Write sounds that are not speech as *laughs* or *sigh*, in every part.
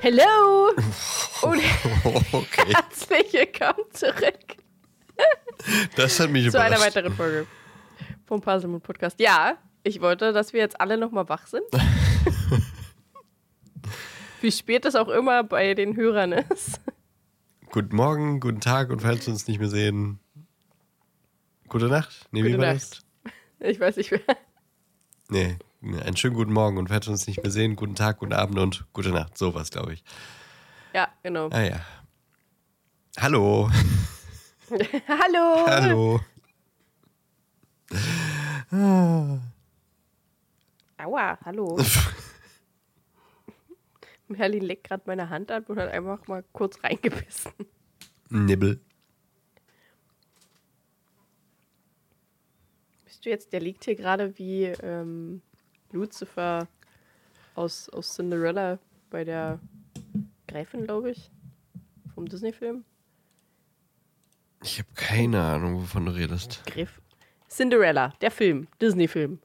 Hello *laughs* und Okay, herzlich willkommen zurück das hat mich zu einer überrascht. weiteren Folge vom Puzzlemut Podcast. Ja, ich wollte, dass wir jetzt alle nochmal wach sind. *laughs* Wie spät es auch immer bei den Hörern ist. Guten Morgen, guten Tag und falls wir uns nicht mehr sehen, gute Nacht. Nee, wie Gute war Nacht. das? Ich weiß nicht mehr. Nee, einen schönen guten Morgen und wir uns nicht mehr sehen, guten Tag, guten Abend und gute Nacht. Sowas, glaube ich. Ja, genau. Ah ja. Hallo. *laughs* Hallo. Hallo. Aua, hallo. *laughs* Merlin leckt gerade meine Hand ab und hat einfach mal kurz reingebissen. Nibbel. Bist du jetzt, der liegt hier gerade wie ähm, Lucifer aus, aus Cinderella bei der Gräfin, glaube ich. Vom Disney-Film. Ich habe keine Ahnung, wovon du redest. Gräf Cinderella, der Film, Disney-Film.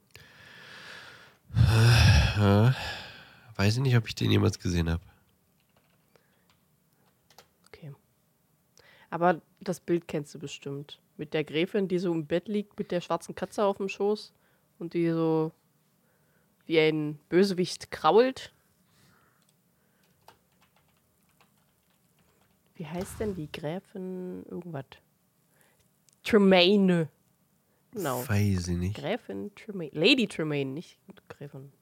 Weiß ich nicht, ob ich den jemals gesehen habe. Okay. Aber das Bild kennst du bestimmt. Mit der Gräfin, die so im Bett liegt, mit der schwarzen Katze auf dem Schoß und die so wie ein Bösewicht krault. Wie heißt denn die Gräfin irgendwas? Tremaine. Genau. Weiß ich nicht. Gräfin Tremaine. Lady Tremaine, nicht Gräfin.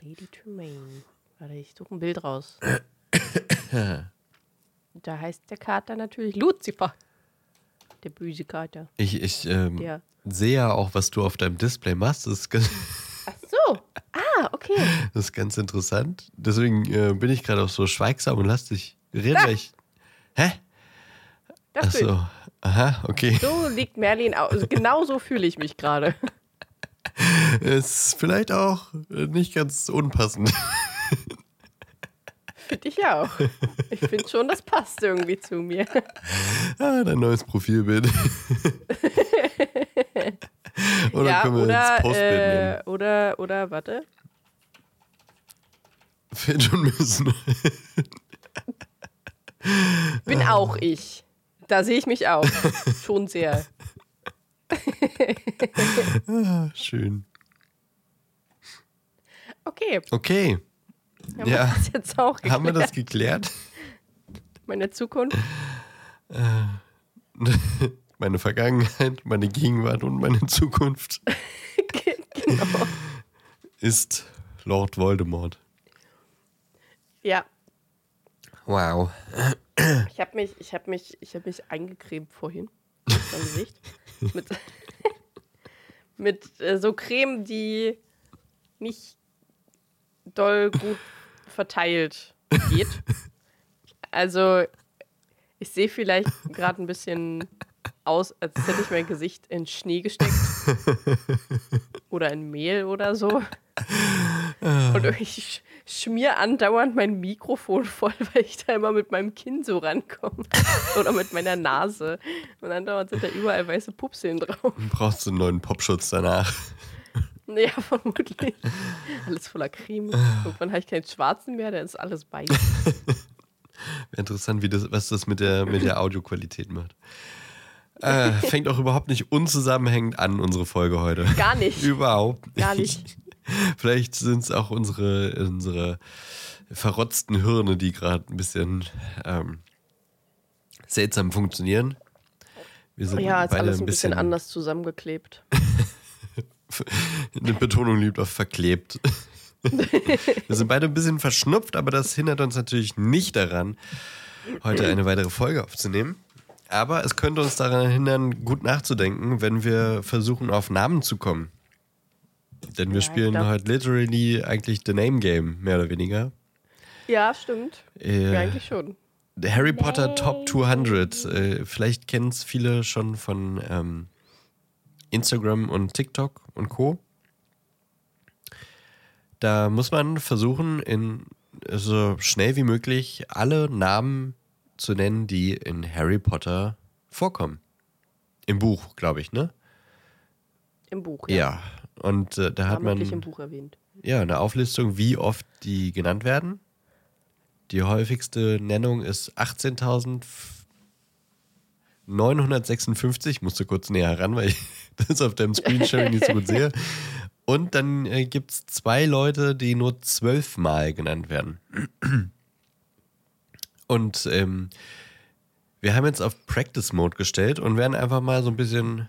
Lady Tremaine. Warte, ich suche ein Bild raus. *coughs* da heißt der Kater natürlich Lucifer. Der böse Kater. Ich, ich ähm, sehe ja auch, was du auf deinem Display machst. Das ist ganz, Ach so. Ah, okay. *laughs* das ist ganz interessant. Deswegen äh, bin ich gerade auch so schweigsam und lass dich reden. weil ich- Hä? Das Ach so. Aha, okay. So liegt Merlin aus. Also genau so fühle ich mich gerade. *laughs* Ist vielleicht auch nicht ganz unpassend. *laughs* Finde ich auch. Ich finde schon, das passt irgendwie zu mir. ah, dein neues Profilbild. oder ja, können wir oder, ins Postbild äh, nehmen? oder, oder, warte. Schon müssen. *laughs* Bin auch ich. Da sehe ich mich auch. *laughs* Schon sehr. Schön. Okay, Okay, haben Ja. wir das jetzt auch geklärt. haben wir das geklärt? Meine Zukunft. *laughs* Meine Vergangenheit, meine Gegenwart und meine Zukunft genau. ist Lord Voldemort. Ja, Wow. ich habe mich, ich habe mich, ich habe mich eingecremt vorhin. Mein Gesicht. *laughs* Mit, mit äh, so Creme, die nicht doll gut verteilt geht. Also, ich sehe vielleicht gerade ein bisschen aus, als hätte ich mein Gesicht in Schnee gesteckt. *laughs* Oder in Mehl oder so. Und ich sch- schmier andauernd mein Mikrofon voll, *laughs* weil ich da immer mit meinem Kinn so rankomme. *laughs* Oder mit meiner Nase. Und andauernd sind da überall weiße Pupseln drauf. Brauchst du einen neuen Popschutz danach? *laughs* Ja, vermutlich. Alles voller Creme. Irgendwann habe ich keinen schwarzen mehr, der ist alles weiß. Wäre interessant, wie das, was das mit der, mit der Audioqualität macht. Äh, fängt auch überhaupt nicht unzusammenhängend an, unsere Folge heute. Gar nicht. Überhaupt Gar nicht. Vielleicht sind es auch unsere, unsere verrotzten Hirne, die gerade ein bisschen ähm, seltsam funktionieren. Wir sind Ja, ist alles ein bisschen anders zusammengeklebt. *laughs* Die Betonung liegt auf verklebt. *laughs* Wir sind beide ein bisschen verschnupft, aber das hindert uns natürlich nicht daran, heute eine weitere Folge aufzunehmen. Aber es könnte uns daran hindern, gut nachzudenken, wenn wir versuchen, auf Namen zu kommen. Denn wir Ja, spielen glaub- heute literally eigentlich The Name Game, mehr oder weniger. Ja, stimmt. Äh, Ja, eigentlich schon. Harry Potter Top 200. Äh, vielleicht kennen es viele schon von ähm, Instagram und TikTok und Co. Da muss man versuchen, in so schnell wie möglich alle Namen zu nennen, die in Harry Potter vorkommen. Im Buch, glaube ich, ne? Im Buch, Ja. Und äh, da hat Namentlich im man Buch erwähnt. ja eine Auflistung, wie oft die genannt werden. die häufigste Nennung ist 18.956. Ich musste kurz näher ran, weil ich *laughs* das auf deinem Screensharing nicht so gut sehe. Und dann äh, gibt es zwei Leute, die nur zwölfmal genannt werden. Und ähm, wir haben jetzt auf Practice Mode gestellt und werden einfach mal so ein bisschen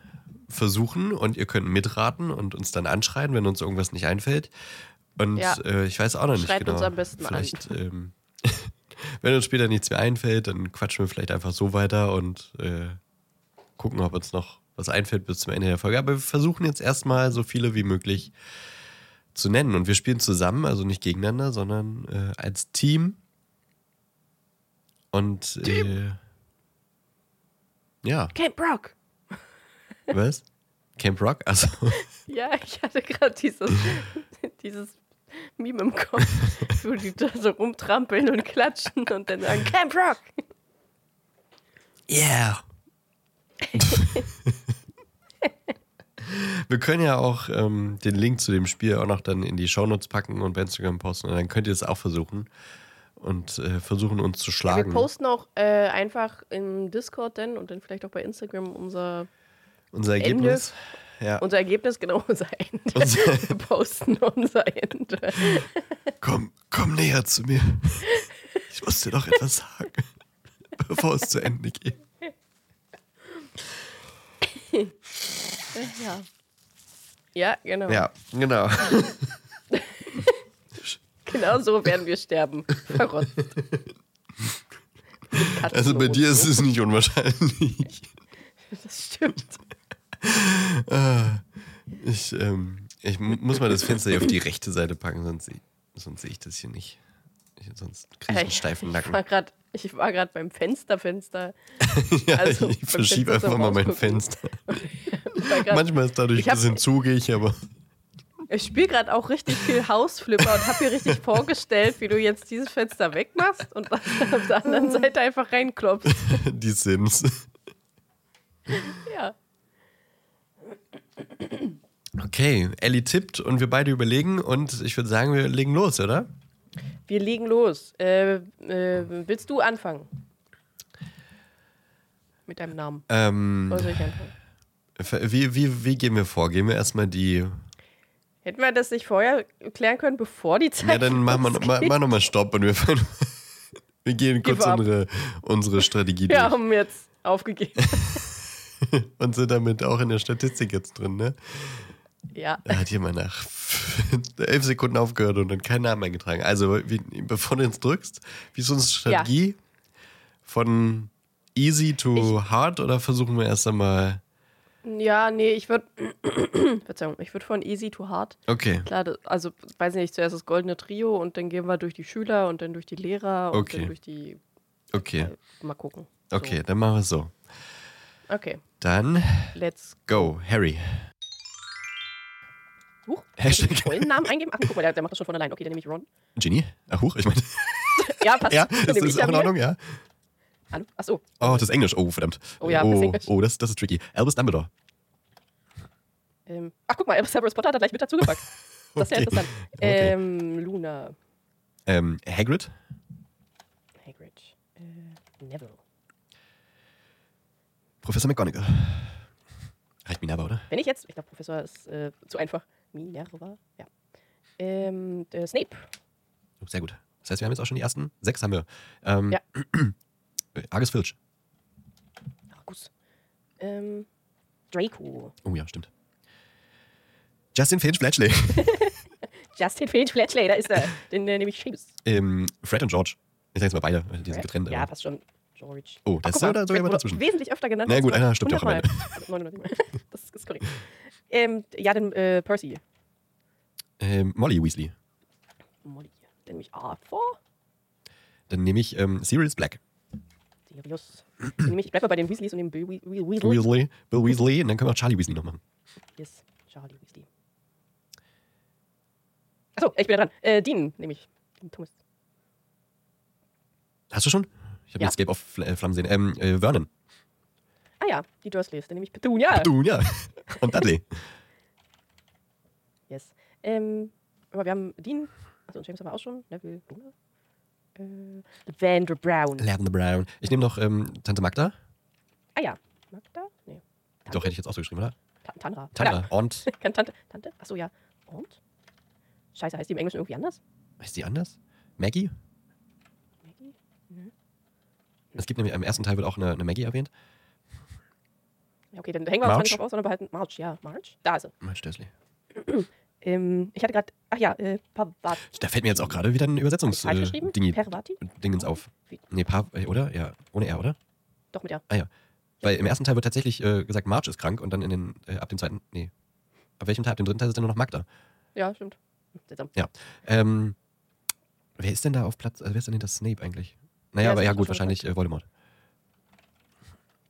versuchen und ihr könnt mitraten und uns dann anschreien, wenn uns irgendwas nicht einfällt. Und Ja. äh, ich weiß auch noch nicht Schreibt genau. uns am besten an. vielleicht, Ähm, *laughs* wenn uns später nichts mehr einfällt, dann quatschen wir vielleicht einfach so weiter und äh, gucken, ob uns noch was einfällt bis zum Ende der Folge. Aber wir versuchen jetzt erstmal so viele wie möglich zu nennen. Und wir spielen zusammen, also nicht gegeneinander, sondern äh, als Team. Und äh, ja, Camp Rock. Was? Camp Rock? Also, *laughs* Ja, ich hatte gerade dieses, dieses Meme im Kopf, wo die da so rumtrampeln und klatschen und dann sagen Camp Rock. yeah. *laughs* Wir können ja auch ähm, den Link zu dem Spiel auch noch dann in die Shownotes packen und bei Instagram posten. Und dann könnt ihr es auch versuchen und äh, versuchen uns zu Wir schlagen. posten auch äh, einfach im Discord dann und dann vielleicht auch bei Instagram unser, Unser Ergebnis. Ja. unser Ergebnis, genau *laughs* unser Ende. *laughs* Unser- Wir posten unser Ende. Komm, komm näher zu mir. Ich muss dir doch etwas sagen, *laughs* bevor es zu Ende geht. Ja. Ja, genau. Ja, genau. Genau so werden wir sterben. Verrotzt. Also bei dir ist es nicht unwahrscheinlich. Das stimmt. *laughs* Ich, ähm, ich mu- muss mal das Fenster hier auf die rechte Seite packen, sonst, sonst sehe ich das hier nicht. Ich, sonst kriege ich einen steifen Nacken. Ich war gerade beim Fenster, Fenster. *laughs* Ja, also ich verschiebe einfach mal mein. Fenster. *laughs* Grad- Manchmal ist dadurch ein bisschen zugig, aber ich spiele gerade auch richtig viel Hausflipper und habe mir richtig vorgestellt, wie du jetzt dieses Fenster wegmachst und auf der anderen Seite einfach reinklopfst. die Sims. Ja. Okay, Ellie tippt und wir beide überlegen und ich würde sagen, wir legen los, oder? Wir legen los. Äh, äh, willst du anfangen? Mit deinem Namen. Ähm, Oder soll ich anfangen? wie, wie, wie gehen wir vor? Gehen wir erstmal die. Hätten wir das nicht vorher klären können, bevor die Zeit Ja, dann machen wir losgeht? mach, nochmal Stopp und wir. *laughs* Wir gehen kurz unsere, unsere Strategie Wir durch haben jetzt aufgegeben. *laughs* *laughs* und sind damit auch in der Statistik jetzt drin, ne? ja. Da hat jemand nach *laughs* elf Sekunden aufgehört und dann keinen Namen eingetragen. Also, wie, bevor du jetzt drückst, wie ist unsere Strategie? Von easy to hard oder versuchen wir erst einmal. Ja, nee, ich würde. *clears throat* Verzeihung, ich würde von easy to hard. Okay, Klar, also weiß nicht, zuerst das goldene Trio und dann gehen wir durch die Schüler und dann durch die Lehrer und Okay. dann durch die. okay, Mal gucken. okay, dann machen wir es so. Okay, Dann let's. go, Harry. Huch, Hashtag- Hashtag. vollen Namen eingeben? Ach, guck mal, der, der macht das schon von allein. Okay, dann nehme ich Ron. Genie? Ach, huch, ich meine. *laughs* Ja, passt. Ja, das ist ich auch in. Ordnung, ja. Hallo? Achso. Oh, das ist Englisch. Oh, verdammt. Oh ja, das ist oh, Englisch. oh das, das ist tricky. Albus Dumbledore. Ähm, ach, guck mal, Severus Potter hat er gleich mit dazugepackt. *laughs* Das ist ja interessant. *laughs* Okay. Ähm, Luna. Ähm, Hagrid. Hagrid. Äh, Neville. Professor McGonagall. Reicht Minerva, oder? Wenn ich jetzt, ich glaube, Professor ist äh, zu einfach. Minerva, ja. Ähm, der Snape. Oh, sehr gut. Das heißt, wir haben jetzt auch schon die ersten sechs haben wir. Ähm, Ja. *clears throat* Argus Filch. Argus. Ähm, Draco. Oh ja, stimmt. Justin Finch Fletchley. *laughs* Justin Finch Fletchley, da ist er. Den äh, nehme ich Seamus. ähm, Fred und George. Ich sage jetzt mal beide, die sind getrennt. Ja, aber- passt schon. George. Oh, Ach, das guck ist mal, sogar- wurde dazwischen. Wesentlich öfter genannt. Na gut, einer stimmt ja auch am 100 Mal. 900 Mal. Das ist korrekt. Ähm, ja, dann äh, Percy. ähm, Molly Weasley. Molly. Dann nehme ich Arthur. Dann nehme ich ähm, Sirius Black. Sirius. Dann nehme ich, bleib mal bei den Weasleys und dem Bill We We Weasley. Weasley. Bill Weasley. Und dann können wir auch Charlie Weasley noch machen. Yes, Charlie Weasley. Achso, ich bin da dran. Äh, Dean nehme ich. Dean Thomas. Hast du schon? Ich habe Ja. jetzt auf Fl äh, Flammen sehen. Ähm, äh, Vernon. Ah ja, die Dursleys. Dann nehme ich Petunia. Ja. Und Dudley. *laughs* Yes. Ähm, aber wir haben Dean. Also und James haben wir auch schon. Neville, Luna. Äh, Lavender Brown. Lavender Brown. Ich nehme noch ähm, Tante Magda. Ah ja. Magda? Nee. Tante? Doch, hätte ich jetzt auch so geschrieben, oder? Ta Tanra. Tandra. Und. *laughs* Ja. Kann Tante? Tante? Achso, ja. Und? Scheiße, heißt die im Englischen irgendwie anders? Ist die anders? Maggie? Es gibt nämlich im ersten Teil wird auch eine, eine Maggie erwähnt. Ja, okay, dann hängen wir uns March? nicht drauf aus, sondern behalten March. Ja, March. Da ist sie. Mensch, Dursley. Ähm, ich hatte gerade, ach ja, äh, Pavati. Da fällt mir jetzt auch gerade wieder ein Übersetzungs äh, geschrieben? Dingi? Dingens auf. Nee, Pav, äh, oder? Ja, ohne R, oder? Doch mit ja. Ah ja. Weil im ersten Teil wird tatsächlich äh, gesagt, Marge ist krank und dann in den, äh, ab dem zweiten, nee. Ab welchem Teil? Ab dem dritten Teil ist dann nur noch Magda. Ja, stimmt. Seltsam. Ähm, wer ist denn da auf Platz, also wer ist denn hinter Snape eigentlich? Naja, Ja, aber ja gut, wahrscheinlich äh, Voldemort.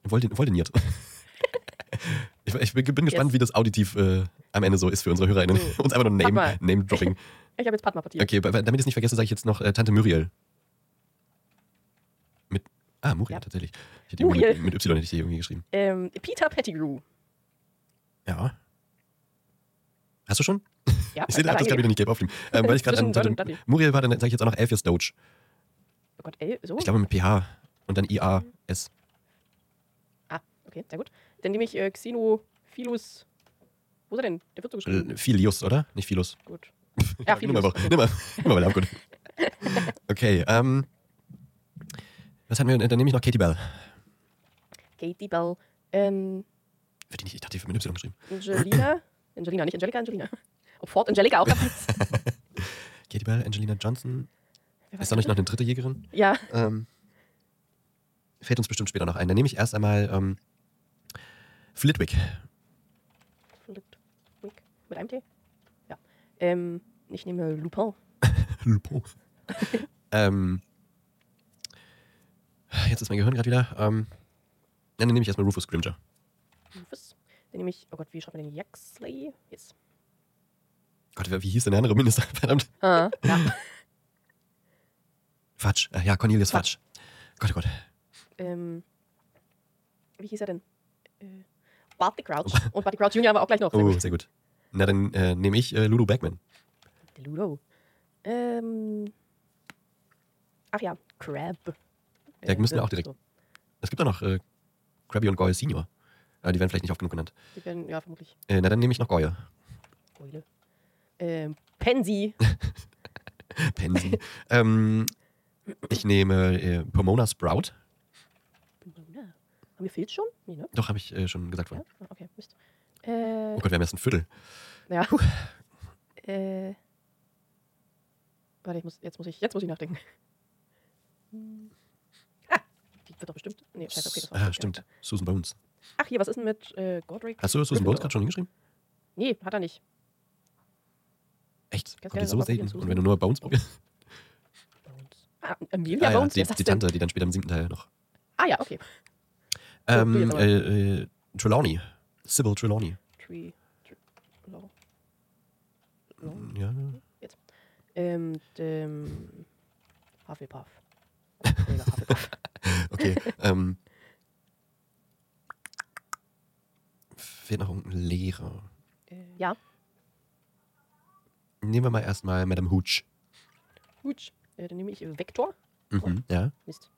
Voldin, Voldiniert. *laughs* ich, ich bin, bin gespannt, Yes. wie das auditiv äh, am Ende so ist für unsere HörerInnen. Oh. *laughs* Uns einfach nur. Name, Name Dropping. *laughs* Ich habe jetzt Padma partiert. Okay, damit ich es nicht vergesse, sage ich jetzt noch äh, Tante Muriel. Mit. Ah, Muriel, Ja. tatsächlich. Ich hätte Muriel. mit, mit Y hätte ich die irgendwie geschrieben. Ähm, Peter Pettigrew. Ja. Hast du schon? Ja, Ich sehe, das gerade wieder nicht gelb aufgeschrieben. Ähm, weil ich gerade an. Muriel war, dann sage ich jetzt auch noch Elphius Doge. Oh Gott, L, so? Ich glaube mit PH und dann IAS. Ah, okay, sehr gut. Dann nehme ich äh, Xenophilus. Wo ist er denn? Der wird so geschrieben. Äh, Philius, oder? Nicht Philus. Gut. *laughs* Ja, Ja, nimm mal, Philus. nimm mal, nimm mal, gut. *laughs* Okay, ähm. Was hatten wir? Dann nehme ich noch Katie Bell. Katie Bell. Ähm, Wird die nicht, ich dachte, die wird mit Y geschrieben. Angelina. Angelina, nicht Angelika, Angelina. Ob Ford Angelica auch? *laughs* Katie Bell, Angelina Johnson. Ist da nicht noch eine dritte Jägerin? Ja, Ähm, fällt uns bestimmt später noch ein. Dann nehme ich erst einmal ähm, Flitwick. Flitwick. Mit einem T? Ja. Ähm, ich nehme Lupin. *laughs* Lupo. *laughs* ähm, jetzt ist mein Gehirn gerade wieder. Ähm, dann nehme ich erstmal Rufus Grimger. Rufus. Dann nehme ich, oh Gott, wie schreibt man den? Yaxley? Yes. Gott, wie hieß denn der andere Minister? *laughs* Verdammt. Ah, ja. Fatsch. Äh, ja, Cornelius Fatsch. Gott, oh Gott. ähm, wie hieß er denn? Äh, Barty Crouch. Und Barty Crouch haben wir auch gleich noch. Sehr Oh, gut. sehr gut. Na, dann äh, nehme ich äh, Lulu Backman. Der Ludo. Ähm, ach ja, Crab. Ja, müssen wir auch so. direkt- Es gibt auch noch äh, Krabby und Goyle Senior. Aber die werden vielleicht nicht oft genug genannt. Die werden, ja, vermutlich. Äh, na, dann nehme ich noch Goyle. Eule. Ähm, Pansy. *laughs* Pansy. ähm, ich nehme äh, Pomona Sprout. Pomona. Haben wir Filz schon? Nee, ne? Doch, habe ich äh, schon gesagt Ja? vorhin. Ah, Okay, Mist. Äh, Oh Gott, wir haben erst ein Viertel. ja. äh, warte, ich muss, jetzt, muss ich, jetzt muss ich nachdenken. Hm. Ah, die wird doch bestimmt. Nee, scheiße, okay, das war ah, stimmt. Susan Bones. Ach, hier, was ist denn mit äh, Godric? Hast du Susan? Bones gerade schon hingeschrieben? Nee, hat er nicht. Echt? Kannst Kommt gerne die so selten? Und wenn du nur Bones probierst? Ah, Amelia Ah, ja, Bones? die, die denn? Tante, die dann später im siebten Teil noch. Ah ja, okay. Ähm, jetzt äh, äh, Trelawney. Sybil Trelawney. Tree. Tree Law. Law. Ja. Ähm, dem Hufflepuff. Hufflepuff. *laughs* Okay. ähm, fehlt noch irgendein Lehrer. äh, ja, Nehmen wir mal erstmal Madame Hooch. gut. Äh, dann nehme ich äh, Vektor. Mhm. Ja, Mist.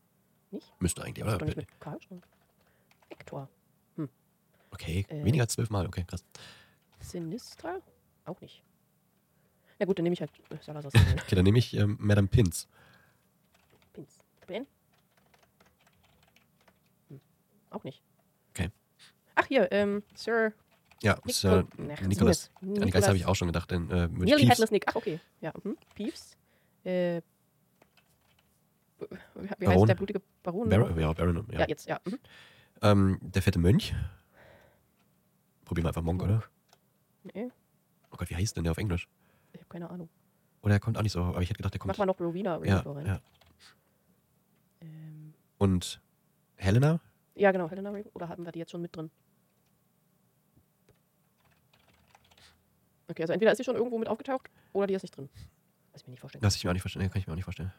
müsste eigentlich, oder? doch nicht mit K. Vektor. Okay, Äh. weniger als zwölfmal. Okay, krass. Sinistra? Auch nicht. Na gut, dann nehme ich halt äh, Salazar. *laughs* Okay, dann nehme ich ähm, Madame Pins. Pins. Doppel-N? Hm. Auch nicht. Okay. Ach, hier, ähm, Sir Ja, Nico- Sir Ach, Nicholas. An die Nicholas. Geister habe ich auch schon gedacht. Dann äh, Nearly Peeves. Headless Nick. Ach, okay. Ja, mhm. Peeves. Äh, wie heißt Baron. der blutige Baron? Baron, ja, Baron, ja. Ja, jetzt, ja. Mhm. Ähm, der fette Mönch. Probieren wir einfach Monk, oder? Nee, Oh Gott, wie heißt denn der auf Englisch? ich habe keine Ahnung. Oder er kommt auch nicht so, aber ich hätte gedacht, der kommt. Mach mal noch Rowena ja, rein. ja. Ähm, Und Helena? ja, genau, Helena Raven. Oder haben wir die jetzt schon mit drin? Okay, also entweder ist sie schon irgendwo mit aufgetaucht oder die ist nicht drin. Was ich mir nicht vorstellen. Das ich mir auch nicht vorstellen. Kann ich mir auch nicht vorstellen.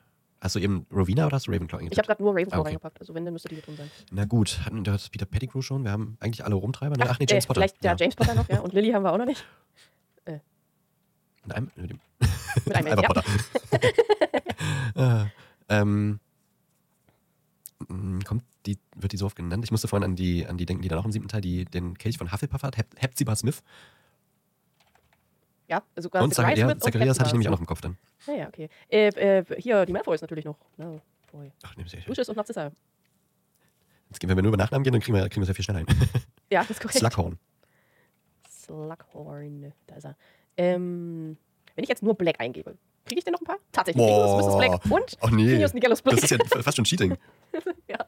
Hast du eben Rowena oder hast du Ravenclaw Ich habe gerade nur Ravenclaw Ah, okay. reingepackt, also wenn, dann müsste die mit drin sein. Na gut, hatten das Peter Pettigrew schon? Wir haben eigentlich alle Rumtreiber. Ne? Ach nee, James äh, Potter. Vielleicht ja, ja. James Potter noch, ja. Und Lily haben wir auch noch nicht. *laughs* Mit einem, mit dem, *laughs* Mit einem. *laughs* Potter. Ah, Ähm, m, kommt die, wird die so oft genannt? Ich musste vorhin an die, an die denken, die dann auch im siebten Teil die, den Kelch von Hufflepuff hat, Hep Hepzibah Smith. Ja, sogar und Zacharias und Zacharias hatte ich nämlich auch noch im Kopf dann. Ja, ja, okay. Äh, äh, hier, die Malfoys natürlich noch. Malfoy. Ach, nee, sehr schön. Lucius und Narcissa. Jetzt gehen wir, wenn wir nur über Nachnamen gehen, dann kriegen wir, kriegen wir sehr viel schneller hin. *laughs* Ja, das ist korrekt. Slughorn. Slughorn. Da ist er. Ähm, wenn ich jetzt nur Black eingebe, kriege ich denn noch ein paar? Tatsächlich. Boah. Mrs. Black und Oh nee. Phineas Nigellus Black. Das ist ja fast schon Cheating. *laughs* Ja.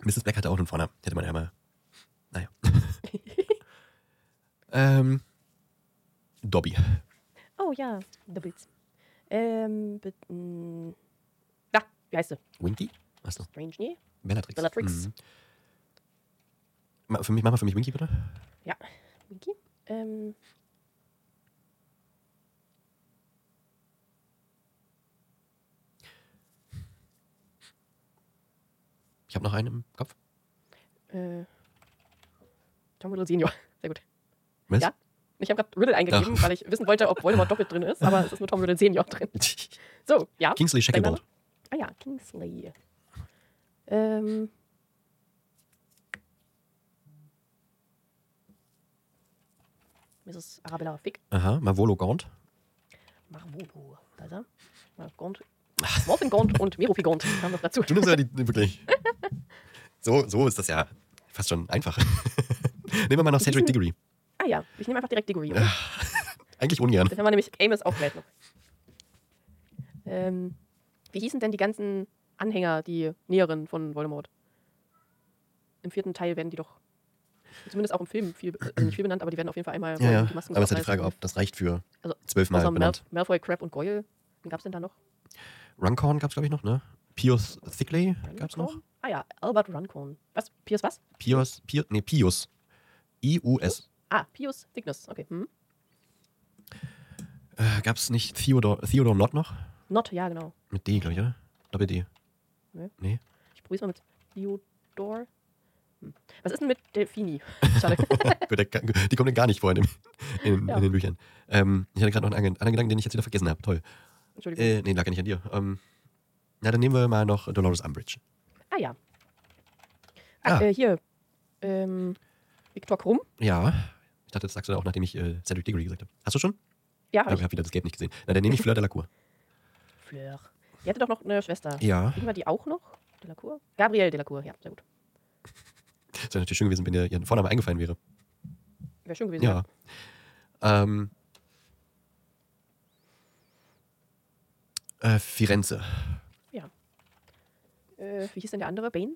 Mrs. Black hatte auch einen Vornamen. Hätte man ja mal. Naja. *laughs* ähm, Dobby. Oh ja, Blitz. Ähm, mh, na, wie heißt sie? Winky? Achso. Strange, nee? Bellatrix. Bellatrix. Mhm. Ma- Für mich, mach mal für mich Winky, bitte. Ja. Winky? Ähm, Ich habe noch einen im Kopf. äh, Tom Riddle Senior. Sehr gut. Was? Ja. Ich habe gerade Riddle eingegeben, weil ich wissen wollte, ob Voldemort doppelt drin ist, aber es ist nur Tom Riddle Senior drin. *laughs* So, ja. Kingsley Shacklebolt. Ah ja, Kingsley. Ähm. Mrs. Arabella Fick. Aha, Mavolo Gaunt. Marvolo. Da ist er. Gaunt. Morphin Gaunt und Meropi Gaunt *laughs* haben wir dazu. Du nimmst ja die, wirklich. So, so ist das ja fast schon einfach. *laughs* Nehmen wir mal noch Cedric Diggory. Ah ja, ich nehme einfach direkt Diggory. oder? *laughs* Eigentlich ungern. Dann haben wir nämlich Amos auch gleich noch. Ähm, wie hießen denn die ganzen Anhänger, die Näheren von Voldemort? Im vierten Teil werden die doch, zumindest auch im Film, viel, also nicht viel benannt, aber die werden auf jeden Fall einmal Ja, ja. die Masken Aber es ist halt die. Frage, ob das reicht für Also, zwölfmal benannt. Malfoy, Crab und Goyle. Wen gab es denn da noch? Runcorn gab es, glaube ich, noch, ne? Pius Thickley gab es noch. Ah ja, Albert Runcorn. Was? Pius was? Pius, Pius, nee, Pius. I-U-S. Ah, Pius Thickness. Okay. Hm. Äh, gab es nicht Theodore, Theodore Nott noch? Not, ja, genau. Mit D, glaube ich, oder? Doppel D. Nee. Nee. Ich probier's mal mit Theodor. Hm. Was ist denn mit Delfini? *laughs* Schade. *laughs* Die kommt ja gar nicht vor in, dem, in, Ja. in den Büchern. Ähm, ich hatte gerade noch einen anderen anderen Gedanken, den ich jetzt wieder vergessen habe. Toll. Entschuldigung. Äh, nee, lag ja nicht an dir. Ähm, na, dann nehmen wir mal noch Dolores Umbridge. Ah ja. Ah, Ah. Äh, hier. Ähm, Viktor Krumm. Ja. Ich dachte, das sagst du auch, nachdem ich äh, Cedric Diggory gesagt habe. Hast du schon? Ja, hab ich habe wieder das Gelb nicht gesehen. Na, dann nehme ich Fleur de la Cour. Fleur. Die hatte doch noch eine Schwester. Ja. Kriegen wir die auch noch? Delacour? Gabrielle Delacour, ja, sehr gut. Es wäre natürlich schön gewesen, wenn dir ihr Vorname eingefallen wäre. Wäre schön gewesen. Ja. Ähm, äh, Firenze. Äh, wie hieß denn der andere? Bane?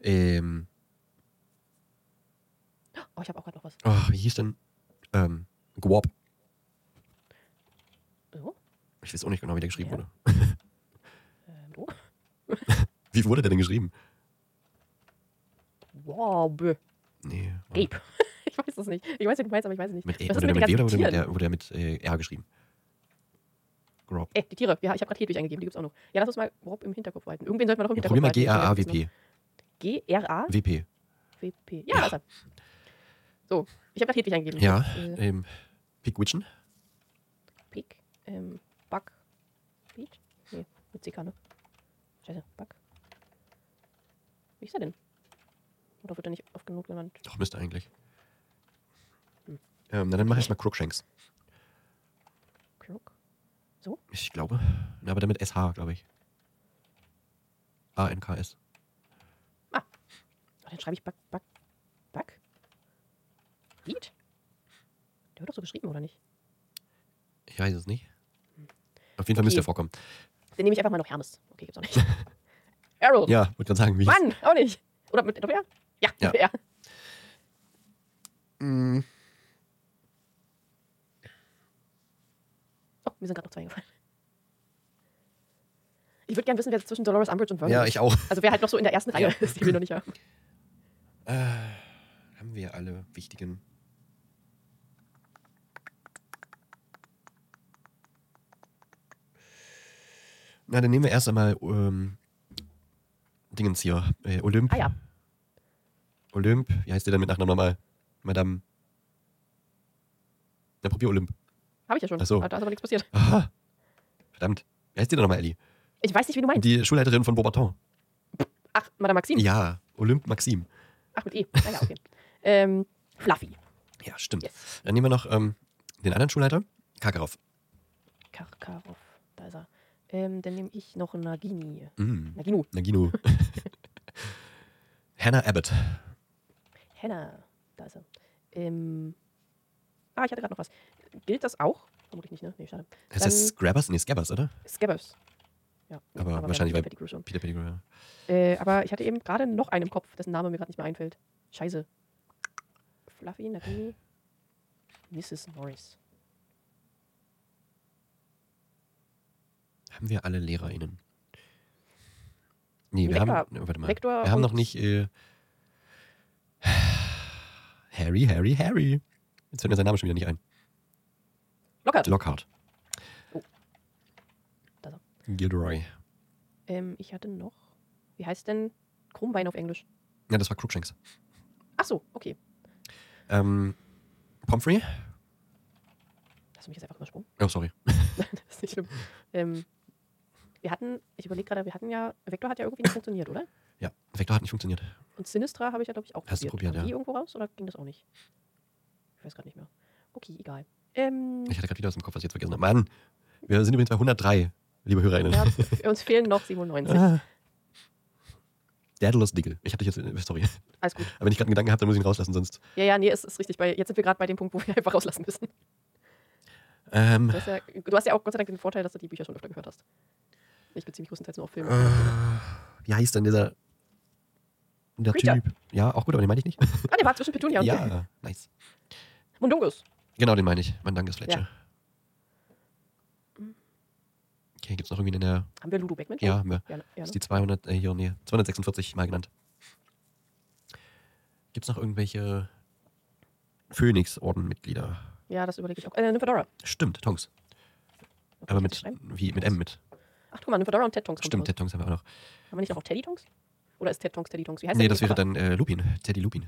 Ähm, Oh, ich habe auch gerade noch was. oh, wie hieß denn? Ähm, Gwop. So. Ich weiß auch nicht genau, wie der geschrieben Ja. wurde. Ähm, du? *laughs* Wie wurde der denn geschrieben? Wow, bö. Nee. Ape. *laughs* ich weiß es nicht. Ich weiß, was du meinst, aber ich weiß es nicht. Mit E. Ist Wurde der mit W oder wurde der mit, wurde der mit äh, R geschrieben? Grob. Ey, die Tiere. Ja, ich habe gerade Hedwig eingegeben, die gibt's auch noch. Ja, lass uns mal grob im Hinterkopf halten. Irgendwen sollten wir noch im Ja, Hinterkopf probier mal halten. G-A-A-W-P. G-R-A-W-P. WP. Ja, Ja. ist er. So, ich habe gerade Hedwig eingegeben. Ja. Äh, Ähm, Pigwitchen. Pig, ähm, Buck, Beach? Nee, mit CK, ne? Scheiße, Buck. Wie ist er denn? Oder wird er nicht oft genug genannt? Doch, müsste eigentlich. Hm. Ähm, na, dann mach ich mal Crookshanks. Crook? Ich glaube. Na, aber dann mit SH, glaube ich. A-N-K-S. Oh, dann schreibe ich Buck, Buck, Buck? Beat? Der wird doch so geschrieben, oder nicht? Ich weiß es nicht. Auf jeden Fall müsste Okay. er vorkommen. Dann nehme ich einfach mal noch Hermes. Okay, gibt's auch nicht. *laughs* Errol! Ja, wollte gerade sagen, wie. Mann, auch nicht. Oder mit Doppel-R? Ja, Ja. Doppel-R. Mm, Oh, mir sind gerade noch zwei gefallen. Ich würde gerne wissen, wer zwischen Dolores Umbridge und Vernon Ja, ich auch. Also wer halt noch so in der ersten *laughs* Reihe Ja. ist, die wir noch nicht haben. Äh, haben wir alle wichtigen. Na, dann nehmen wir erst einmal ähm, Dingens hier. Äh, Olymp. Ah ja, Olymp. Wie heißt der denn mit Nachnamen nochmal? Madame. Na, probier Olymp. Habe ich ja schon. Ach so. Da ist aber nichts passiert. Ah, verdammt. Wie heißt die denn nochmal, Ellie? Ich weiß nicht, wie du meinst. Die Schulleiterin von Beaubaton. Ach, Madame Maxim. Ja, Olymp Maxim. Ach, mit E. Ah, ja, okay. ähm, Fluffy. Ja, stimmt. Yes. Dann nehmen wir noch ähm, den anderen Schulleiter, Kakarov. Karkarov. Da ist er. Ähm, dann nehme ich noch Nagini. Mm, Naginu. Nagino. *laughs* Hannah Abbott. Henna. Da ist er. Ähm, ah, ich hatte gerade noch was. Gilt das auch? Vermutlich nicht, ne? Nee, schade. Heißt das Grabbers? Nee, Scabbers, oder? Scabbers. Ja, Aber dann wahrscheinlich, Peter weil- Pettigrew schon. Peter Pettigrew. ja. Äh, aber ich hatte eben gerade noch einen im Kopf, dessen Name mir gerade nicht mehr einfällt. Scheiße. Fluffy, Nagini, Mrs. Norris. Haben wir alle LehrerInnen? Nee, wir Vector- haben. Warte mal. Vector wir haben noch nicht. Äh, Harry, Harry, Harry. Jetzt fällt mir sein Name schon wieder nicht ein. Lockhart. Lockhart. Da ist er. Gilderoy. Ähm, ich hatte noch. Wie heißt denn Krummbein auf Englisch? Ja, das war Crookshanks. Ach so, okay. Ähm, Pomfrey? Hast du mich jetzt einfach übersprungen? Oh, sorry. *laughs* das ist nicht schlimm. Ähm, wir hatten, ich überlege gerade, wir hatten ja, Vector hat ja irgendwie nicht funktioniert, oder? Ja, Vector hat nicht funktioniert. Und Sinistra habe ich ja, glaube ich, auch Hast du probiert, Kam ja. die irgendwo raus oder ging das auch nicht? Ich weiß gerade nicht mehr. Okay, egal. Ähm, Ich hatte gerade wieder aus dem Kopf, was ich jetzt vergessen habe. Mann, wir sind übrigens bei 103, liebe HörerInnen. ja, *laughs* uns fehlen noch 97. Ah. Daedalus Diggle. Ich hatte dich jetzt. Sorry. Alles gut. Aber wenn ich gerade einen Gedanken habe, dann muss ich ihn rauslassen, sonst. Ja, ja, nee, es ist richtig. Bei, jetzt sind wir gerade bei dem Punkt, wo wir einfach rauslassen müssen. Ähm, Du hast, ja, du hast ja auch Gott sei Dank den Vorteil, dass du die Bücher schon öfter gehört hast. Ich beziehe mich größtenteils nur auf Filme. äh, wie heißt denn dieser. Der. Typ? Ja, auch gut, aber den meine ich nicht. Ah, der war zwischen Petunia und ja, nice. Mundungus. Genau, den meine ich. Ist Fletcher. Okay, gibt es noch irgendwie in der. Haben wir Ludo Beckman? Ja, haben wir. Ja, ne? ja, ist ne? die 200, äh, hier, nee, 246 mal genannt. Gibt es noch irgendwelche Phönix-Orden-Mitglieder? ja das überlege ich auch. Äh, Nymphadora. Stimmt, Tongs. Okay, Aber mit, wie, mit M mit. Ach, guck mal, Nymphadora und Ted Tongs. kommt Stimmt, raus. Ted Tongs haben wir auch noch. Haben wir nicht noch Teddy Tongs? Oder ist Ted Tongs Teddy Tongs? Wie heißt Nee, der das wäre dann äh, Lupin. Teddy Lupin.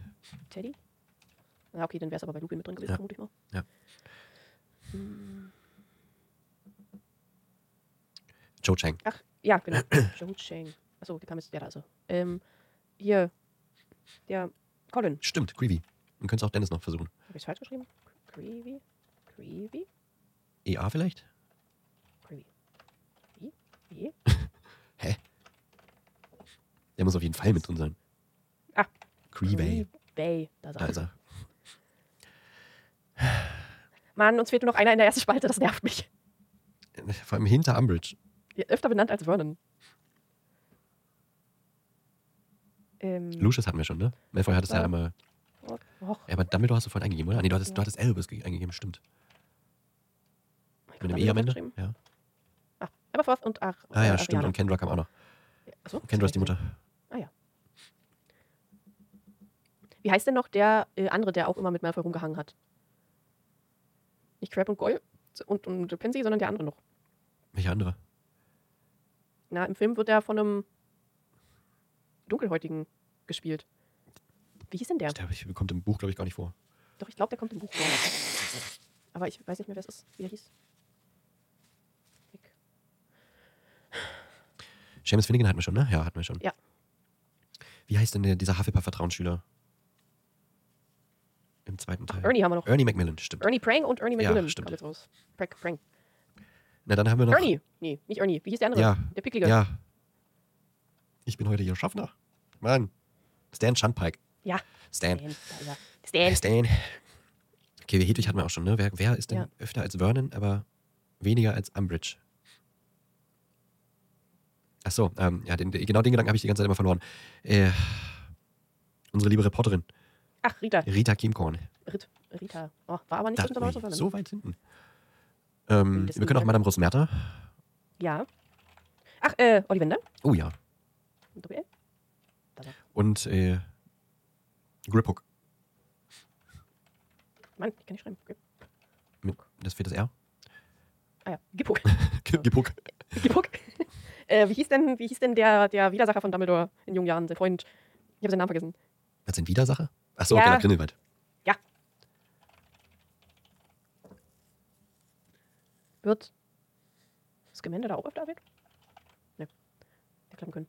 Teddy? Ja, okay, dann wäre es aber bei Lupin mit drin gewesen, Ja. vermute ich mal. Ja. Hm, Joe Chang. Ach, ja, genau. *clears throat* Joe Chang. Achso, der kam jetzt, ja, da ist er. Ähm, hier, der Colin. Stimmt, Creevy. Man könnte es auch Dennis noch versuchen. Habe ich es falsch geschrieben? Creevy? Creevy? EA vielleicht? Wie? *laughs* Hä? Der muss auf jeden Fall mit drin sein. Ah. Creevy. Da ist Da ist er. Mann, uns fehlt nur noch einer in der ersten Spalte, das nervt mich. Vor allem hinter Umbridge. Ja, Öfter benannt als Vernon. Ähm, Lucius hatten wir schon, ne? Malfoy hattest ja Ja. einmal. och, Ja, aber Dumbledore hast du vorhin eingegeben, oder? Nee, du hattest, du hattest Albus ge- eingegeben, stimmt. Mit dem E am Ende? Ja. Ah, Aberforth und Ach, Ah ja, äh, stimmt. Ariana. Und Kendra kam auch noch. Achso, Kendra ist die Mutter. Ah ja. Wie heißt denn noch der äh, andere, der auch immer mit Malfoy rumgehangen hat? Nicht Crab und Goyle und, und Pansy, sondern der andere noch. Welcher andere? Na, im Film wird er von einem Dunkelhäutigen gespielt. Wie hieß denn der? Der kommt im Buch, glaube ich, gar nicht vor. Doch, ich glaube, der kommt im Buch vor. Aber ich weiß nicht mehr, wer es ist, wie der hieß. Weg. Seamus Finnegan hatten wir schon, ne? Ja, hatten wir schon. Ja. Wie heißt denn der, dieser Hufflepuff-Vertrauensschüler? Im zweiten Teil. Ernie haben wir noch. Ernie Macmillan, stimmt. Ernie Prang und Ernie Ja, McMillan stimmt. kam jetzt raus. Prang, Prang. Na, dann haben wir noch. Ernie! Nee, nicht Ernie. Wie hieß der andere? Ja. Der Picklige. Ja. Ich bin heute hier Schaffner. Mann. Stan Shunpike. Ja. Stan. Stan. Stan. Stan. Okay, Hedwig hatten wir auch schon, ne? Wer, wer ist denn Ja. öfter als Vernon, aber weniger als Umbridge? Ach so, ähm, ja, den, genau den Gedanken habe ich die ganze Zeit immer verloren. Äh, unsere liebe Reporterin, Ach, Rita. Rita Kimkorn. Rit, Rita. Oh, war aber nicht Da, unter Leute so weit hinten. Ähm, wir können auch. Madame Rosmerta. Ja. Ach, äh, Ollivander. Oh ja. Da. Und äh, Griphook. Mann, ich kann nicht schreiben. Okay. Mit, das fehlt das R. Ah ja, Gipuk. Giphook. *laughs* Gipuk. *laughs* äh, wie hieß denn, wie hieß denn der, der Widersacher von Dumbledore in jungen Jahren, sein Freund? Ich habe seinen Namen vergessen. Was sind Widersacher? Achso, Ja. okay, der Grindelwald. Ja. Wird Scamander da auch öfter erwähnt? Ne. Der klappen können.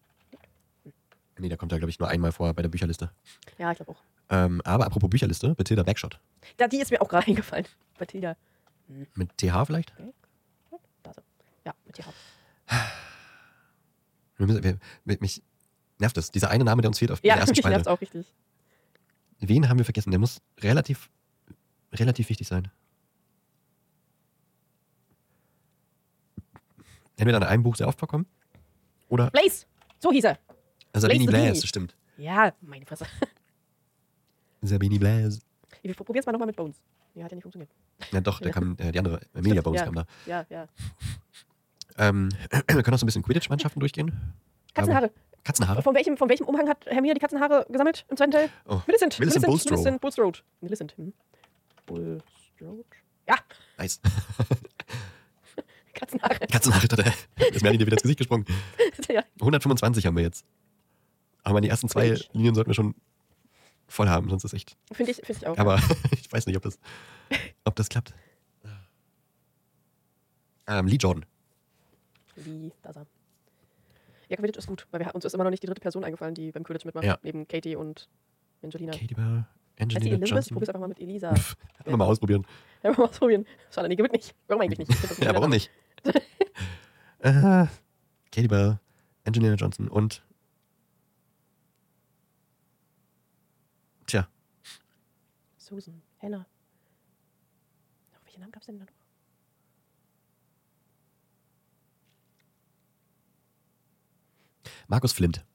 Nee, der kommt da, glaube ich, nur einmal vor bei der Bücherliste. Ja, ich glaube auch. Ähm, aber apropos Bücherliste, Bathilda Backshot. Da, die ist mir auch gerade *laughs* eingefallen. Bathilda. Mit TH vielleicht? Da so. Ja, mit TH. Wir müssen, wir, mich nervt das. Dieser eine Name, der uns fehlt auf Ja, der ersten mich nervt's Spalte. auch richtig. Wen haben wir vergessen? Der muss relativ, relativ wichtig sein. Entweder in einem Buch sehr oft vorkommen oder Blaze! So hieß er. Sabini Blaze Blaze, stimmt. Ja, meine Fresse. *laughs* Sabini Blaze. Wir probieren es mal nochmal mit Bones. Ja, hat ja nicht funktioniert. Ja, doch, da Ja. kam äh, die andere, *laughs* Amelia Bones ja. kam da. Ja, ja. Ähm, *clears throat* wir können auch so ein bisschen Quidditch-Mannschaften durchgehen. Katzenhaare. Aber- Katzenhaare? Von welchem, von welchem Umhang hat Hermine die Katzenhaare gesammelt im zweiten Teil? Oh, Millicent. Millicent Bulstrode. Millicent Bulstrode. Millicent. Hm. Bulstrode. Ja, nice. *laughs* Katzenhaare. Katzenhaare, da ist mir eigentlich wieder ins Gesicht gesprungen. *laughs* ja. 125 haben wir jetzt. Aber die ersten zwei Quidditch. Linien sollten wir schon voll haben, sonst ist echt. Finde ich, find ich auch. Aber *laughs* ich weiß nicht, ob das, ob das klappt. Ähm, Lee Jordan. Wie, da ist er. Ja, Quidditch ist gut, weil wir, uns ist immer noch nicht die dritte Person eingefallen, die beim Quidditch mitmacht. Ja. Neben Katie und Angelina. Katie die Angelina? Johnson. Probier's einfach mal mit Elisa. Pff, wir mal ausprobieren. *laughs* Ja, mal ausprobieren. Schade, nee, gewinnt nicht. Warum eigentlich nicht? Ich *laughs* Ja, warum nicht? *laughs* äh, Katie Bell, Angelina Johnson und. Tja, Susan, Hannah. Ach, welche Namen gab es denn da noch? Markus Flint.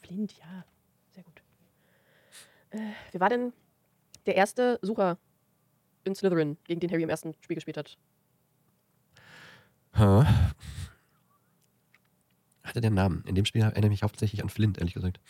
Flint, ja. Sehr gut. Äh, wer war denn der erste Sucher in Slytherin, gegen den Harry im ersten Spiel gespielt hat? Huh? Hatte der Namen? In dem Spiel erinnere ich mich hauptsächlich an Flint, ehrlich gesagt.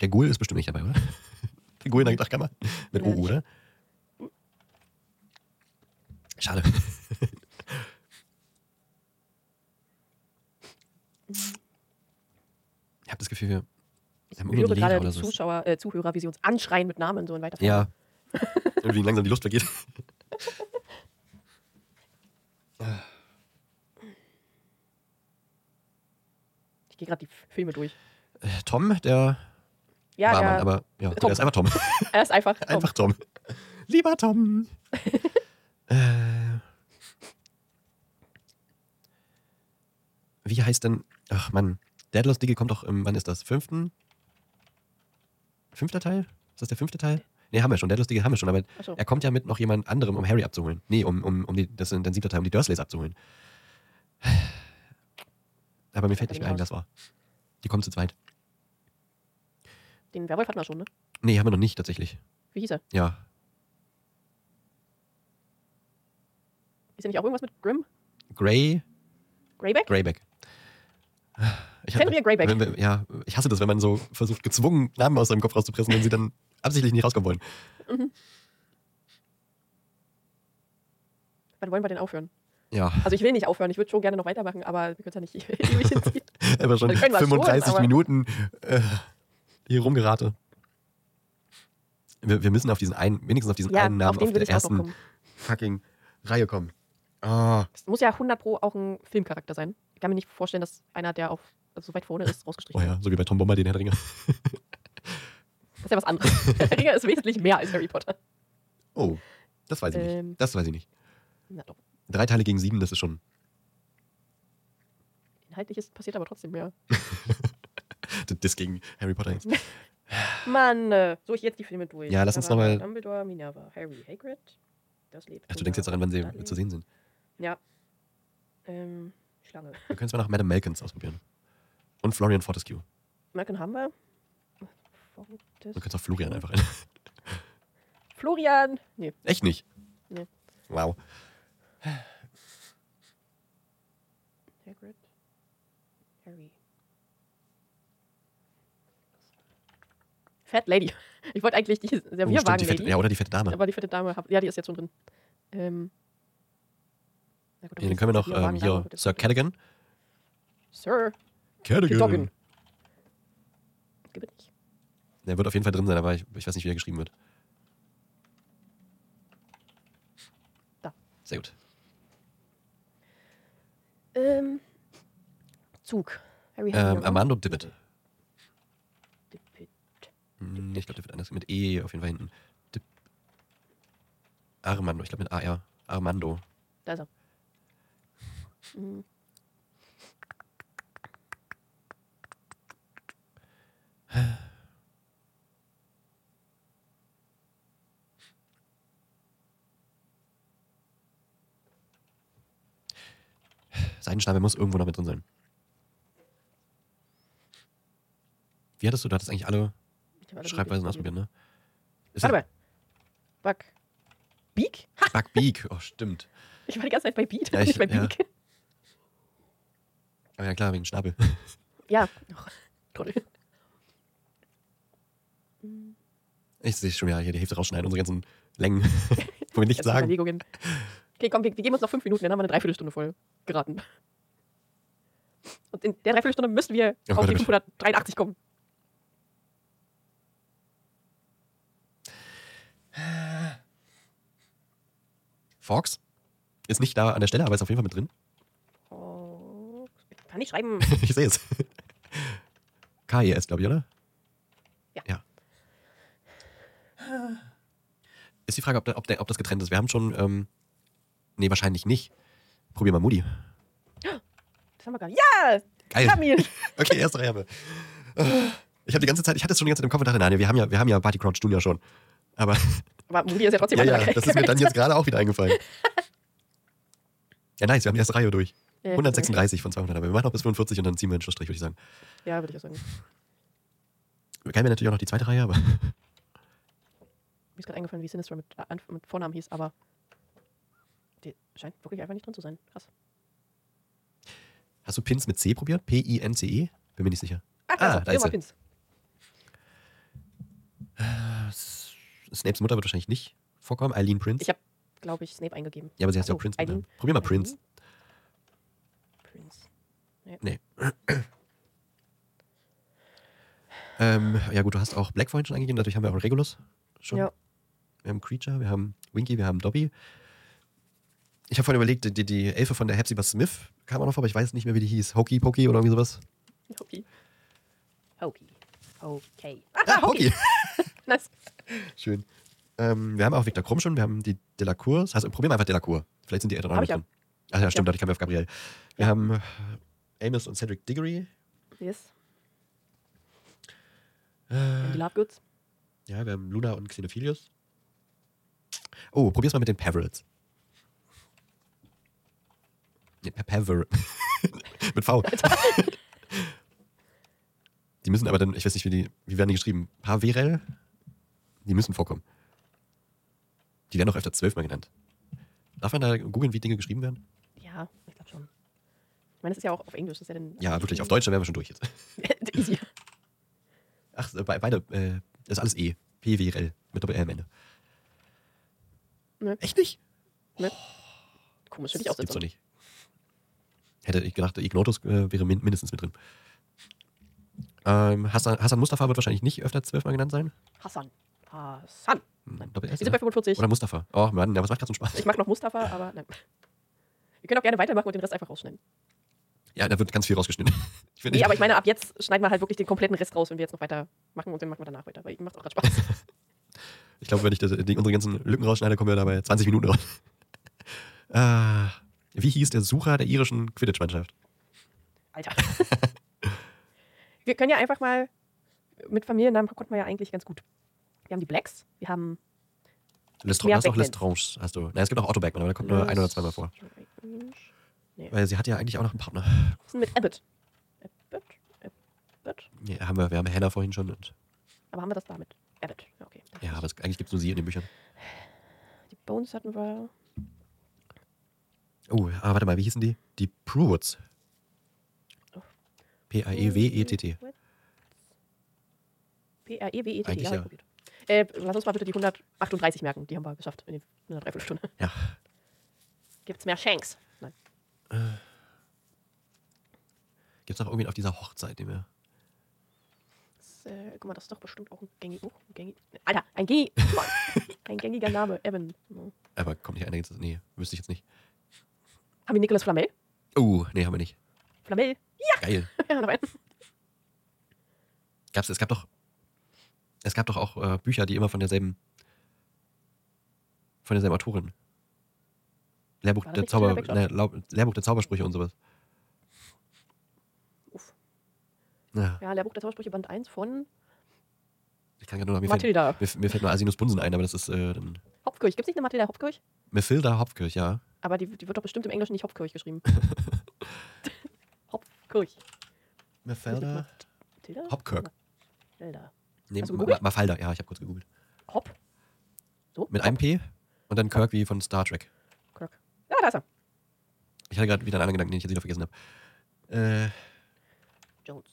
Der Ghoul ist bestimmt nicht dabei, oder? *laughs* Der Ghoul in der Dachkammer. Mit Ja, O, oder? Schade. *laughs* Ich habe das Gefühl, wir Ich haben höre gerade oder die so. Zuschauer, äh, Zuhörer, wie sie uns anschreien mit Namen so in weiter. Ja. *laughs* Irgendwie langsam die Lust vergeht. Ich gehe gerade die Filme durch. Äh, Tom, der Ja, Barmann, der, aber ja, Tom. *laughs* er ist einfach Tom. er ist einfach. Tom. einfach Tom. Lieber Tom. *laughs* äh, wie heißt denn. Ach Mann. Daedalus Diggle kommt doch im. Wann ist das? Fünften? Fünfter Teil? Ist das der fünfte Teil? Nee, haben wir schon. Daedalus Diggle haben wir schon, aber so. er kommt ja mit noch jemand anderem, um Harry abzuholen. Nee, um, um, um die, das ist dann siebter Teil, um die Dursleys abzuholen. Aber mir fällt nicht mehr ein, wer das war. Die kommen zu zweit. Den Werwolf hatten wir schon, ne? Nee, haben wir noch nicht tatsächlich. Wie hieß er? Ja. Ist er nicht auch irgendwas mit Grimm? Grey, Greyback? Greyback. Ich Fenrir Greyback. Wenn wir, ja, ich hasse das, wenn man so versucht, gezwungen Namen aus seinem Kopf rauszupressen, wenn sie dann absichtlich nicht rauskommen wollen. Wann wollen wir denn aufhören? Ja, Also ich will nicht aufhören, ich würde schon gerne noch weitermachen, aber wir können es ja nicht *laughs* *laughs* ewig hinziehen. aber schon was 35 schon, aber- Minuten äh, hier rumgerate. Wir, wir müssen auf diesen einen, wenigstens auf diesen Ja, einen Namen auf auf der ersten fucking Reihe kommen. Ah, Es muss ja 100 Pro auch ein Filmcharakter sein. Ich kann mir nicht vorstellen, dass einer, der auf also so weit vorne ist, oh rausgestrichen wird. ja, so wie bei Tom Bomber, den Herr der Ringe. Das ist ja was anderes. *laughs* Der Ringer ist wesentlich mehr als Harry Potter. Oh, das weiß ich Ähm. nicht. Das weiß ich nicht. Na doch. Drei Teile gegen sieben, das ist schon. Inhaltlich ist, passiert aber trotzdem mehr. *laughs* Das gegen Harry Potter jetzt. *laughs* Mann, äh, so ich jetzt die Filme durch. Ja, lass uns Da war noch mal- Dumbledore, Minerva, Harry, Hagrid. Das lebt. Ach, du denkst jetzt daran, wann sie zu sehen sind. Ja. Ähm, Schlange. Wir können es mal nach Madame Malkins ausprobieren. Und Florian Fortescue. Malcolm haben wir. Du kannst auch Florian einfach rein. *laughs* Florian. Nee. Echt nicht? Nee. Wow. Hagrid. Harry. Fat Lady. *laughs* Ich wollte eigentlich die Oh, stimmt, Servierwagen fette, Lady. ja, oder die fette Dame. Aber die fette Dame, ja, die ist jetzt schon drin. Ähm, Na gut, Ja, dann können wir noch ähm, hier Sir Cadogan. Sir. Cadogan. Gibt es nicht. Der wird auf jeden Fall drin sein, aber ich, ich weiß nicht, wie er geschrieben wird. Da. Sehr gut. Ähm, Zug. Harry Ähm, Armando ne? Dippet. Hm, ich glaube, der wird anders mit E auf jeden Fall hinten. Dip. Armando, ich glaube mit AR. Armando. Da ist er. Mhm. Seidenschnabel muss irgendwo noch mit drin sein. Wie hattest du? Du hattest eigentlich alle Schreibweisen Beak ausprobiert, ne? Ist Warte mal. Bug. Beak? Ha! Bug Beak. Oh, stimmt. Ich war die ganze Zeit bei Beat, Ja, *laughs* nicht ich- bei ja. Beak. Aber ja klar, wegen Schnabel. *laughs* Ja. Och, toll. Ich sehe schon wieder hier die Hälfte rausschneiden, unsere ganzen Längen, *laughs* wo wir nichts sagen. Überlegungen. Okay, komm, wir, wir geben uns noch fünf Minuten, dann haben wir eine Dreiviertelstunde voll geraten. Und in der Dreiviertelstunde müssen wir Oh auf die oh 583 kommen. Fox ist nicht da an der Stelle, aber ist auf jeden Fall mit drin. Ich kann nicht schreiben. *laughs* ich sehe es. KES, glaube ich, oder? Ja. ja. Ist die Frage, ob, der, ob, der, ob das getrennt ist. Wir haben schon, ähm, nee, wahrscheinlich nicht. Probier mal Moody. Das haben wir gar nicht. Ja! Geil. Kamil! *laughs* Okay, erste Reihe. Ich habe die ganze Zeit, ich hatte es schon die ganze Zeit im Kopf und dachte, nein, wir haben ja, wir haben ja Party Crouch Junior schon. Aber *laughs* Aber Moody ist ja trotzdem ja, ja, das ist mir dann jetzt gerade auch wieder eingefallen. *laughs* Ja, nice, wir haben die erste Reihe durch. Ja, 136 von 200, aber wir machen noch bis 45 und dann ziehen wir einen Schlussstrich, würde ich sagen. Ja, würde ich auch sagen. Wir kennen natürlich auch noch die zweite Reihe, aber *laughs* Mir ist gerade eingefallen, wie Sinistra mit, äh, mit Vornamen hieß, aber die scheint wirklich einfach nicht drin zu sein. Krass. hast du Pins mit C probiert? P-I-N-C-E? Bin mir nicht sicher. Ah, Ah, da ist. Pins. Snapes Mutter wird wahrscheinlich nicht vorkommen. Eileen Prince. Ich habe, glaube ich, Snape eingegeben. ja, aber sie heißt ja auch Prince. Eileen. Probier mal? Prince. Prince. Nee. *clears throat* ähm, ja, gut, du hast auch Black vorhin schon eingegeben. Dadurch haben wir auch Regulus schon. Ja. Wir haben Creature, wir haben Winky, wir haben Dobby. Ich habe vorhin überlegt, die, die Elfe von der Hepzibah Smith kam auch noch vor, aber ich weiß nicht mehr, wie die hieß. Hokey Pokey oder irgendwie sowas. Hokey. Hokey. Okay. Ah, Hokey. *laughs* Nice. Schön. Ähm, wir haben auch Victor Krumm schon, wir haben die Delacour. Das heißt, probieren wir einfach Delacour. Vielleicht sind die ja. drin. Ach ja, stimmt, Ja. dadurch kamen wir auf Gabriel. Wir haben äh, Amos und Cedric Diggory. Yes. Äh, Die Love Goods. ja, wir haben Luna und Xenophilius. Oh, probier's mal mit den Peverils. Nee, Pever. *laughs* mit V. die müssen aber dann, ich weiß nicht, wie, die, wie werden die geschrieben? Paverel? Die müssen vorkommen. Die werden auch öfter zwölfmal genannt. Darf man da googeln, wie Dinge geschrieben werden? Ja, ich glaube schon. Ich meine, das ist ja auch auf Englisch. Das ist ja dann Ja, wirklich. Auf Deutsch, da wären wir schon durch jetzt. *laughs* Easy. Ach, be beide, äh, das ist alles E. PWRL. Mit Doppel-L am Ende. Ne. Echt nicht? Komisch, finde ich auch Das gibt's doch nicht. Hätte ich gedacht, Ignotus äh, wäre min mindestens mit drin. Ähm, Hassan, Hassan Mustafa wird wahrscheinlich nicht öfter zwölfmal genannt sein. Hassan. Hassan. Hm, Doppel-S, Wir sind bei oder? 45. Oder Mustafa. Oh Mann, ja, was macht gerade so Spaß? Ich mag noch Mustafa, aber nein. Wir können auch gerne weitermachen und den Rest einfach rausschneiden. Ja, da wird ganz viel rausgeschnitten. *laughs* Ich Nee, nicht- aber ich meine, ab jetzt schneiden wir halt wirklich den kompletten Rest raus, wenn wir jetzt noch weiter machen und den machen wir danach weiter, weil ihm macht auch gerade Spaß. *laughs* Ich glaube, wenn ich das, die, unsere ganzen Lücken rausschneide, kommen wir dabei 20 Minuten raus. *laughs* ah, wie hieß der Sucher der irischen Quidditch-Mannschaft? Alter. Wir können ja einfach mal, mit Familiennamen konnten wir ja eigentlich ganz gut. Wir haben die Blacks, wir haben Lestrange, hast du auch. Lestrange, hast du. Nein, es gibt auch Beckmann, aber der kommt nur ein oder zweimal vor. Weil sie hat ja eigentlich auch noch einen Partner. Was ist denn mit Abbott? Abbott? Abbott? Ja, haben wir, wir haben Hannah vorhin schon. Aber haben wir das da mit Abbott? Ja, okay. ja, aber es, eigentlich gibt es nur sie in den Büchern. Die Bones hatten wir. Oh, aber warte mal, wie hießen die? Die Prewoods. P-A-E-W-E-T-T. P-A-E-W-E-T-T, ja, Äh, lass uns mal bitte die 138 merken. Die haben wir geschafft in, einer Dreiviertelstunde. Ja. Gibt's mehr Shanks? Nein. Äh, gibt's noch irgendwie auf dieser Hochzeit, den wir. Das, äh, guck mal, das ist doch bestimmt auch ein gängiger. Oh, gängig, Alter, ein, gängig, *laughs* ein gängiger Name, Evan. Aber kommt nicht einer. jetzt. Nee, wüsste ich jetzt nicht. Haben wir Nicolas Flamel? Oh, uh, nee, haben wir nicht. Flamel? Geil. *laughs* Ja, noch einen. Gab's, es gab doch. Es gab doch auch äh, Bücher, die immer von derselben. Von derselben Autorin. Lehrbuch der, Zauber, ne, Lehrbuch der Zaubersprüche und sowas. Uff. Ja, Ja, Lehrbuch der Zaubersprüche Band 1 von ich kann gerade nur noch. Mir fällt, Mathilda. mir, mir fällt nur Asinus Bunsen ein, aber das ist äh, dann. Hopfkirch. Gibt es nicht eine Mathilda Hopfkirch? Methilda Hopkirch, ja. Aber die, die wird doch bestimmt im Englischen nicht Hopfkirch geschrieben. *laughs* Methilda Mathilda? Hopkirk. Mathilda. Nee, Hast du Ma- Mafalda, ja, ich habe kurz gegoogelt. Hop. So? Mit Hop. einem P und dann Kirk wie von Star Trek. Kirk. Ja, da ist er. Ich hatte gerade wieder einen anderen Gedanken, den ich jetzt wieder vergessen habe. Äh, Jones.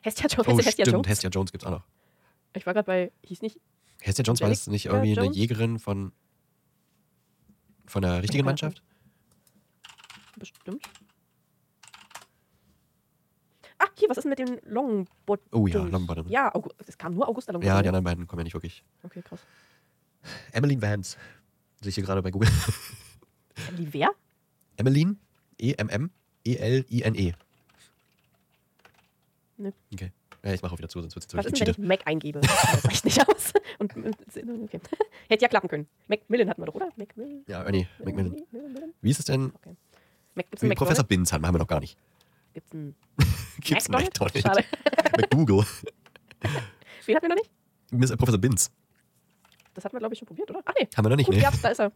Hestia Jones. oh, Hestia stimmt, Jones. Hestia Jones gibt's auch noch. Ich war gerade bei, hieß nicht, Hestia Jones war das nicht irgendwie eine Jones? Jägerin von von der richtigen Mannschaft? bestimmt. Ah, hier, was ist denn mit den Longbottoms? Oh ja, Longbottom. Ja, es kam nur Augusta Longbottom. Ja, die anderen beiden kommen ja nicht wirklich. Okay, krass. Emmeline Vance. Sehe ich hier gerade bei Google. *laughs* Die wer? Emmeline, E E-M-M-E-L-I-N-E. Ne. Okay. Ja, ich mache auch wieder zu, sonst wird es Was zu ist denn, wenn ich Mac eingebe? *laughs* Das reicht nicht aus. Und, okay. *laughs* Hätte ja klappen können. Macmillan hatten wir doch, oder? Macmillan? Ja, Ernie, Macmillan. Wie ist es denn? Okay. Mac, Professor? Binz haben wir noch gar nicht. Gibt's einen *laughs* Gibt's einen McDonald's? Schade. *laughs* McGoogle. *laughs* Wen hatten wir noch nicht? Miss- äh, Professor Binz. Das hatten wir, glaube ich, schon probiert, oder? Ach nee. Haben wir noch nicht, Gut, ne? ja, da ist er.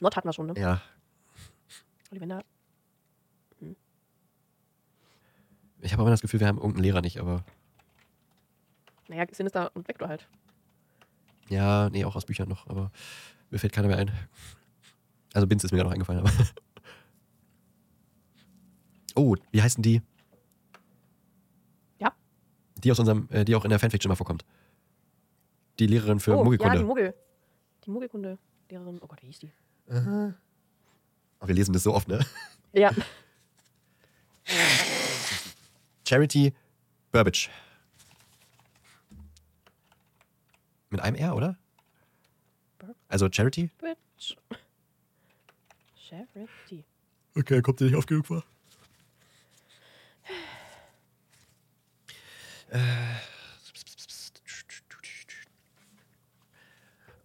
Not hatten wir schon, ne? Ja. Ollivander. Ich habe aber das Gefühl, wir haben irgendeinen Lehrer nicht, aber Naja, Sinister und Vector halt. ja, nee, auch aus Büchern noch, aber mir fällt keiner mehr ein. Also Binz ist mir gerade noch eingefallen, aber. Oh, wie heißen die? Ja. Die aus unserem, äh, die auch in der Fanfiction mal vorkommt. Die Lehrerin für oh, ja, Muggelkunde. die Muggel. Die Muggelkunde-Lehrerin. Oh Gott, wie hieß die? Oh, wir lesen das so oft, ne? Ja. Charity Burbage. Mit einem R, oder? Also Charity? Charity. Okay, kommt dir nicht oft genug vor.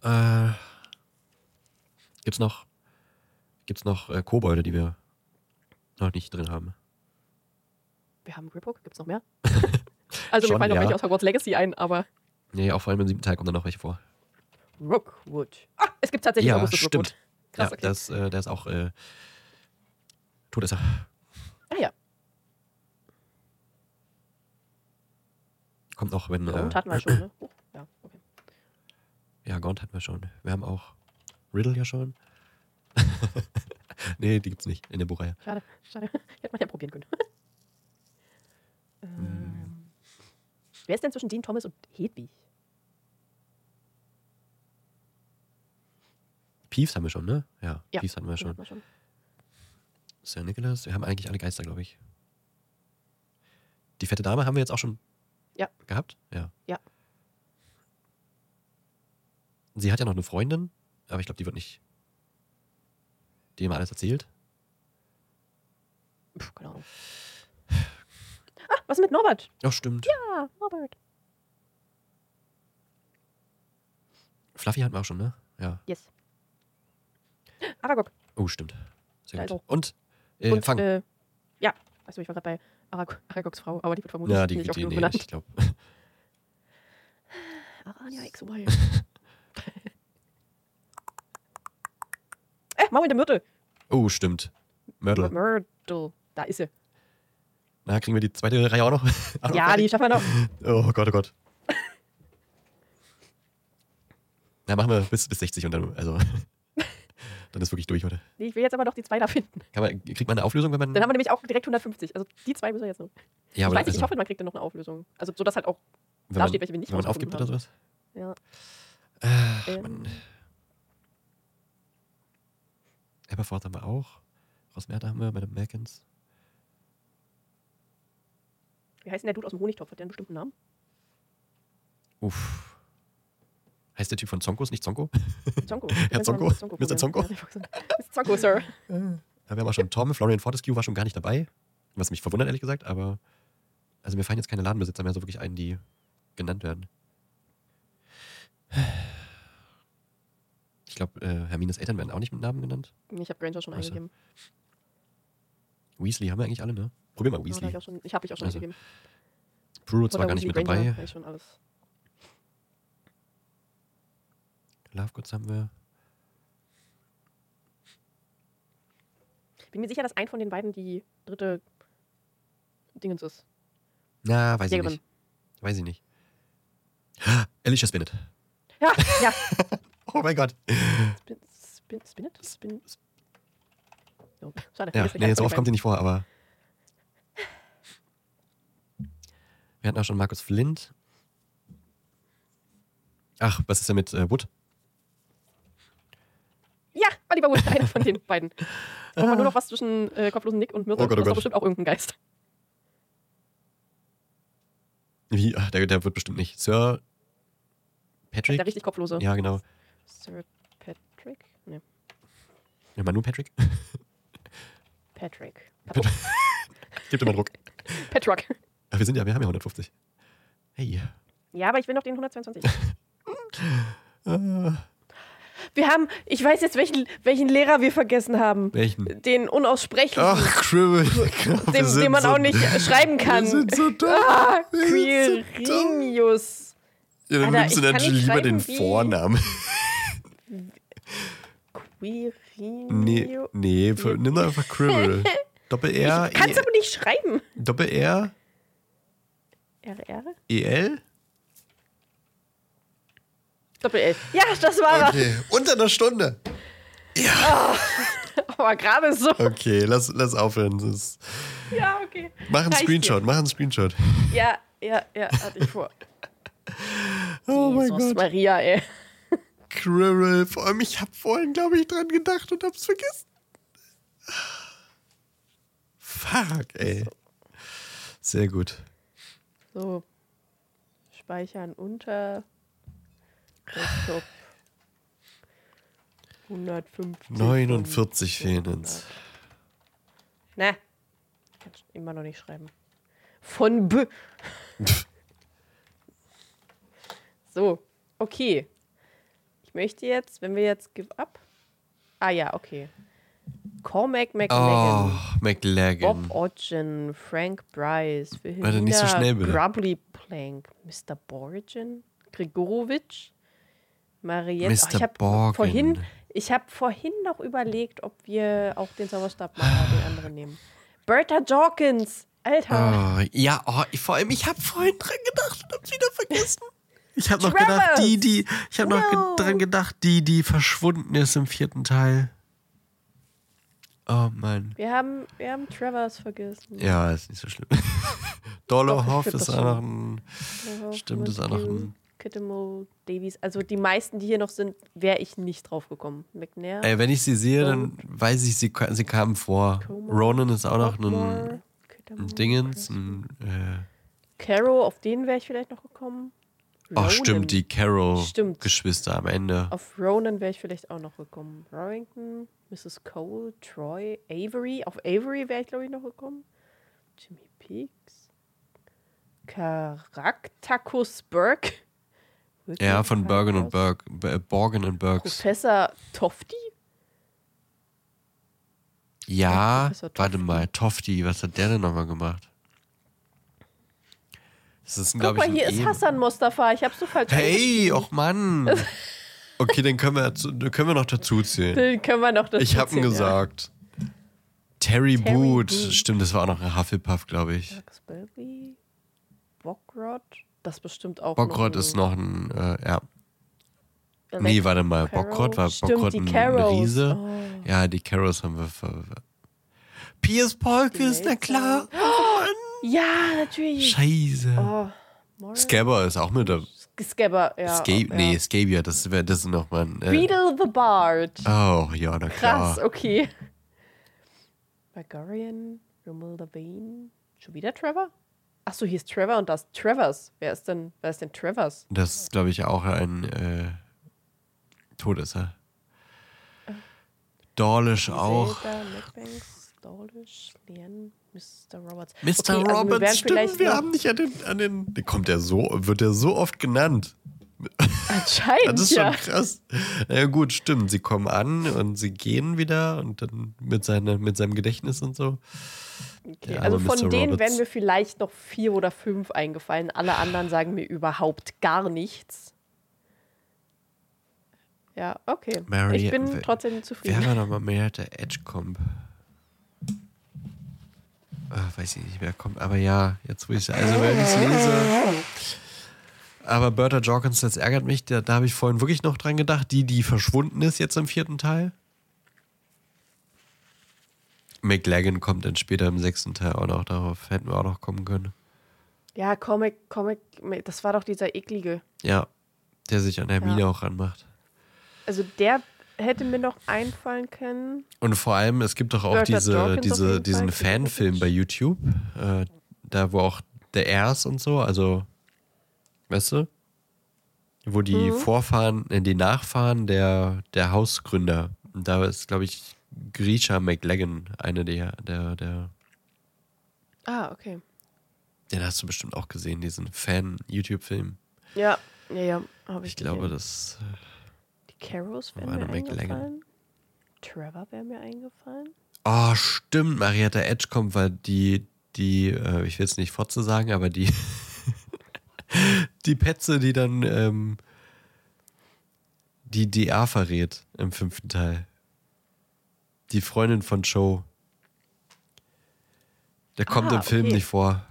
Äh, gibt's noch, gibt's noch äh, Kobolde, die wir noch nicht drin haben? Wir haben Griphook. Gibt's noch mehr? *laughs* also, Schon, mir fallen noch ja. welche aus Hogwarts Legacy ein, aber Nee, auch vor allem im siebten Teil kommen dann noch welche vor. Rookwood. Ah, es gibt tatsächlich ja, Augustus stimmt. Rookwood. Krass, ja, okay. das, äh, der ist auch äh, Todesser. Ah ja. Kommt noch, wenn. Und Äh, hatten wir schon, ne? Oh, *clears throat* ja, okay. ja, Gaunt hatten wir schon. Wir haben auch Riddle ja schon. *laughs* nee, die gibt's nicht in der Buchreihe. Schade, schade. *laughs* Hätte man ja probieren können. *laughs* ähm, wer ist denn zwischen Dean Thomas und Hedwig? Peeves haben wir schon, ne? Ja, Ja, Peeves hatten wir Den schon. hatten wir schon. Sir Nicholas, wir haben eigentlich alle Geister, glaube ich. Die fette Dame haben wir jetzt auch schon Ja. gehabt? Ja. Ja. Sie hat ja noch eine Freundin, aber ich glaube, die wird nicht. Die immer alles erzählt. Puh, keine Ahnung. Ah, was mit Norbert? Ja, stimmt. Ja, Norbert. Fluffy hatten wir auch schon, ne? Ja. Yes. Aragog. Oh, stimmt. Sehr Da gut. Und, äh, Und, Fang. äh, ja, weißt du, ich war gerade bei Arag Aragogs Frau, aber die wird vermutlich ja, die, nicht die, die nee, benannt. ich glaube. Arania XY. äh, Maul in der Myrte. Oh, stimmt. Myrtle. Myrtle. Da ist sie. Na, kriegen wir die zweite Reihe auch noch? *laughs* Auch noch Ja, die schaffen wir noch. Oh Gott, oh Gott. *laughs* Na, machen wir bis, bis 60 und dann, also, dann ist wirklich durch heute. Nee, Ich will jetzt aber noch die zwei da finden. Man, kriegt man eine Auflösung, wenn man. Dann haben wir nämlich auch direkt 150. Also die zwei müssen wir jetzt noch. ja, ich aber weiß nicht, ich also, hoffe, man kriegt dann noch eine Auflösung. Also so, dass halt auch wenn da man, steht, welche wir nicht Wenn man aufgibt oder sowas. Ja. Ach, Ähm. Mann. Aberforth haben wir auch. Rosswerte haben wir bei den Malkins. Wie heißt denn der Dude aus dem Honigtopf? Hat der einen bestimmten Namen? Uff. Heißt der Typ von Zonkos nicht Zonko? *laughs* Zonko. *laughs* Herr Zonko? Mr. Zonko? Mr. *laughs* Zonko, Sir. Ja, wir haben auch schon Tom, Florian Fortescue war schon gar nicht dabei. Was mich verwundert, ehrlich gesagt, aber. Also mir fallen jetzt keine Ladenbesitzer mehr so wirklich ein, die genannt werden. Ich glaube, äh, Hermines Eltern werden auch nicht mit Namen genannt. Ich habe Granger schon Ach so. eingegeben. Weasley haben wir eigentlich alle, ne? Probier mal Weasley. ich, schon, ich habe ich auch schon Also, eingegeben. Pruitt war gar nicht Weasley mit Granger, dabei. Ich schon alles. Lovegoods haben wir. Bin mir sicher, dass ein von den beiden die dritte Dingens ist. Na, weiß ich Jägerin. nicht. Weiß ich nicht. *gasps* Alicia Spinnet. Ja, ja. *laughs* Oh mein Gott. Spin, spin, Spinnet? Spin. Oh, schade. Ja, nee, oft den kommt sie nicht vor, aber. *sighs* Wir hatten auch schon Markus Flint. Ach, was ist denn mit äh, Wood? Ja, Oliver Wood, einer von den beiden. *laughs* Braucht man nur noch was zwischen äh, kopflosen Nick und Myrtle. Oh Gott, oh das ist bestimmt auch irgendein Geist. Wie? Ach, der, der wird bestimmt nicht. Sir Patrick? Der richtig kopflose. Ja, genau. Sir Patrick? Nee, Ja, mal nur Patrick. *laughs* Patrick. *laughs* Gib dir mal Druck. Patrick. Ach, wir sind ja, wir haben ja 150. Hey. Ja, aber ich will noch den 122. Äh, Wir haben, ich weiß jetzt, welchen, welchen Lehrer wir vergessen haben. welchen? Den unaussprechlichen, Ach, Cribbel. dem, *laughs* den man auch nicht schreiben kann. Wir sind so dumm. Ah, Wir sind so dumm. Quirinius. Ja, dann Alter, nimmst du natürlich lieber den Vornamen. Nee, Quirinio. nee, für, nimm doch einfach Cribbel. *laughs* Doppel-R, Ich kann es E- aber nicht schreiben. Doppel-R, RR? E-L? Doppel-L. Ja, das war. Okay, unter einer Stunde. *laughs* Aber gerade so. Okay, lass, lass aufhören. Das Ja, okay. mach einen Reicht Screenshot, mach einen Screenshot. Ja, ja, ja, hatte ich vor. *laughs* Oh mein Gott. Maria, ey. Cribbel. Vor allem, ich habe vorhin, glaube ich, dran gedacht und hab's vergessen. Fuck, ey. Sehr gut. So. Speichern unter. Desktop. 150. 49 fehlen uns. Ne. Kannst immer noch nicht schreiben. Von B. *laughs* so, okay. Ich möchte jetzt, wenn wir jetzt Give Up. Ah ja, okay. Cormac Oh, McLagan. McLagan. Bob Ogden, Frank Bryce, Warte, nicht so schnell, bitte. Grubbly Plank, Mr. Borgen, Grigorowitsch, Mariette. Mr. ich habe vorhin, ich habe vorhin noch überlegt, ob wir auch den Zauberstabmacher, den anderen nehmen. Bertha Jorkins, Alter. Oh, ja, oh, ich, vor allem, ich habe vorhin dran gedacht und hab's wieder vergessen. Ich habe noch Travis! gedacht, die, die, ich habe noch No. ge dran gedacht, die, die verschwunden ist im vierten Teil. Oh Mann. Wir haben, wir haben Travers vergessen. Ja, ist nicht so schlimm. *laughs* Dollarhoff find ist auch noch ein. Stimmt, ist auch noch ein- Kittemel, Davies. Also die meisten, die hier noch sind, wäre ich nicht drauf gekommen. McNair. Ey, wenn ich sie sehe, dann weiß ich, sie, sie kamen vor. Ronan ist auch noch ein, ein Dingens. Ein, äh, Caro, auf den wäre ich vielleicht noch gekommen. Ronan. stimmt, die. Carol-Geschwister am Ende. Auf Ronan wäre ich vielleicht auch noch gekommen. Rowington, Mrs. Cole, Troy, Avery. Auf Avery wäre ich, glaube ich, noch gekommen. Jimmy Peaks. Caractacus Burke. Wirklich Ja, von Bergen und. Berg, äh, Borgen und Bergs. Professor Tofty? Ja, Professor warte mal, Tofty, was hat der denn nochmal gemacht? Das ist, Guck mal, ich, hier ist Ehe- Hassan Mustafa. Ich hab's so falsch Hey, och Mann. *laughs* Okay, den können wir, den können wir noch dazu zählen. Den können wir noch dazu Ich habe ihn zählen, gesagt. Terry, Terry Boot. Stimmt, das war auch noch ein Hufflepuff, glaube ich. Ja. Belby, Bockrod. Das bestimmt auch Bockrod noch ist noch ein, äh, ja. ein Nee, warte mal. Carol. Bockrod war Stimmt, Bockrod die ein Carols. Riese. Oh. Ja, die Carols haben wir ver. Piers Polkes, na klar. *gasps* Ja, natürlich. Scheiße. Oh. Scabber ist auch mit der. Scabber, ja. Sca ja. Nee, Scabia, das wäre das ist noch mal ein. Äh, Beetle the Bard. oh, ja, na klar. Krass, okay. Bulgarian, Romuald Levine. Schon wieder Trevor? Achso, hier ist Trevor und das ist Travers. Wer ist denn, wer ist denn Travers? Das ist, glaube ich, auch ein äh, Todesser. Dawlish auch. Dawlish, Leanne, Mr. Roberts. Mr. Okay, also wir Roberts, werden stimmt, wir haben nicht an den, an den. Der kommt ja so, wird er so oft genannt. Anscheinend, *laughs* Das ist schon ja. krass. Ja, gut, stimmt. Sie kommen an und sie gehen wieder und dann mit, seine, mit seinem Gedächtnis und so. Okay, Der also von denen Roberts. wären mir vielleicht noch vier oder fünf eingefallen. Alle anderen sagen mir überhaupt gar nichts. Ja, okay. Mary- ich bin trotzdem zufrieden. Wer war nochmal mehr der Edgecomb? Äh, weiß ich nicht, wer kommt. Aber ja, jetzt wo ich also wenn ich lese. Aber Bertha Jorkins, das ärgert mich. Da, da habe ich vorhin wirklich noch dran gedacht. Die, die verschwunden ist jetzt im vierten Teil. McLagan kommt dann später im sechsten Teil auch noch. Darauf hätten wir auch noch kommen können. Ja, Comic, Comic, das war doch dieser eklige. Ja, der sich an Hermine auch ranmacht. Also der hätte mir noch einfallen können. Und vor allem, es gibt doch auch Bertha diese, Jorkins diese, diesen Fanfilm bei YouTube, äh, da wo auch der Heirs und so, also, weißt du? Wo die Mhm. Vorfahren, äh, die Nachfahren der, der Hausgründer, da ist, glaube ich, Grisha McLagan eine der, der, der, Ah, okay. den hast du bestimmt auch gesehen, diesen Fan-YouTube-Film. Ja, ja, ja, habe ich, Ich glaube, gesehen. das, Die Carrows wären mir McLagan. eingefallen. Trevor wäre mir eingefallen. Oh, stimmt, Marietta Edge kommt, weil die, die, äh, ich will es nicht Fotze sagen, aber die, *laughs* die Petze, die dann ähm, die DA verrät im fünften Teil. Die Freundin von Joe. Der kommt Ah, im Film okay. nicht vor,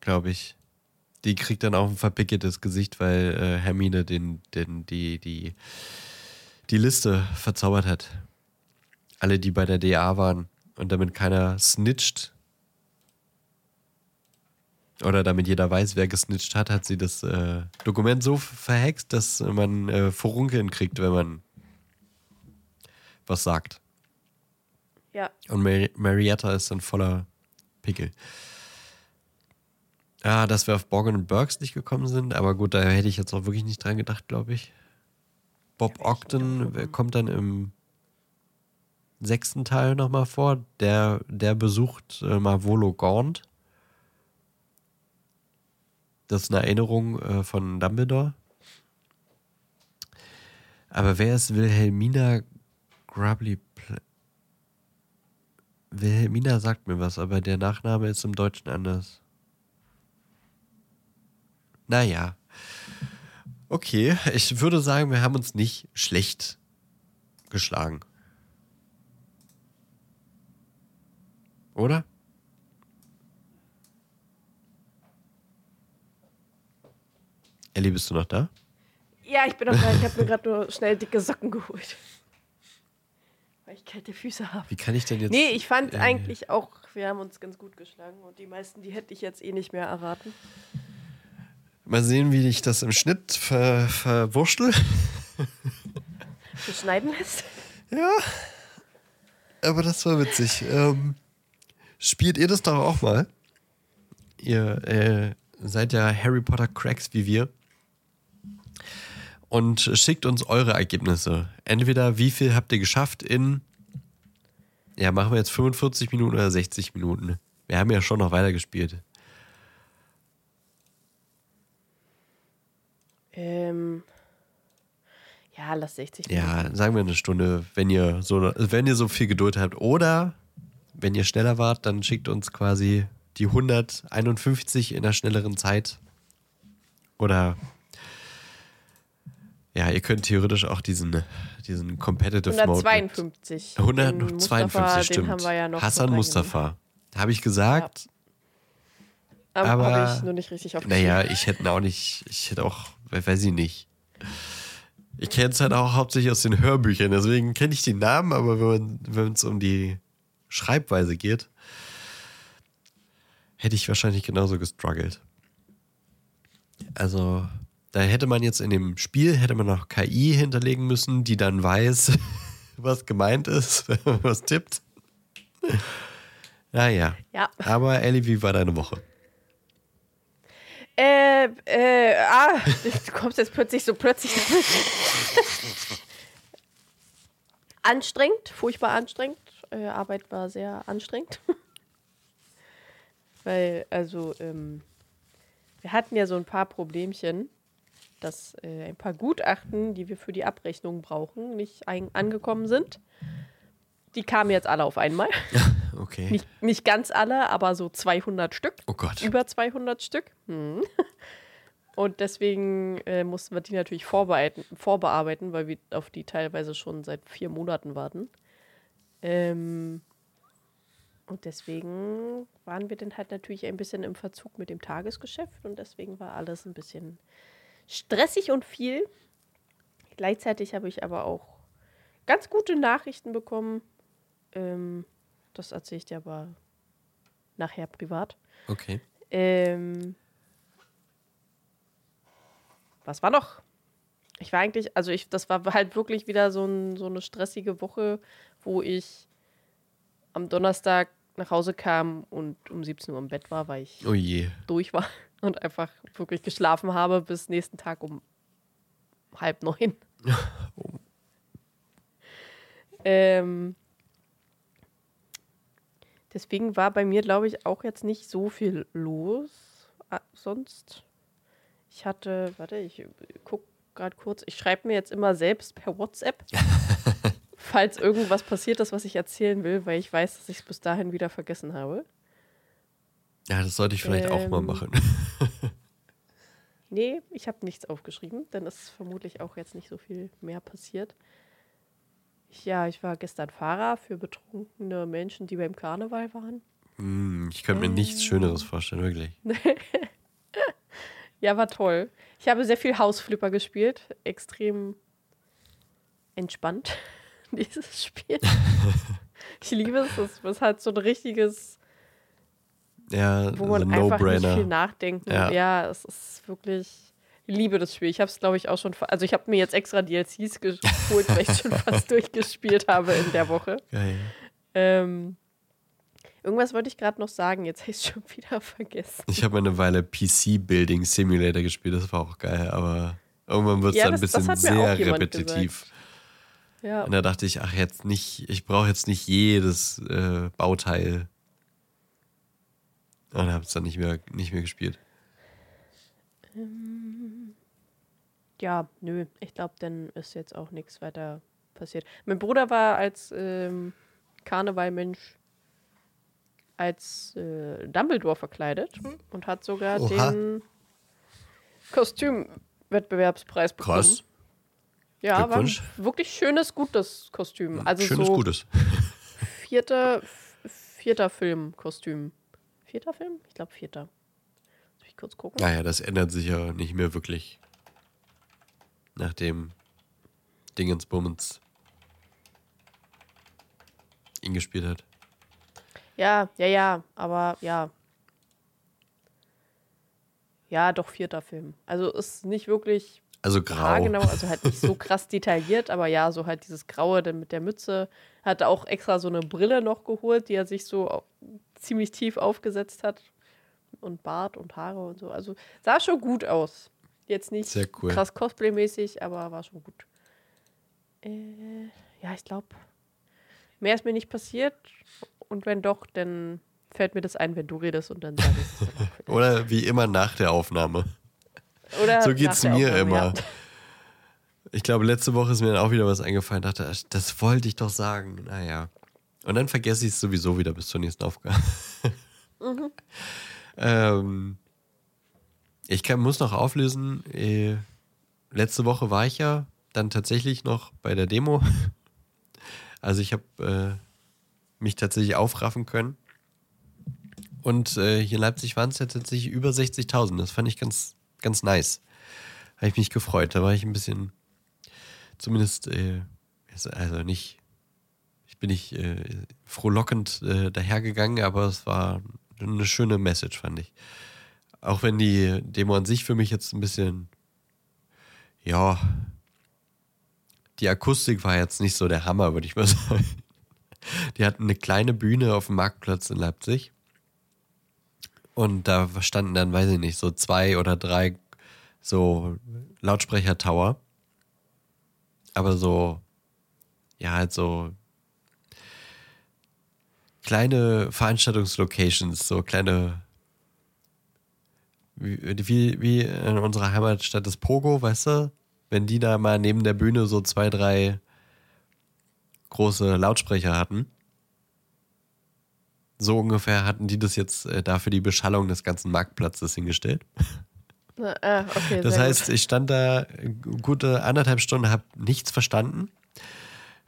glaube ich. Die kriegt dann auch ein verpickeltes Gesicht, weil äh, Hermine den, den, die, die, die Liste verzaubert hat alle, die bei der DA waren und damit keiner snitcht oder damit jeder weiß, wer gesnitcht hat, hat sie das äh, Dokument so verhext, dass man äh, Furunkeln kriegt, wenn man was sagt. Ja, Und Mar Marietta ist dann voller Pickel. Ja, dass wir auf Borgen und Burks nicht gekommen sind, aber gut, da hätte ich jetzt auch wirklich nicht dran gedacht, glaube ich. Bob Ogden wer kommt dann im sechsten Teil nochmal vor. Der, der besucht äh, Marvolo Gaunt. Das ist eine Erinnerung äh, von Dumbledore. Aber wer ist Wilhelmina Grubbly Pl Wilhelmina sagt mir was, aber der Nachname ist im Deutschen anders. Naja. Okay, ich würde sagen, wir haben uns nicht schlecht geschlagen. Oder? Ellie, bist du noch da? ja ich bin noch da. Ich habe mir gerade nur schnell dicke Socken geholt. Weil ich kalte Füße habe. Wie kann ich denn jetzt. Nee, ich fand äh, eigentlich auch, wir haben uns ganz gut geschlagen und die meisten, die hätte ich jetzt eh nicht mehr erraten. Mal sehen, wie ich das im Schnitt ver verwurschtel. Du schneiden lässt? Ja. Aber das war witzig. Ähm, spielt ihr das doch auch mal? Ihr äh, seid ja Harry Potter Cracks wie wir. Und schickt uns eure Ergebnisse. Entweder wie viel habt ihr geschafft in, ja, machen wir jetzt 45 Minuten oder 60 Minuten. Wir haben ja schon noch weitergespielt. Ähm. Ja, lass 60 Ja, sagen wir eine Stunde, wenn ihr so, wenn ihr so viel Geduld habt. Oder wenn ihr schneller wart, dann schickt uns quasi die 151 in der schnelleren Zeit. Oder ja, ihr könnt theoretisch auch diesen, diesen Competitive Mode. 152. Mit Den Mustafa, 152 den stimmt. haben wir ja noch Hassan Mustafa. Habe ich gesagt. reingenommen. aber- Habe ich nur nicht richtig aufgeschrieben. Naja, ich hätte auch nicht, ich hätte auch, weiß ich nicht. Ich kenne es halt auch hauptsächlich aus den Hörbüchern, deswegen kenne ich die Namen, aber wenn es um die Schreibweise geht, hätte ich wahrscheinlich genauso gestruggelt. Also, da hätte man jetzt in dem Spiel, hätte man noch KI hinterlegen müssen, die dann weiß, *laughs* was gemeint ist, *laughs* was tippt. Naja. Ja. Aber Ellie, wie war deine Woche? Äh, äh, ah, du kommst jetzt plötzlich so plötzlich. anstrengend, furchtbar anstrengend. Äh, Arbeit war sehr anstrengend. Weil, also, ähm, wir hatten ja so ein paar Problemchen, dass äh, ein paar Gutachten, die wir für die Abrechnung brauchen, nicht angekommen sind. Die kamen jetzt alle auf einmal. *laughs* Okay. Nicht, nicht ganz alle, aber so 200 Stück. Oh Gott. Über 200 Stück. Hm. Und deswegen äh, mussten wir die natürlich vorbereiten, vorbearbeiten, weil wir auf die teilweise schon seit vier Monaten warten. Ähm, und deswegen waren wir dann halt natürlich ein bisschen im Verzug mit dem Tagesgeschäft und deswegen war alles ein bisschen stressig und viel. Gleichzeitig habe ich aber auch ganz gute Nachrichten bekommen. Ähm, das erzähle ich dir aber nachher privat. Okay. Ähm, was war noch? Ich war eigentlich, also ich, das war halt wirklich wieder so, ein, so eine stressige Woche, wo ich am Donnerstag nach Hause kam und um 17 Uhr im Bett war, weil ich Oh durch war *laughs* und einfach wirklich geschlafen habe bis nächsten Tag um halb neun. *laughs* ähm, deswegen war bei mir, glaube ich, auch jetzt nicht so viel los. Ah, sonst, ich hatte, warte, ich gucke gerade kurz, ich schreibe mir jetzt immer selbst per WhatsApp, *laughs* falls irgendwas passiert ist, was ich erzählen will, weil ich weiß, dass ich es bis dahin wieder vergessen habe. Ja, das sollte ich vielleicht auch mal Ähm, machen. Nee, ich habe nichts aufgeschrieben, dann ist vermutlich auch jetzt nicht so viel mehr passiert. Ich, ja, ich war gestern Fahrer für betrunkene Menschen, die beim Karneval waren. Hm, ich könnte mir nichts Äh. Schöneres vorstellen, wirklich. *laughs* Ja, war toll. Ich habe sehr viel Hausflipper gespielt. Extrem entspannt, *laughs* dieses Spiel. ich liebe es. Es ist halt so ein richtiges, Ja, wo man so einfach nicht viel nachdenken. Ja. Ja. es ist wirklich. Ich liebe das Spiel. Ich habe es, glaube ich, auch schon. Also, ich habe mir jetzt extra DLCs geholt, weil ich schon *laughs* fast durchgespielt habe in der Woche. Geil. Ähm, irgendwas wollte ich gerade noch sagen. Jetzt habe ich es schon *laughs* wieder vergessen. Ich habe eine Weile PC Building Simulator gespielt, das war auch geil, aber irgendwann wird es Ja, dann ein das- bisschen sehr repetitiv. Ja. Und da dachte ich, ach, jetzt nicht, ich brauche jetzt nicht jedes äh, Bauteil. Und habe es dann nicht mehr, nicht mehr gespielt. Ja, nö, ich glaube, dann ist jetzt auch nichts weiter passiert. Mein Bruder war als ähm, Karnevalmensch als äh, Dumbledore verkleidet und hat sogar Oha. den Kostümwettbewerbspreis bekommen. Krass. Ja, war ein wirklich schönes, gutes Kostüm. Also Schönes, so Gutes. *laughs* vierter, vierter Filmkostüm. Vierter Film? Ich glaube vierter. Lass mich kurz gucken. Naja, das ändert sich ja nicht mehr wirklich. Nachdem Dingensbummens ihn gespielt hat. Ja, ja, ja, aber ja. Ja, doch vierter Film. Also ist nicht wirklich Also grau. haargenau, also halt nicht so *laughs* krass detailliert, aber ja, so halt dieses Graue dann mit der Mütze. Hat auch extra so eine Brille noch geholt, die er sich so ziemlich tief aufgesetzt hat. Und Bart und Haare und so. Also sah schon gut aus. Jetzt nicht cool. krass Cosplay-mäßig, aber war schon gut. Äh, ja, ich glaube, mehr ist mir nicht passiert. Und wenn doch, dann fällt mir das ein, wenn du redest und dann sage ich es. *laughs* Oder wie immer nach der Aufnahme. Oder So geht's der mir Aufnahme, immer. ja. Ich glaube, letzte Woche ist mir dann auch wieder was eingefallen. Dachte, ach, das wollte ich doch sagen. Naja. Und dann vergesse ich es sowieso wieder bis zur nächsten Aufgabe. Mhm. *laughs* ähm, ich kann, muss noch auflösen. Äh, letzte Woche war ich ja dann tatsächlich noch bei der Demo. *laughs* Also ich habe äh, mich tatsächlich aufraffen können. Und äh, hier in Leipzig waren es ja tatsächlich über 60.000. Das fand ich ganz, ganz nice. Habe ich mich gefreut. Da war ich ein bisschen, zumindest, äh, also nicht, ich bin nicht äh, frohlockend äh, dahergegangen, aber es war eine schöne Message, fand ich. Auch wenn die Demo an sich für mich jetzt ein bisschen, ja, die Akustik war jetzt nicht so der Hammer, würde ich mal *laughs* sagen. Die hatten eine kleine Bühne auf dem Marktplatz in Leipzig. Und da standen dann, weiß ich nicht, so zwei oder drei so Lautsprecher-Tower. Aber so, ja, halt so kleine Veranstaltungslocations, so kleine, wie, wie, in unserer Heimatstadt des Pogo, weißt du? Wenn die da mal neben der Bühne so zwei, drei große Lautsprecher hatten. So ungefähr hatten die das jetzt äh, da für die Beschallung des ganzen Marktplatzes hingestellt. Ah, okay, Das heißt, gut. ich stand da gute anderthalb Stunden, habe nichts verstanden.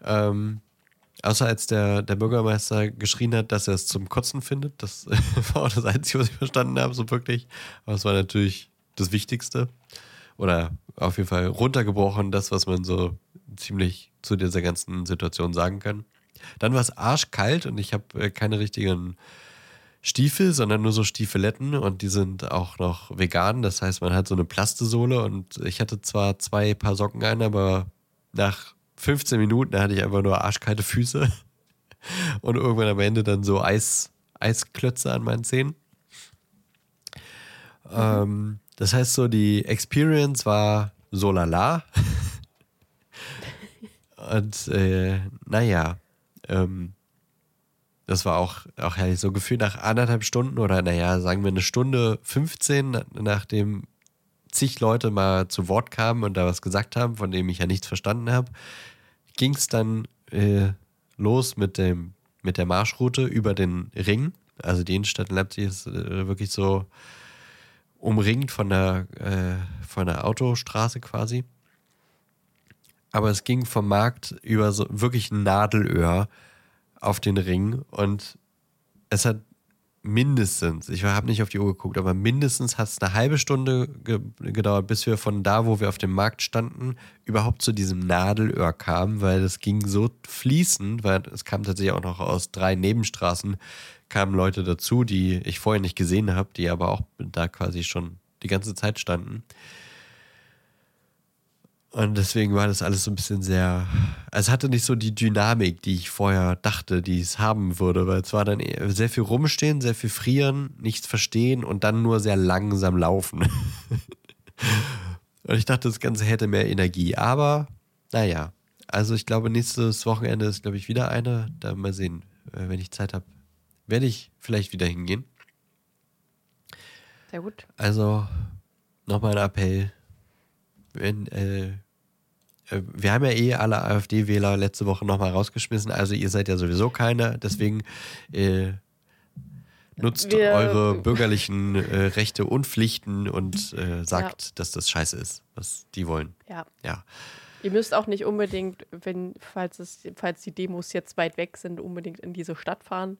Ähm, außer als der, der Bürgermeister geschrien hat, dass er es zum Kotzen findet. Das *laughs* war auch das Einzige, was ich verstanden habe, so wirklich. Aber es war natürlich das Wichtigste. Oder auf jeden Fall runtergebrochen, das, was man so ziemlich zu dieser ganzen Situation sagen kann. Dann war es arschkalt und ich habe äh, keine richtigen Stiefel, sondern nur so Stiefeletten und die sind auch noch vegan. Das heißt, man hat so eine Plastesohle und ich hatte zwar zwei Paar Socken an, aber nach 15 Minuten hatte ich einfach nur arschkalte Füße *laughs* und irgendwann am Ende dann so Eis, Eisklötze an meinen Zehen. Ähm, das heißt so, die Experience war so lala. *laughs* und äh, naja, ähm, das war auch, auch herrlich. So gefühlt nach anderthalb Stunden oder naja, sagen wir eine Stunde 15, na- nachdem zig Leute mal zu Wort kamen und da was gesagt haben, von dem ich ja nichts verstanden habe, ging es dann äh, los mit, dem, mit der Marschroute über den Ring. Also die Innenstadt in Leipzig ist äh, wirklich so umringt von der, äh, von der Autostraße quasi. Aber es ging vom Markt über so wirklich Nadelöhr auf den Ring und es hat mindestens, ich habe nicht auf die Uhr geguckt, aber mindestens hat es eine halbe Stunde ge gedauert, bis wir von da, wo wir auf dem Markt standen, überhaupt zu diesem Nadelöhr kamen, weil es ging so fließend, weil es kam tatsächlich auch noch aus drei Nebenstraßen, kamen Leute dazu, die ich vorher nicht gesehen habe, die aber auch da quasi schon die ganze Zeit standen. Und deswegen war das alles so ein bisschen sehr. Es hatte nicht so die Dynamik, die ich vorher dachte, die es haben würde, weil es war dann sehr viel rumstehen, sehr viel frieren, nichts verstehen und dann nur sehr langsam laufen. *laughs* und ich dachte, das Ganze hätte mehr Energie. Aber naja, also ich glaube, nächstes Wochenende ist, glaube ich, wieder eine. Da mal sehen, äh, wenn ich Zeit habe, werde ich vielleicht wieder hingehen. Sehr gut. Also nochmal ein Appell. Wenn, äh, wir haben ja eh alle AfD-Wähler letzte Woche nochmal rausgeschmissen, also ihr seid ja sowieso keine, deswegen äh, nutzt Wir- eure bürgerlichen äh, Rechte und Pflichten und äh, sagt, dass das scheiße ist, was die wollen. Ja. Ja. Ihr müsst auch nicht unbedingt, wenn, falls, es, falls die Demos jetzt weit weg sind, unbedingt in diese Stadt fahren.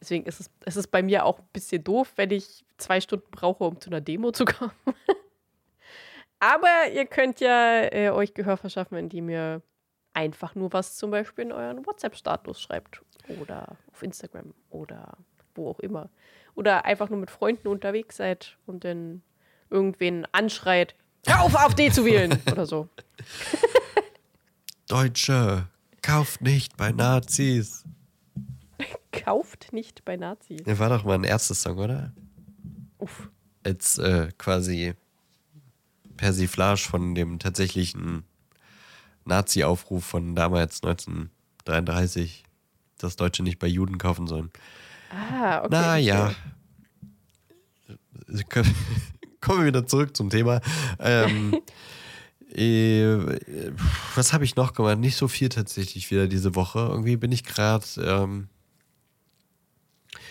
Deswegen ist es, es ist bei mir auch ein bisschen doof, wenn ich zwei Stunden brauche, um zu einer Demo zu kommen. *laughs* Aber ihr könnt ja äh, euch Gehör verschaffen, indem ihr einfach nur was zum Beispiel in euren WhatsApp-Status schreibt. Oder auf Instagram oder wo auch immer. Oder einfach nur mit Freunden unterwegs seid und dann irgendwen anschreit, hör auf, AfD zu wählen *laughs* oder so. Deutsche, kauft nicht bei Nazis. *laughs* Kauft nicht bei Nazis. Das war doch mal ein erstes Song, oder? Uff. als äh, quasi Persiflage von dem tatsächlichen Nazi-Aufruf von damals 1933, dass Deutsche nicht bei Juden kaufen sollen. Ah, okay. naja. *laughs* Kommen wir wieder zurück zum Thema. Ähm, *laughs* äh, was habe ich noch gemacht? Nicht so viel tatsächlich wieder diese Woche. Irgendwie bin ich gerade. Ähm,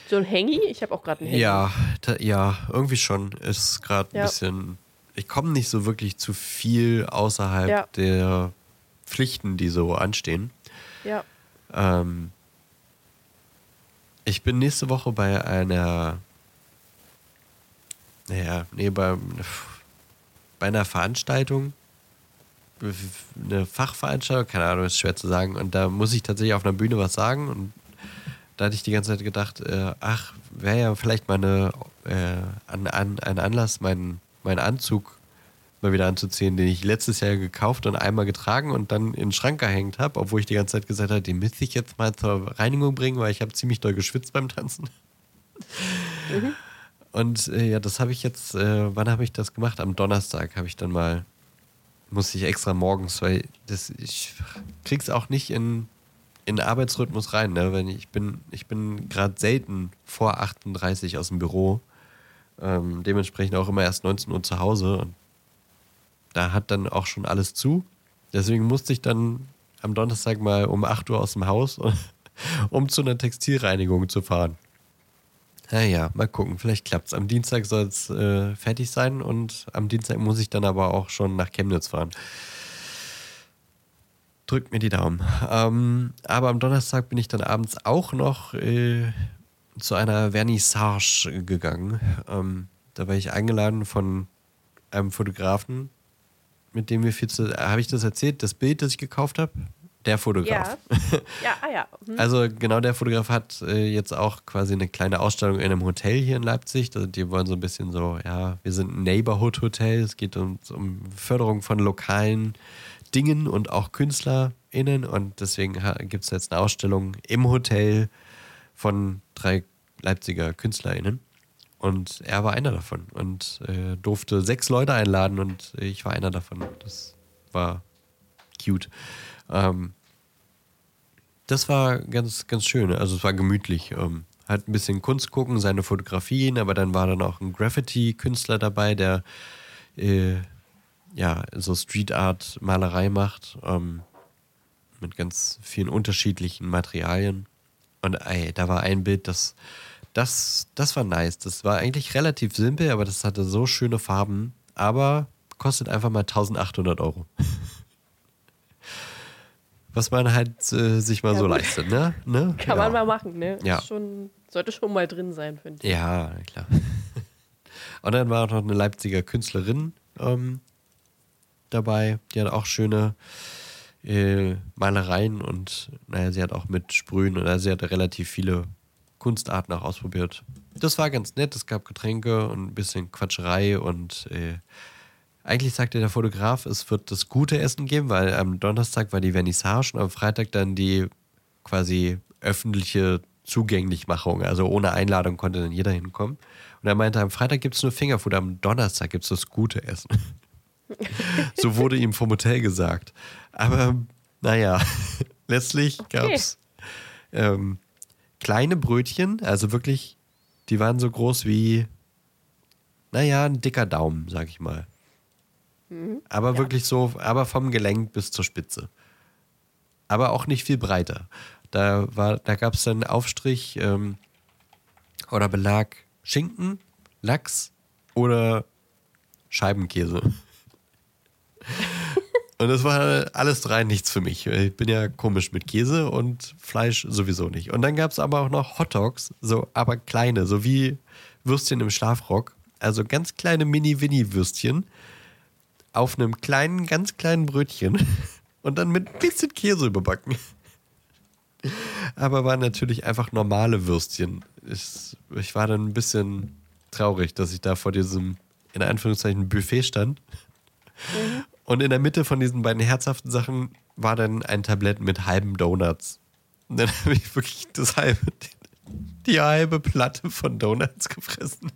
So ein Handy? Ich habe auch gerade ein Handy. Ja, ja, irgendwie schon. Ist gerade ein Ja. bisschen. Ich komme nicht so wirklich zu viel außerhalb Ja. der Pflichten, die so anstehen. Ja. Ähm, ich bin nächste Woche bei einer. Naja, nee, bei, bei einer Veranstaltung. Eine Fachveranstaltung, keine Ahnung, ist schwer zu sagen. Und da muss ich tatsächlich auf einer Bühne was sagen. Und da hatte ich die ganze Zeit gedacht, äh, ach, wäre ja vielleicht mal eine, äh, an, an, ein Anlass, meinen, meinen Anzug mal wieder anzuziehen, den ich letztes Jahr gekauft und einmal getragen und dann in den Schrank gehängt habe, obwohl ich die ganze Zeit gesagt habe, den müsste ich jetzt mal zur Reinigung bringen, weil ich habe ziemlich doll geschwitzt beim Tanzen. Mhm. Und äh, ja, das habe ich jetzt, äh, wann habe ich das gemacht? Am Donnerstag habe ich dann mal, musste ich extra morgens, weil das, ich krieg's auch nicht in, in den Arbeitsrhythmus rein, ne? Wenn ich bin, ich bin gerade selten vor 38 aus dem Büro. Ähm, dementsprechend auch immer erst 19 Uhr zu Hause. Und da hat dann auch schon alles zu. Deswegen musste ich dann am Donnerstag mal um 8 Uhr aus dem Haus, *laughs* um zu einer Textilreinigung zu fahren. Naja, mal gucken, vielleicht klappt es. Am Dienstag soll es äh, fertig sein und am Dienstag muss ich dann aber auch schon nach Chemnitz fahren. Drückt mir die Daumen. Ähm, aber am Donnerstag bin ich dann abends auch noch äh, zu einer Vernissage gegangen. Ähm, da war ich eingeladen von einem Fotografen, mit dem wir viel zu. Habe ich das erzählt? Das Bild, das ich gekauft habe? Der Fotograf. Ja, ja, ah, ja. *laughs* Mhm. Also genau der Fotograf hat äh, jetzt auch quasi eine kleine Ausstellung in einem Hotel hier in Leipzig. Also die wollen so ein bisschen so, ja, wir sind ein Neighborhood-Hotel. Es geht um, um Förderung von lokalen Dingen und auch KünstlerInnen. Und deswegen gibt es jetzt eine Ausstellung im Hotel von drei Leipziger KünstlerInnen. Und er war einer davon und äh, durfte sechs Leute einladen und ich war einer davon. Das war cute. Ähm, das war ganz, ganz schön. Also es war gemütlich. Ähm, hat ein bisschen Kunst gucken, seine Fotografien, aber dann war dann auch ein Graffiti-Künstler dabei, der äh, ja so Street Art Malerei macht ähm, mit ganz vielen unterschiedlichen Materialien. Und ey, da war ein Bild, das, das, das war nice. Das war eigentlich relativ simpel, aber das hatte so schöne Farben. Aber kostet einfach mal 1800 Euro. *laughs* was man halt äh, sich mal ja, so gut. leistet, ne? ne? *laughs* Kann ja. man mal machen, ne? Ja. Schon, sollte schon mal drin sein, finde ich. Ja, klar. *laughs* Und dann war auch noch eine Leipziger Künstlerin ähm, dabei. Die hat auch schöne äh, Malereien und naja, sie hat auch mit Sprühen oder sie hat relativ viele Kunstarten auch ausprobiert. Das war ganz nett. Es gab Getränke und ein bisschen Quatscherei und äh, eigentlich sagte der Fotograf, es wird das gute Essen geben, weil am Donnerstag war die Vernissage und am Freitag dann die quasi öffentliche Zugänglichmachung. Also ohne Einladung konnte dann jeder hinkommen. Und er meinte, am Freitag gibt es nur Fingerfood, am Donnerstag gibt es das gute Essen. *laughs* so wurde ihm vom Hotel gesagt. Aber naja, *laughs* letztlich gab es okay. ähm, kleine Brötchen, also wirklich, die waren so groß wie, naja, ein dicker Daumen, sag ich mal. Mhm. Aber ja. wirklich so, aber vom Gelenk bis zur Spitze. Aber auch nicht viel breiter. Da, da gab es dann Aufstrich ähm, oder Belag Schinken, Lachs oder Scheibenkäse. *laughs* Und das war alles drei nichts für mich. Ich bin ja komisch mit Käse und Fleisch sowieso nicht. Und dann gab es aber auch noch Hotdogs, so aber kleine, so wie Würstchen im Schlafrock. Also ganz kleine Mini-Winnie-Würstchen auf einem kleinen, ganz kleinen Brötchen *laughs* und dann mit ein bisschen Käse überbacken. Aber waren natürlich einfach normale Würstchen. Ich, ich war dann ein bisschen traurig, dass ich da vor diesem, in Anführungszeichen, Buffet stand. Mhm. Und in der Mitte von diesen beiden herzhaften Sachen war dann ein Tablett mit halben Donuts. Und dann *laughs* habe ich wirklich das halbe, die halbe Platte von Donuts gefressen.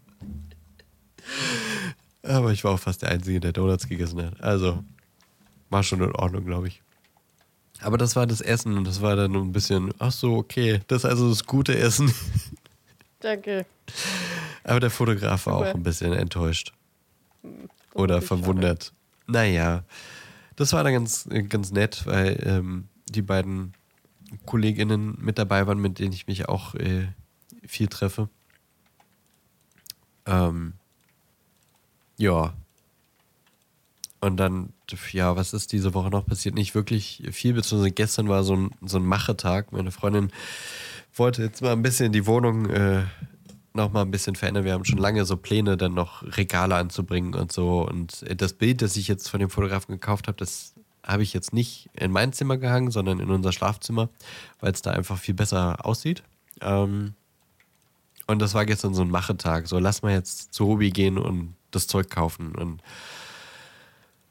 Aber ich war auch fast der Einzige, der Donuts gegessen hat. Also war schon in Ordnung, glaube ich. Aber das war das Essen und das war dann ein bisschen, ach so, okay, das ist also das gute Essen. Danke. Aber der Fotograf war auch ein bisschen enttäuscht. Hm, Oder verwundert. Naja, das war dann ganz, ganz nett, weil ähm, die beiden KollegInnen mit dabei waren, mit denen ich mich auch äh, viel treffe. Ähm, ja. Und dann, ja, was ist diese Woche noch passiert? Nicht wirklich viel, beziehungsweise gestern war so ein, so ein Machetag. Meine Freundin wollte jetzt mal ein bisschen die Wohnung äh, noch mal ein bisschen verändern. Wir haben schon lange so Pläne, dann noch Regale anzubringen und so. Und das Bild, das ich jetzt von dem Fotografen gekauft habe, das habe ich jetzt nicht in mein Zimmer gehangen, sondern in unser Schlafzimmer, weil es da einfach viel besser aussieht. Ähm, und das war gestern so ein Machetag. So, lass mal jetzt zu Hobby gehen und das Zeug kaufen. Und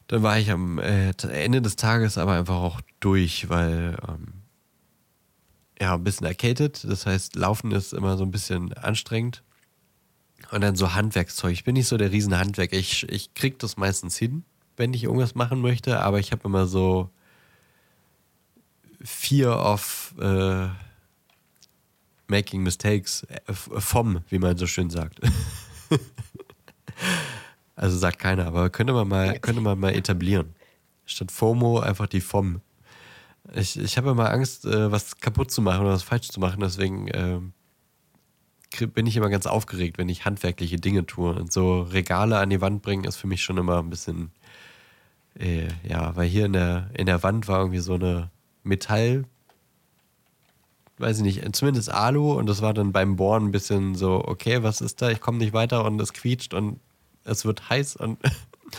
Dann war ich am äh, Ende des Tages aber einfach auch durch, weil ähm, ja, ein bisschen erkältet. Das heißt, Laufen ist immer so ein bisschen anstrengend. Und dann so Handwerkszeug. Ich bin nicht so der Riesenhandwerker. Ich, ich krieg das meistens hin, wenn ich irgendwas machen möchte, aber ich habe immer so Fear of äh, Making Mistakes äh, vom, wie man so schön sagt. *laughs* also sagt keiner, aber könnte man mal, könnte man mal etablieren. Statt FOMO einfach die vom. Ich, ich habe immer Angst, äh, was kaputt zu machen oder was falsch zu machen, deswegen äh, bin ich immer ganz aufgeregt, wenn ich handwerkliche Dinge tue. Und so Regale an die Wand bringen ist für mich schon immer ein bisschen, äh, ja, weil hier in der, in der Wand war irgendwie so eine Metall, weiß ich nicht, zumindest Alu und das war dann beim Bohren ein bisschen so, okay, was ist da? Ich komme nicht weiter und es quietscht und es wird heiß und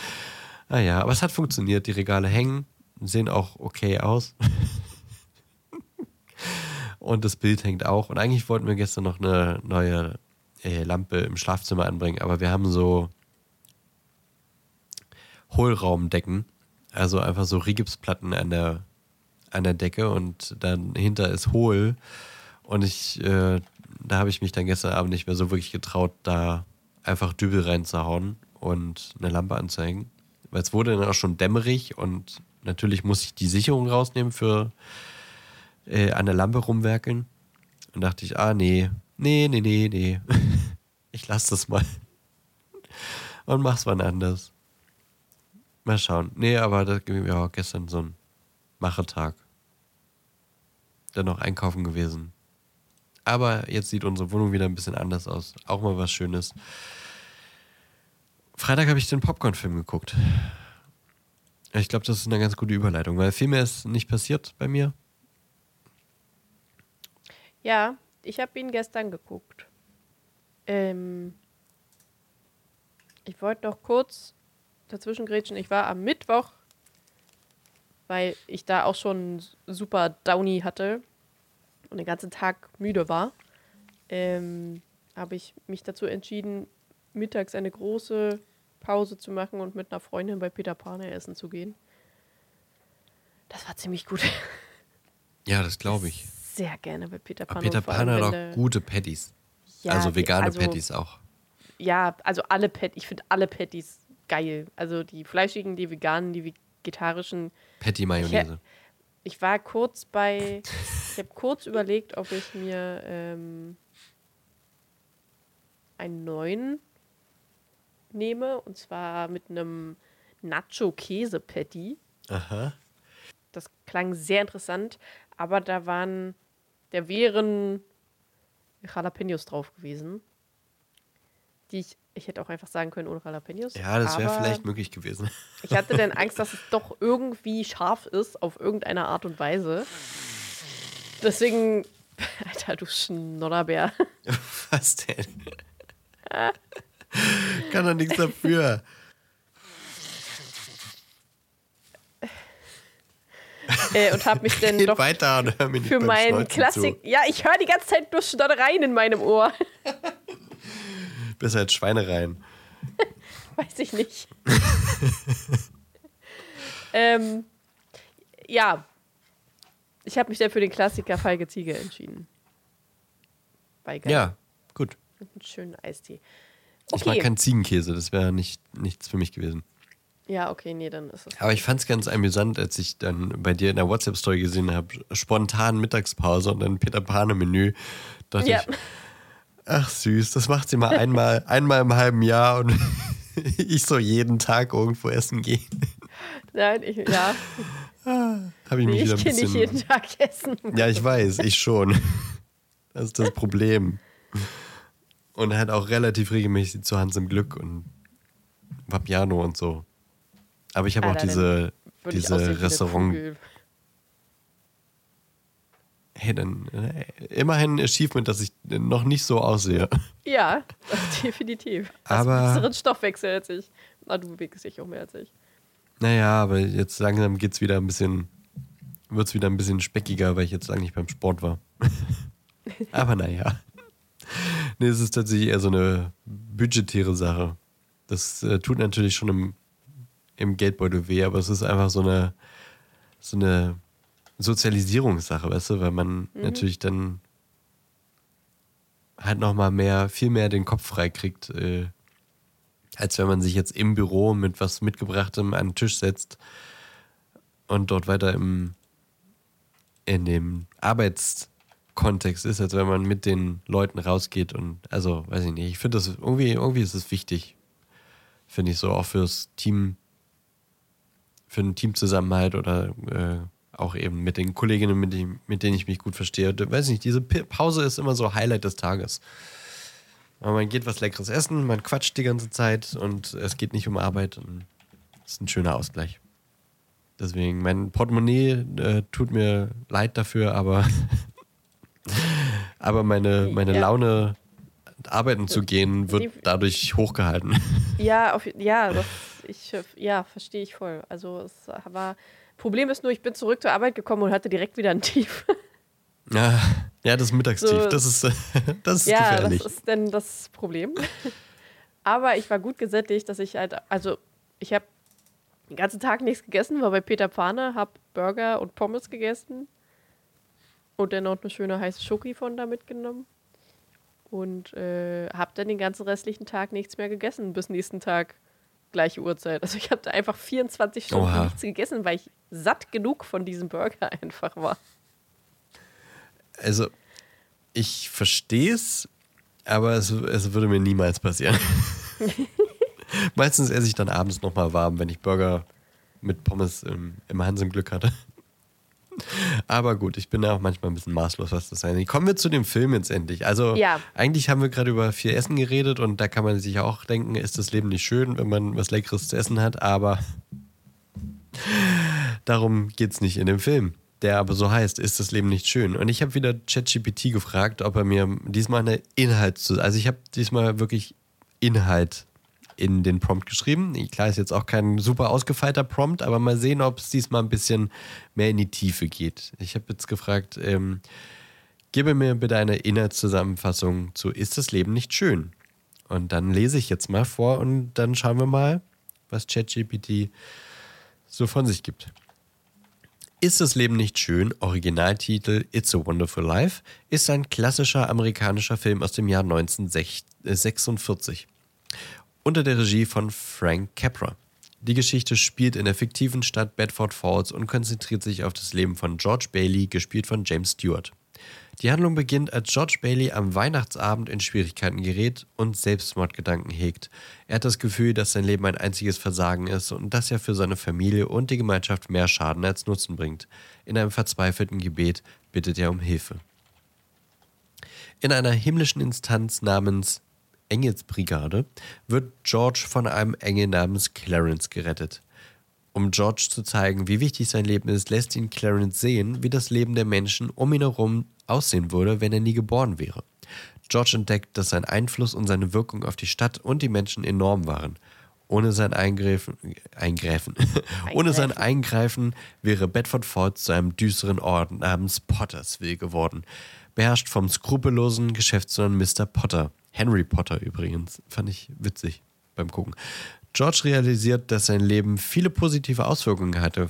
*laughs* naja, aber es hat funktioniert. Die Regale hängen, sehen auch okay aus. und das Bild hängt auch. Und eigentlich wollten wir gestern noch eine neue äh, Lampe im Schlafzimmer anbringen, aber wir haben so Hohlraumdecken, also einfach so Rigipsplatten an der an der Decke und dann hinter ist hohl. Und ich, äh, da habe ich mich dann gestern Abend nicht mehr so wirklich getraut, da einfach Dübel reinzuhauen und eine Lampe anzuhängen. Weil es wurde dann auch schon dämmerig und natürlich muss ich die Sicherung rausnehmen für äh, an der Lampe rumwerkeln. Und dachte ich, ah nee, nee, nee, nee, nee. *laughs* ich lass das mal. Und mach's wann anders. Mal schauen. Nee, aber das ging mir auch gestern so ein Machetag. Dann noch einkaufen gewesen. Aber jetzt sieht unsere Wohnung wieder ein bisschen anders aus. Auch mal was Schönes. Freitag habe ich den Popcorn-Film geguckt. Ich glaube, das ist eine ganz gute Überleitung, weil viel mehr ist nicht passiert bei mir. Ja, ich habe ihn gestern geguckt. Ähm, ich wollte noch kurz dazwischen grätschen. Ich war am Mittwoch weil ich da auch schon super Downy hatte und den ganzen Tag müde war, ähm, habe ich mich dazu entschieden, mittags eine große Pause zu machen und mit einer Freundin bei Peter Pane essen zu gehen. Das war ziemlich gut. Ja, das glaube ich. Sehr gerne bei Peter Pane. Aber Peter Pane hat auch gute Patties. Ja, also vegane also, Patties auch. Ja, also alle Patties, ich finde alle Patties geil. Also die fleischigen, die veganen, die vegetarischen. Patty Mayonnaise. Ich, ich, war kurz bei. *laughs* ich habe kurz überlegt, ob ich mir ähm, einen neuen nehme. Und zwar mit einem Nacho-Käse-Patty. Aha. Das klang sehr interessant, aber da waren. Da wären Jalapenos drauf gewesen. Die ich ich hätte auch einfach sagen können ohne Jalapenos. Ja, das wäre vielleicht möglich gewesen. *laughs* Ich hatte dann Angst, dass es doch irgendwie scharf ist, auf irgendeine Art und Weise. Deswegen, *laughs* Alter, du Schnodderbär. *laughs* Was denn? *laughs* Kann doch nichts dafür. äh, und habe mich *laughs* dann doch weiter und hör mir für meinen Klassik. Ja, ich höre die ganze Zeit nur Schnoddereien in meinem Ohr. *laughs* Besser als Schweinereien. Weiß ich nicht. ähm, ja. Ich habe mich dann für den Klassiker Feige Ziege entschieden. Weigern. Ja, gut. Mit einem schönen Eistee. Okay. Ich mag keinen Ziegenkäse, das wäre nicht, nichts für mich gewesen. Ja, okay, nee, dann ist es. Aber ich fand es ganz amüsant, als ich dann bei dir in der WhatsApp-Story gesehen habe, spontan Mittagspause und dann Peter Pane-Menü. Dachte ja. ich, Ach süß, das macht sie mal einmal, *laughs* einmal im halben Jahr und *laughs* ich so jeden Tag irgendwo essen gehen. Nein, ich, ja. Habe ich nee, mich wieder ein bisschen. Ich nicht jeden Tag essen. Ja, ich weiß, ich schon. Das ist das Problem. Und halt auch relativ regelmäßig zu Hans im Glück und Vapiano und so. Aber ich habe auch diese, diese Restaurant hey, dann äh, immerhin ein Achievement, dass ich noch nicht so aussehe. Ja, definitiv. Hast aber besseren Stoffwechsel als ich. Na, du bewegst dich auch mehr als ich. Naja, aber jetzt langsam geht's wieder ein bisschen, wird's wieder ein bisschen speckiger, weil ich jetzt lange nicht beim Sport war. *laughs* aber naja. Nee, es ist tatsächlich eher so eine budgetäre Sache. Das äh, tut natürlich schon im im Geldbeutel weh, aber es ist einfach so eine, so eine Sozialisierungssache, weißt du, weil man mhm. natürlich dann halt nochmal mehr, viel mehr den Kopf frei kriegt, äh, als wenn man sich jetzt im Büro mit was mitgebrachtem an den Tisch setzt und dort weiter im, in dem Arbeitskontext ist, als wenn man mit den Leuten rausgeht und also, weiß ich nicht, ich finde das irgendwie, irgendwie ist es wichtig, finde ich so, auch fürs Team, für den Teamzusammenhalt oder äh, auch eben mit den Kolleginnen, mit, die, mit denen ich mich gut verstehe. Weiß nicht, diese Pause ist immer so Highlight des Tages. Aber man geht was Leckeres essen, man quatscht die ganze Zeit und es geht nicht um Arbeit. Und ist ein schöner Ausgleich. Deswegen, mein Portemonnaie äh, tut mir leid dafür, aber, *laughs* aber meine, meine ja. Laune, arbeiten zu gehen, wird dadurch hochgehalten. *laughs* Ja, auf, ja, das, ich, ja, verstehe ich voll. Also es war Problem ist nur, ich bin zurück zur Arbeit gekommen und hatte direkt wieder ein Tief. *laughs* Ja, ja das Mittagstief, so, das ist, *laughs* das ist ja, gefährlich. das ist denn das Problem. Aber ich war gut gesättigt, dass ich halt, also ich habe den ganzen Tag nichts gegessen, war bei Peter Pane, habe Burger und Pommes gegessen und dann noch eine schöne heiße Schoki von da mitgenommen und äh, habe dann den ganzen restlichen Tag nichts mehr gegessen bis nächsten Tag gleiche Uhrzeit. Also ich habe da einfach 24 Stunden Oha. nichts gegessen, weil ich satt genug von diesem Burger *laughs* einfach war. Also ich verstehe es, aber es, es würde mir niemals passieren. *laughs* Meistens esse ich dann abends nochmal warm, wenn ich Burger mit Pommes im, im Hans im Glück hatte. Aber gut, ich bin da auch manchmal ein bisschen maßlos, was das angeht. Kommen wir zu dem Film jetzt endlich. Also, ja. eigentlich haben wir gerade über viel Essen geredet und da kann man sich auch denken, ist das Leben nicht schön, wenn man was Leckeres zu essen hat, aber darum geht es nicht in dem Film, der aber so heißt, ist das Leben nicht schön. Und ich habe wieder ChatGPT gefragt, ob er mir diesmal eine Inhalt zu. Also, ich habe diesmal wirklich Inhalt in den Prompt geschrieben. Klar, ist jetzt auch kein super ausgefeilter Prompt, aber mal sehen, ob es diesmal ein bisschen mehr in die Tiefe geht. Ich habe jetzt gefragt, ähm, gebe mir bitte eine Inhaltszusammenfassung zu Ist das Leben nicht schön? Und dann lese ich jetzt mal vor und dann schauen wir mal, was ChatGPT so von sich gibt. Ist das Leben nicht schön? Originaltitel It's a Wonderful Life ist ein klassischer amerikanischer Film aus dem Jahr 1946 unter der Regie von Frank Capra. Die Geschichte spielt in der fiktiven Stadt Bedford Falls und konzentriert sich auf das Leben von George Bailey, gespielt von James Stewart. Die Handlung beginnt, als George Bailey am Weihnachtsabend in Schwierigkeiten gerät und Selbstmordgedanken hegt. Er hat das Gefühl, dass sein Leben ein einziges Versagen ist und dass er für seine Familie und die Gemeinschaft mehr Schaden als Nutzen bringt. In einem verzweifelten Gebet bittet er um Hilfe. In einer himmlischen Instanz namens Engelsbrigade wird George von einem Engel namens Clarence gerettet. Um George zu zeigen, wie wichtig sein Leben ist, lässt ihn Clarence sehen, wie das Leben der Menschen um ihn herum aussehen würde, wenn er nie geboren wäre. George entdeckt, dass sein Einfluss und seine Wirkung auf die Stadt und die Menschen enorm waren. Ohne sein Eingreifen, Eingreifen. *laughs* Ohne sein Eingreifen wäre Bedford Falls zu einem düsteren Ort namens Pottersville geworden, beherrscht vom skrupellosen Geschäftsmann Mr. Potter, Henry Potter übrigens. Fand ich witzig beim Gucken. George realisiert, dass sein Leben viele positive Auswirkungen hatte.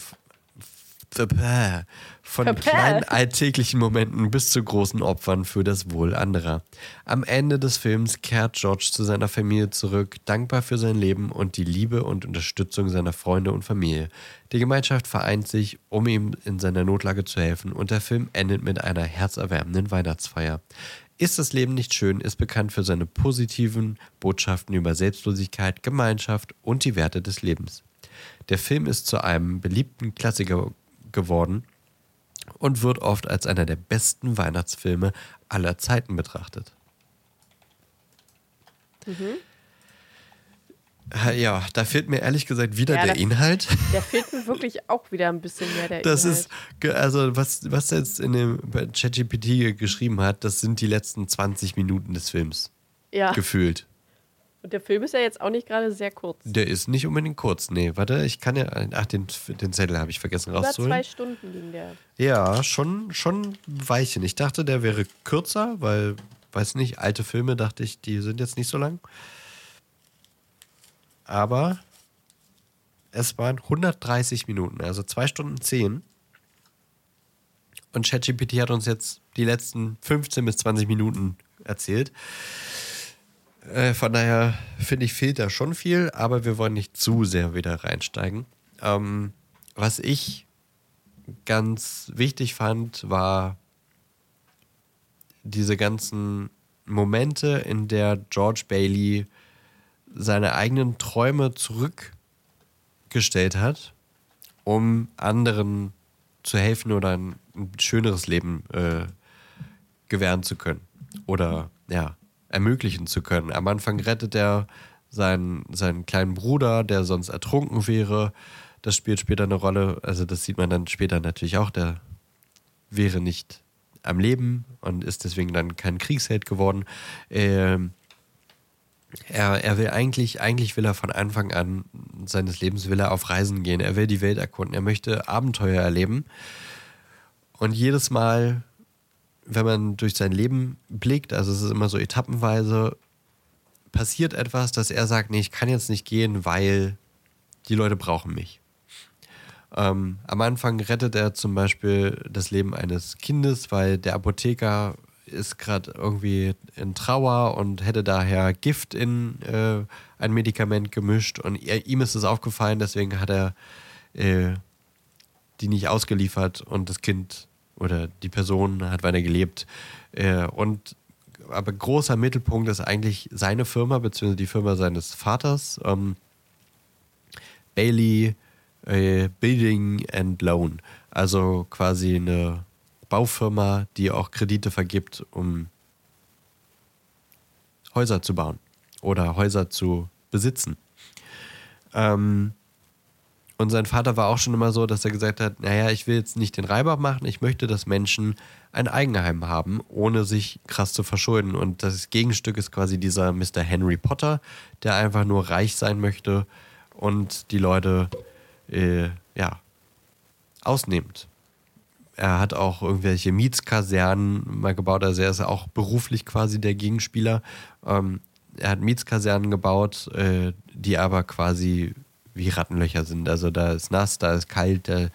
Von kleinen alltäglichen Momenten bis zu großen Opfern für das Wohl anderer. Am Ende des Films kehrt George zu seiner Familie zurück, dankbar für sein Leben und die Liebe und Unterstützung seiner Freunde und Familie. Die Gemeinschaft vereint sich, um ihm in seiner Notlage zu helfen und der Film endet mit einer herzerwärmenden Weihnachtsfeier. Ist das Leben nicht schön ist bekannt für seine positiven Botschaften über Selbstlosigkeit, Gemeinschaft und die Werte des Lebens. Der Film ist zu einem beliebten Klassiker geworden und wird oft als einer der besten Weihnachtsfilme aller Zeiten betrachtet. Mhm. Ja, da fehlt mir ehrlich gesagt wieder ja, der das, Inhalt. *laughs* Der fehlt mir wirklich auch wieder ein bisschen mehr der das Inhalt. Das ist, also was, was er jetzt in dem ChatGPT geschrieben hat, das sind die letzten 20 Minuten des Films. Ja. Gefühlt. Und der Film ist ja jetzt auch nicht gerade sehr kurz. Der ist nicht unbedingt kurz, nee. Warte, ich kann ja. Ach, den, den Zettel habe ich vergessen Über rauszuholen. zwei Stunden ging der. Ja, schon, schon ein Weilchen. Ich dachte, der wäre kürzer, weil, weiß nicht, alte Filme dachte ich, die sind jetzt nicht so lang aber Es waren 130 Minuten, also zwei Stunden zehn. Und ChatGPT hat uns jetzt die letzten 15 bis 20 Minuten erzählt. Äh, von daher finde ich, fehlt da schon viel, aber wir wollen nicht zu sehr wieder reinsteigen. Ähm, was ich ganz wichtig fand, war diese ganzen Momente, in der George Bailey seine eigenen Träume zurückgestellt hat, um anderen zu helfen oder ein, ein schöneres Leben äh, gewähren zu können. Oder ja, ermöglichen zu können. Am Anfang rettet er seinen, seinen kleinen Bruder, der sonst ertrunken wäre. Das spielt später eine Rolle. Also, das sieht man dann später natürlich auch. Der wäre nicht am Leben und ist deswegen dann kein Kriegsheld geworden. Ähm, er, er will eigentlich, eigentlich will er von Anfang an seines Lebens will er auf Reisen gehen. Er will die Welt erkunden. Er möchte Abenteuer erleben. Und jedes Mal, wenn man durch sein Leben blickt, also es ist immer so etappenweise, passiert etwas, dass er sagt, nee, ich kann jetzt nicht gehen, weil die Leute brauchen mich. Ähm, am Anfang rettet er zum Beispiel das Leben eines Kindes, weil der Apotheker ist gerade irgendwie in Trauer und hätte daher Gift in äh, ein Medikament gemischt und er, ihm ist es aufgefallen, deswegen hat er äh, die nicht ausgeliefert und das Kind oder die Person hat weiter gelebt. Äh, und aber großer Mittelpunkt ist eigentlich seine Firma, beziehungsweise die Firma seines Vaters, ähm, Bailey äh, Building and Loan. Also quasi eine Baufirma, die auch Kredite vergibt, um Häuser zu bauen oder Häuser zu besitzen. Ähm, und sein Vater war auch schon immer so, dass er gesagt hat, naja, ich will jetzt nicht den Reibach machen, ich möchte, dass Menschen ein Eigenheim haben, ohne sich krass zu verschulden. Und das Gegenstück ist quasi dieser Mr. Henry Potter, der einfach nur reich sein möchte und die Leute, äh, ja, ausnimmt. Er hat auch irgendwelche Mietskasernen mal gebaut, also er ist auch beruflich quasi der Gegenspieler. Ähm, er hat Mietskasernen gebaut, äh, die aber quasi wie Rattenlöcher sind. Also da ist nass, da ist kalt, da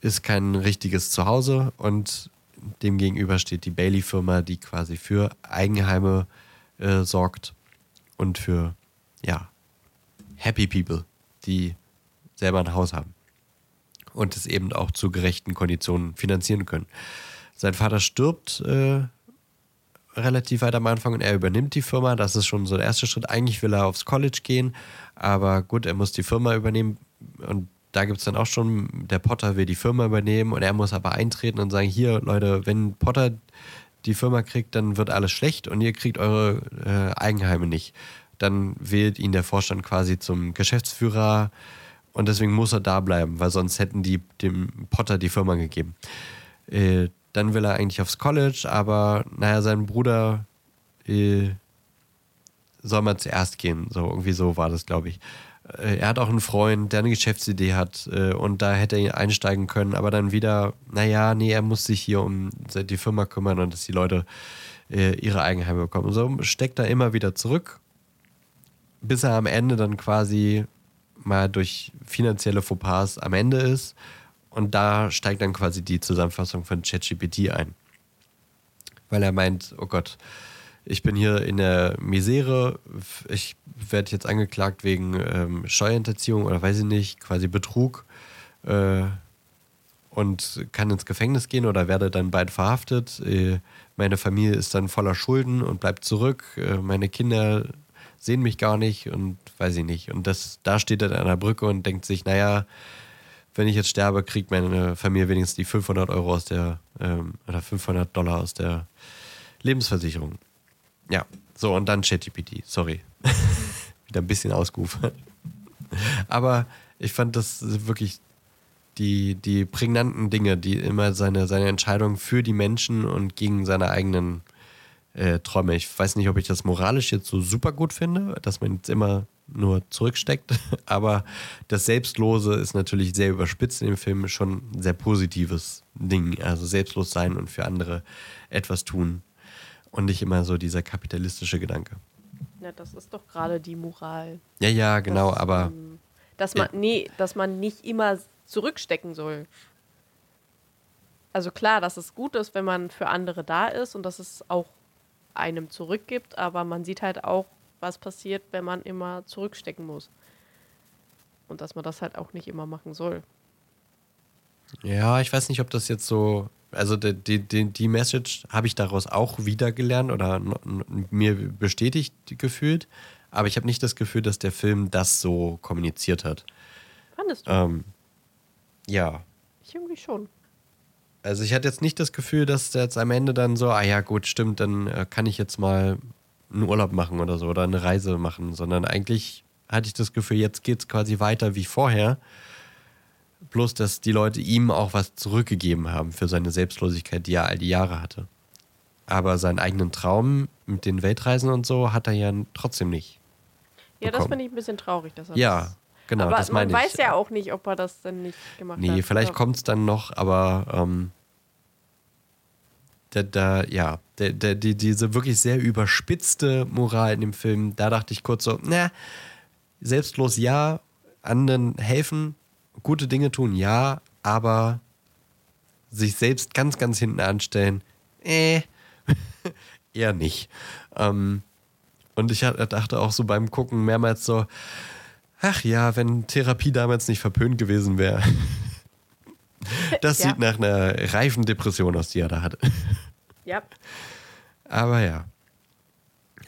ist kein richtiges Zuhause und dem gegenüber steht die Bailey-Firma, die quasi für Eigenheime äh, sorgt und für, ja, Happy People, die selber ein Haus haben und es eben auch zu gerechten Konditionen finanzieren können. Sein Vater stirbt äh, relativ weit am Anfang und er übernimmt die Firma. Das ist schon so der erste Schritt. Eigentlich will er aufs College gehen, aber gut, er muss die Firma übernehmen und da gibt es dann auch schon, der Potter will die Firma übernehmen und er muss aber eintreten und sagen, hier Leute, wenn Potter die Firma kriegt, dann wird alles schlecht und ihr kriegt eure äh, Eigenheime nicht. Dann wählt ihn der Vorstand quasi zum Geschäftsführer und deswegen muss er da bleiben, weil sonst hätten die dem Potter die Firma gegeben. Äh, dann will er eigentlich aufs College, aber naja, sein Bruder äh, soll mal zuerst gehen. So, irgendwie so war das, glaube ich. Äh, er hat auch einen Freund, der eine Geschäftsidee hat äh, und da hätte er einsteigen können, aber dann wieder, naja, nee, er muss sich hier um die Firma kümmern und dass die Leute äh, ihre Eigenheime bekommen. Und so steckt er immer wieder zurück, bis er am Ende dann quasi mal durch finanzielle Fauxpas am Ende ist und da steigt dann quasi die Zusammenfassung von ChatGPT ein. Weil er meint, oh Gott, ich bin hier in der Misere, ich werde jetzt angeklagt wegen ähm, Steuerhinterziehung oder weiß ich nicht, quasi Betrug äh, und kann ins Gefängnis gehen oder werde dann bald verhaftet. Äh, meine Familie ist dann voller Schulden und bleibt zurück. Äh, meine Kinder sehen mich gar nicht und weiß ich nicht. Und das, da steht er an der Brücke und denkt sich, naja, wenn ich jetzt sterbe, kriegt meine Familie wenigstens die 500 Euro aus der, ähm, oder 500 Dollar aus der Lebensversicherung. Ja, so und dann ChatGPT, sorry. *laughs* Wieder ein bisschen ausgeufert. Aber ich fand das wirklich die, die prägnanten Dinge, die immer seine, seine Entscheidung für die Menschen und gegen seine eigenen äh, Träume. Ich weiß nicht, ob ich das moralisch jetzt so super gut finde, dass man jetzt immer nur zurücksteckt. *laughs* Aber das Selbstlose ist natürlich sehr überspitzt in dem Film schon ein sehr positives Ding. Also selbstlos sein und für andere etwas tun. Und nicht immer so dieser kapitalistische Gedanke. Ja, das ist doch gerade die Moral. Ja, ja, genau, das, aber. Ähm, Dass man, nee, dass man nicht immer zurückstecken soll. Also klar, dass es gut ist, wenn man für andere da ist und dass es auch einem zurückgibt, aber man sieht halt auch, was passiert, wenn man immer zurückstecken muss. Und dass man das halt auch nicht immer machen soll. Ja, ich weiß nicht, ob das jetzt so. Also die, die, die Message habe ich daraus auch wieder gelernt oder mir bestätigt gefühlt. Aber ich habe nicht das Gefühl, dass der Film das so kommuniziert hat. Fandest du? Ähm, ja. Ich irgendwie schon. Also ich hatte jetzt nicht das Gefühl, dass jetzt am Ende dann so, ah ja gut, stimmt, dann äh, kann ich jetzt mal einen Urlaub machen oder so oder eine Reise machen, sondern eigentlich hatte ich das Gefühl, jetzt geht es quasi weiter wie vorher. Bloß, dass die Leute ihm auch was zurückgegeben haben für seine Selbstlosigkeit, die er all die Jahre hatte. Aber seinen eigenen Traum mit den Weltreisen und so hat er ja trotzdem nicht. Ja, bekommen. das finde ich ein bisschen traurig, dass er ja, das genau, aber das meine ich. Man weiß ja auch nicht, ob er das dann nicht gemacht nee, hat. Nee, vielleicht kommt es dann noch, aber ähm, da, da, ja, der, der, die, diese wirklich sehr überspitzte Moral in dem Film, da dachte ich kurz so, na, selbstlos ja, anderen helfen, gute Dinge tun, ja, aber sich selbst ganz, ganz hinten anstellen, äh, *laughs* eher nicht. Ähm, und ich dachte auch so beim Gucken mehrmals so, ach ja, wenn Therapie damals nicht verpönt gewesen wäre. *laughs* Das ja. sieht nach einer reifen Depression aus, die er da hatte. Ja. Aber ja.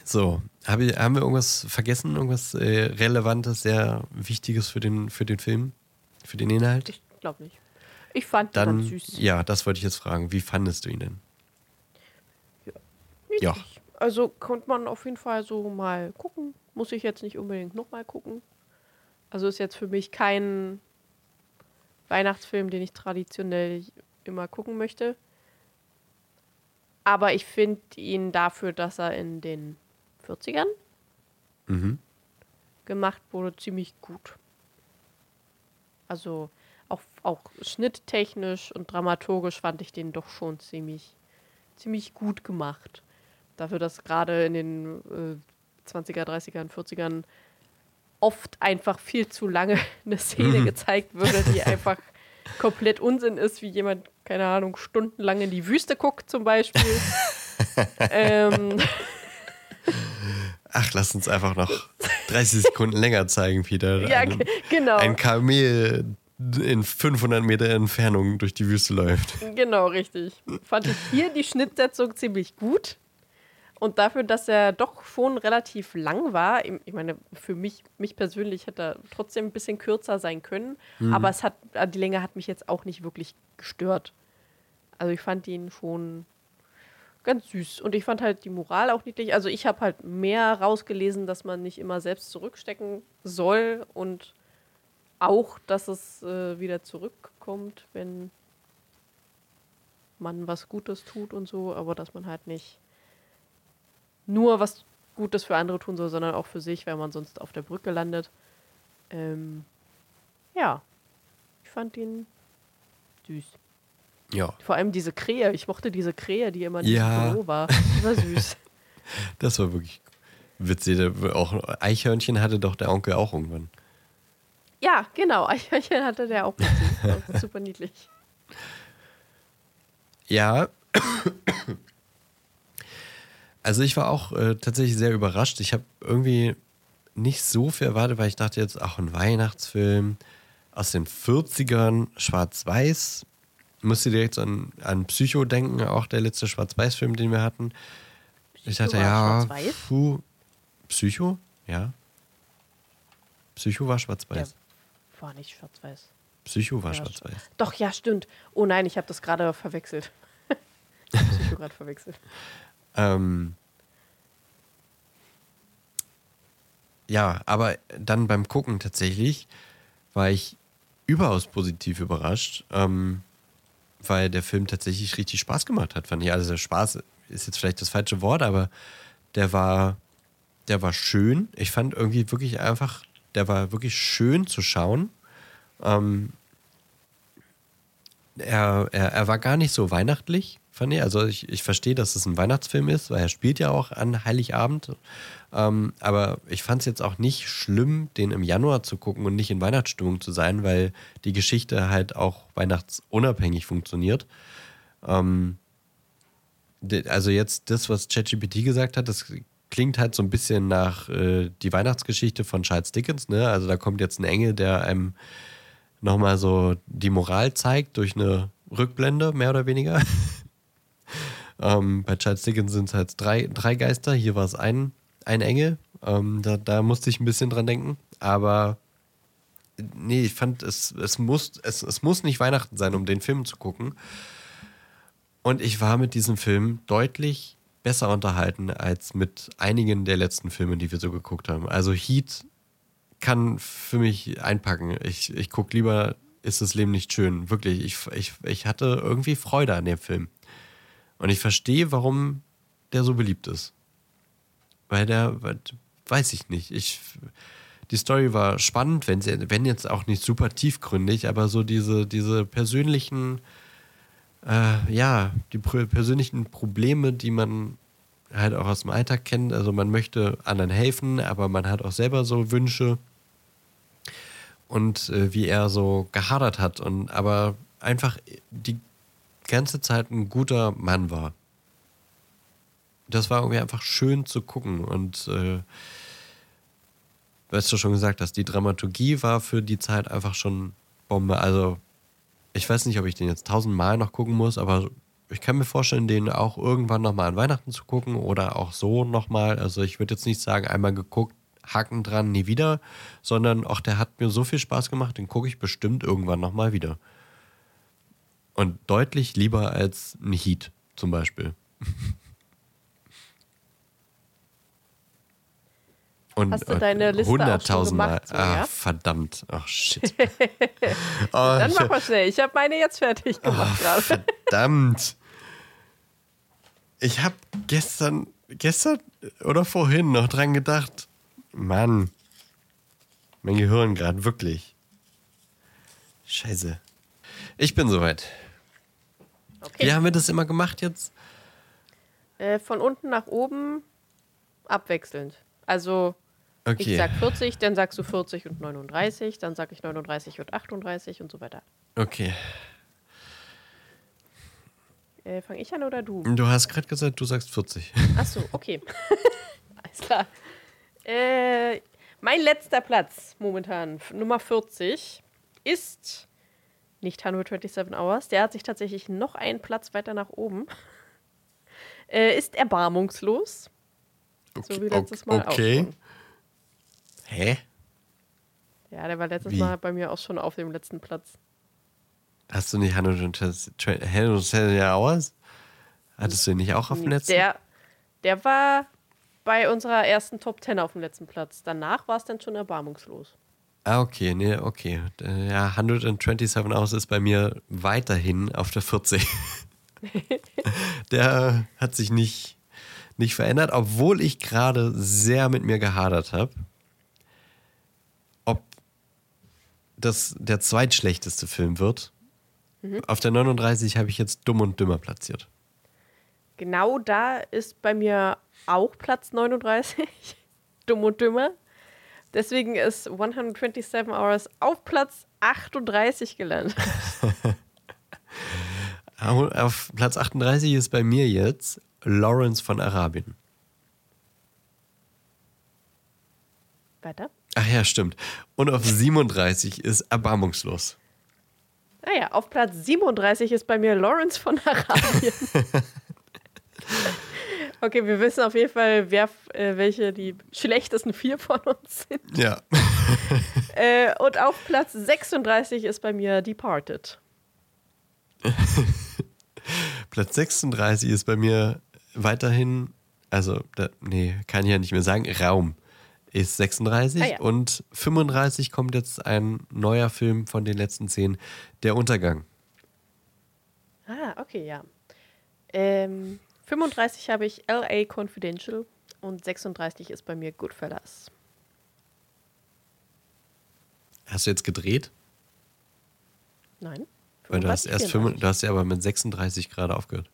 So, hab ich, haben wir irgendwas vergessen? Irgendwas äh, Relevantes, sehr Wichtiges für den, für den Film? Für den Inhalt? Ich glaube nicht. Ich fand Dann, ihn süß. Ja, das wollte ich jetzt fragen. Wie fandest du ihn denn? Ja. ja. Also konnte man auf jeden Fall so mal gucken. Muss ich jetzt nicht unbedingt nochmal gucken. Also ist jetzt für mich kein Weihnachtsfilm, den ich traditionell immer gucken möchte. Aber ich finde ihn dafür, dass er in den 40ern mhm. gemacht wurde, ziemlich gut. Also auch, auch schnitttechnisch und dramaturgisch fand ich den doch schon ziemlich, ziemlich gut gemacht. Dafür, dass gerade in den äh, 20er, 30er 40ern oft einfach viel zu lange *laughs* eine Szene mhm. gezeigt würde, die einfach komplett Unsinn ist, wie jemand, keine Ahnung, stundenlang in die Wüste guckt zum Beispiel. *laughs* ähm, Ach, lass uns einfach noch 30 Sekunden länger zeigen, Peter. *laughs* Ja, ein, genau. Ein Kamel in 500 Meter Entfernung durch die Wüste läuft. Genau, richtig. Fand ich hier die Schnittsetzung ziemlich gut. Und dafür, dass er doch schon relativ lang war, ich meine, für mich, mich persönlich hätte er trotzdem ein bisschen kürzer sein können, mhm. aber es hat, die Länge hat mich jetzt auch nicht wirklich gestört. Also ich fand ihn schon ganz süß. Und ich fand halt die Moral auch niedlich. Also ich habe halt mehr rausgelesen, dass man nicht immer selbst zurückstecken soll und auch, dass es äh, wieder zurückkommt, wenn man was Gutes tut und so, aber dass man halt nicht nur was Gutes für andere tun soll, sondern auch für sich, weil man sonst auf der Brücke landet. Ähm, ja, ich fand ihn süß. Ja. Vor allem diese Krähe. Ich mochte diese Krähe, die immer in ja. Büro war. Die war süß. *laughs* Das war wirklich witzig. Auch Eichhörnchen hatte doch der Onkel auch irgendwann. Ja, genau. Eichhörnchen hatte der auch. Super niedlich. Ja, also ich war auch äh, tatsächlich sehr überrascht. Ich habe irgendwie nicht so viel erwartet, weil ich dachte jetzt, auch ein Weihnachtsfilm aus den 40ern, schwarz-weiß. Musste direkt so an, an Psycho denken, auch der letzte Schwarz-Weiß-Film, den wir hatten. Psycho ich dachte, ja, puh, Psycho? Ja. Psycho war schwarz-weiß. Ja, war nicht schwarz-weiß. Psycho war ja, schwarz-weiß. Doch, ja, stimmt. Oh nein, ich habe das gerade verwechselt. *laughs* Psycho gerade verwechselt. Ähm, ja, aber dann beim Gucken tatsächlich war ich überaus positiv überrascht, ähm, weil der Film tatsächlich richtig Spaß gemacht hat, fand ich. Also Spaß ist jetzt vielleicht das falsche Wort, aber der war, der war schön. Ich fand irgendwie wirklich einfach, der war wirklich schön zu schauen. Ähm, er, er, er war gar nicht so weihnachtlich, fand ich. Also ich, ich verstehe, dass es ein Weihnachtsfilm ist, weil er spielt ja auch an Heiligabend. Ähm, aber ich fand es jetzt auch nicht schlimm, den im Januar zu gucken und nicht in Weihnachtsstimmung zu sein, weil die Geschichte halt auch weihnachtsunabhängig funktioniert. Ähm, also jetzt das, was ChatGPT gesagt hat, das klingt halt so ein bisschen nach äh, die Weihnachtsgeschichte von Charles Dickens. Ne? Also da kommt jetzt ein Engel, der einem nochmal so die Moral zeigt durch eine Rückblende, mehr oder weniger. *laughs* ähm, bei Charles Dickens sind es halt drei, drei Geister, hier war es ein, ein Engel. Ähm, da, da musste ich ein bisschen dran denken. Aber nee, ich fand, es, es, muss, es, es muss nicht Weihnachten sein, um den Film zu gucken. Und ich war mit diesem Film deutlich besser unterhalten als mit einigen der letzten Filme, die wir so geguckt haben. Also Heat kann für mich einpacken. Ich, ich gucke lieber Ist das Leben nicht schön. Wirklich, ich, ich, ich hatte irgendwie Freude an dem Film. Und ich verstehe, warum der so beliebt ist. Weil der, weiß ich nicht. Ich, die Story war spannend, wenn, sie, wenn jetzt auch nicht super tiefgründig, aber so diese, diese persönlichen äh, ja, die persönlichen Probleme, die man halt auch aus dem Alltag kennt. Also man möchte anderen helfen, aber man hat auch selber so Wünsche. Und äh, wie er so gehadert hat und aber einfach die ganze Zeit ein guter Mann war. Das war irgendwie einfach schön zu gucken und äh, weißt du schon gesagt hast, die Dramaturgie war für die Zeit einfach schon Bombe. Also ich weiß nicht, ob ich den jetzt tausendmal noch gucken muss, aber ich kann mir vorstellen, den auch irgendwann nochmal an Weihnachten zu gucken oder auch so nochmal. Also ich würde jetzt nicht sagen, einmal geguckt, Haken dran, nie wieder, sondern auch der hat mir so viel Spaß gemacht, den gucke ich bestimmt irgendwann nochmal wieder. Und deutlich lieber als ein Heat zum Beispiel. *laughs* Und Hast du deine Liste 100.000 Mal. So, Ach, ja? verdammt. Ach, shit. oh, *laughs* Dann mach mal schnell. Ich habe meine jetzt fertig gemacht oh, gerade. Verdammt. Ich habe gestern, gestern oder vorhin noch dran gedacht. Mann. Mein Gehirn gerade, wirklich. Scheiße. Ich bin soweit. Okay. Wie haben wir das immer gemacht jetzt? Äh, von unten nach oben abwechselnd. Also Okay. Ich sag 40, dann sagst du 40 und 39, dann sag ich 39 und 38 und so weiter. Okay. Äh, Fange ich an oder du? Du hast gerade gesagt, du sagst 40. *laughs* Ach so, okay. *laughs* Alles klar. Äh, mein letzter Platz momentan, Nummer 40, ist nicht 127 Hours. Der hat sich tatsächlich noch einen Platz weiter nach oben. *laughs* Äh, ist erbarmungslos. Okay, so wie letztes Mal okay. auch. Schon. Hä? Ja, der war letztes Wie? Mal bei mir auch schon auf dem letzten Platz. Hast du nicht 120 Hours? Hattest du ihn nicht auch auf dem letzten? Der, der war bei unserer ersten Top 10 auf dem letzten Platz. Danach war es dann schon erbarmungslos. Ah, okay, nee, okay. Ja, 127 Hours ist bei mir weiterhin auf der 40. *laughs* der hat sich nicht, nicht verändert, obwohl ich gerade sehr mit mir gehadert habe. das der zweitschlechteste Film wird. Mhm. Auf der 39 habe ich jetzt Dumm und Dümmer platziert. Genau da ist bei mir auch Platz 39. *laughs* Dumm und Dümmer. Deswegen ist 127 Hours auf Platz 38 gelandet. *laughs* auf Platz 38 ist bei mir jetzt Lawrence von Arabien. Weiter? Ach ja, stimmt. Und auf 37 ist erbarmungslos. Naja, ah auf Platz 37 ist bei mir Lawrence von Arabien. *laughs* okay, wir wissen auf jeden Fall, wer, äh, welche die schlechtesten vier von uns sind. Ja. *laughs* äh, und auf Platz 36 ist bei mir Departed. *laughs* Platz 36 ist bei mir weiterhin, also, da, nee, kann ich ja nicht mehr sagen, Raum ist 36 ah, ja. und 35 kommt jetzt ein neuer Film von den letzten zehn, Der Untergang. Ah, okay, ja. Ähm, 35 habe ich LA Confidential und 36 ist bei mir Goodfellas. Hast du jetzt gedreht? Nein. Weil du hast erst 5, du hast ja aber mit 36 gerade aufgehört.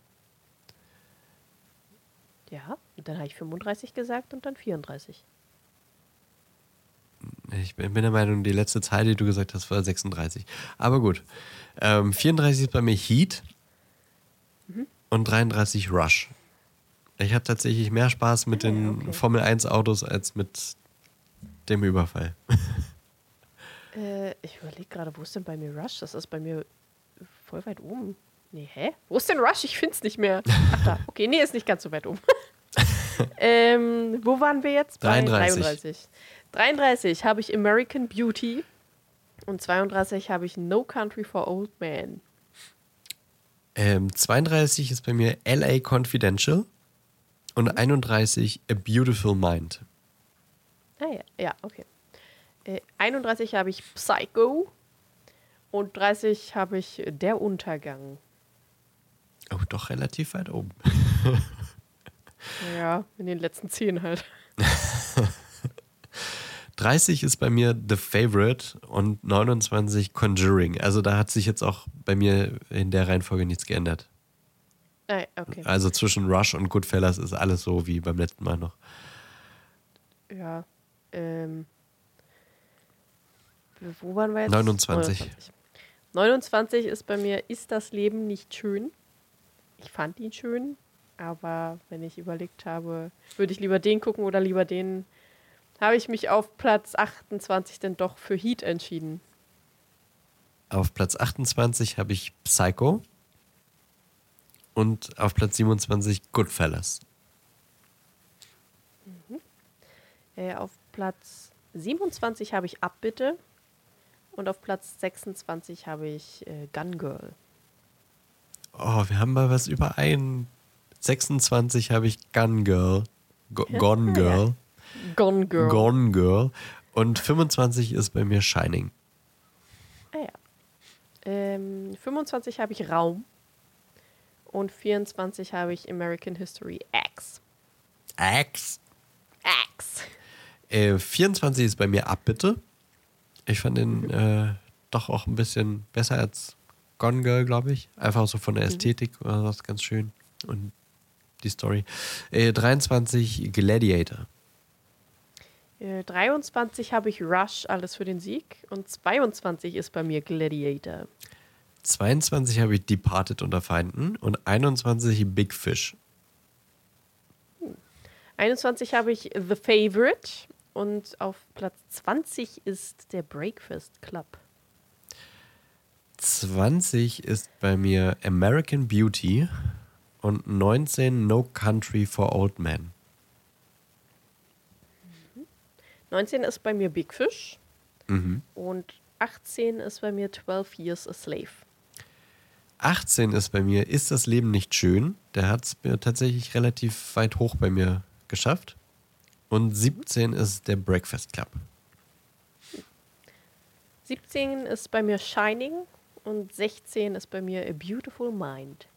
dann habe ich 35 gesagt und dann 34. Ich bin bin der Meinung, die letzte Zahl, die du gesagt hast, war 36. Aber gut. Ähm, 34 ist bei mir Heat und 33 Rush. Ich habe tatsächlich mehr Spaß mit den okay. Formel 1 Autos als mit dem Überfall. *laughs* Äh, ich überlege gerade, wo ist denn bei mir Rush? Das ist bei mir voll weit oben. Nee, hä? Wo ist denn Rush? Ich finde es nicht mehr. Ach da, okay, nee, ist nicht ganz so weit oben. *laughs* ähm, wo waren wir jetzt? Bei 33. 33. 33 habe ich American Beauty und 32 habe ich No Country for Old Men. Ähm, 32 ist bei mir LA Confidential und 31 A Beautiful Mind. Ah ja, ja, okay. Äh, 31 habe ich Psycho und 30 habe ich Der Untergang. Oh, doch relativ weit oben. Ja, in den letzten 10 halt. *laughs* 30 ist bei mir The Favorite und 29 Conjuring. Also da hat sich jetzt auch bei mir in der Reihenfolge nichts geändert. Ah, okay. Also zwischen Rush und Goodfellas ist alles so wie beim letzten Mal noch. Ja. Ähm, wo waren wir jetzt? 29. 29. 29 ist bei mir, ist das Leben nicht schön? Ich fand ihn schön, aber wenn ich überlegt habe, würde ich lieber den gucken oder lieber den, habe ich mich auf Platz 28 denn doch für Heat entschieden. Auf Platz 28 habe ich Psycho und auf Platz 27 Goodfellas. Äh, auf Platz 27 habe ich Abbitte und auf Platz 26 habe ich äh, Gun Girl. Oh, wir haben mal was überein. 26 habe ich Gun Girl. Go Gone Girl. Gone Girl. Gone Girl. Und 25 ist bei mir Shining. Ah ja. Ähm, 25 habe ich Raum. Und 24 habe ich American History X. Axe. X. Äh, 24 ist bei mir Abbitte. Ich fand den äh, doch auch ein bisschen besser als Gone Girl, glaube ich. Einfach so von der Ästhetik oder was ganz schön. Und die Story. Äh, 23 Gladiator. Äh, 23 habe ich Rush, alles für den Sieg. Und 22 ist bei mir Gladiator. 22 habe ich Departed unter Feinden und 21 Big Fish. 21 habe ich The Favorite. Und auf Platz 20 ist der Breakfast Club. 20 ist bei mir American Beauty und 19 No Country for Old Men. 19 ist bei mir Big Fish. Mhm. Und 18 ist bei mir 12 Years a Slave. 18 ist bei mir Ist das Leben nicht schön? Der hat es mir tatsächlich relativ weit hoch bei mir geschafft. Und 17 ist der Breakfast Club. 17 ist bei mir Shining und 16 ist bei mir A Beautiful Mind.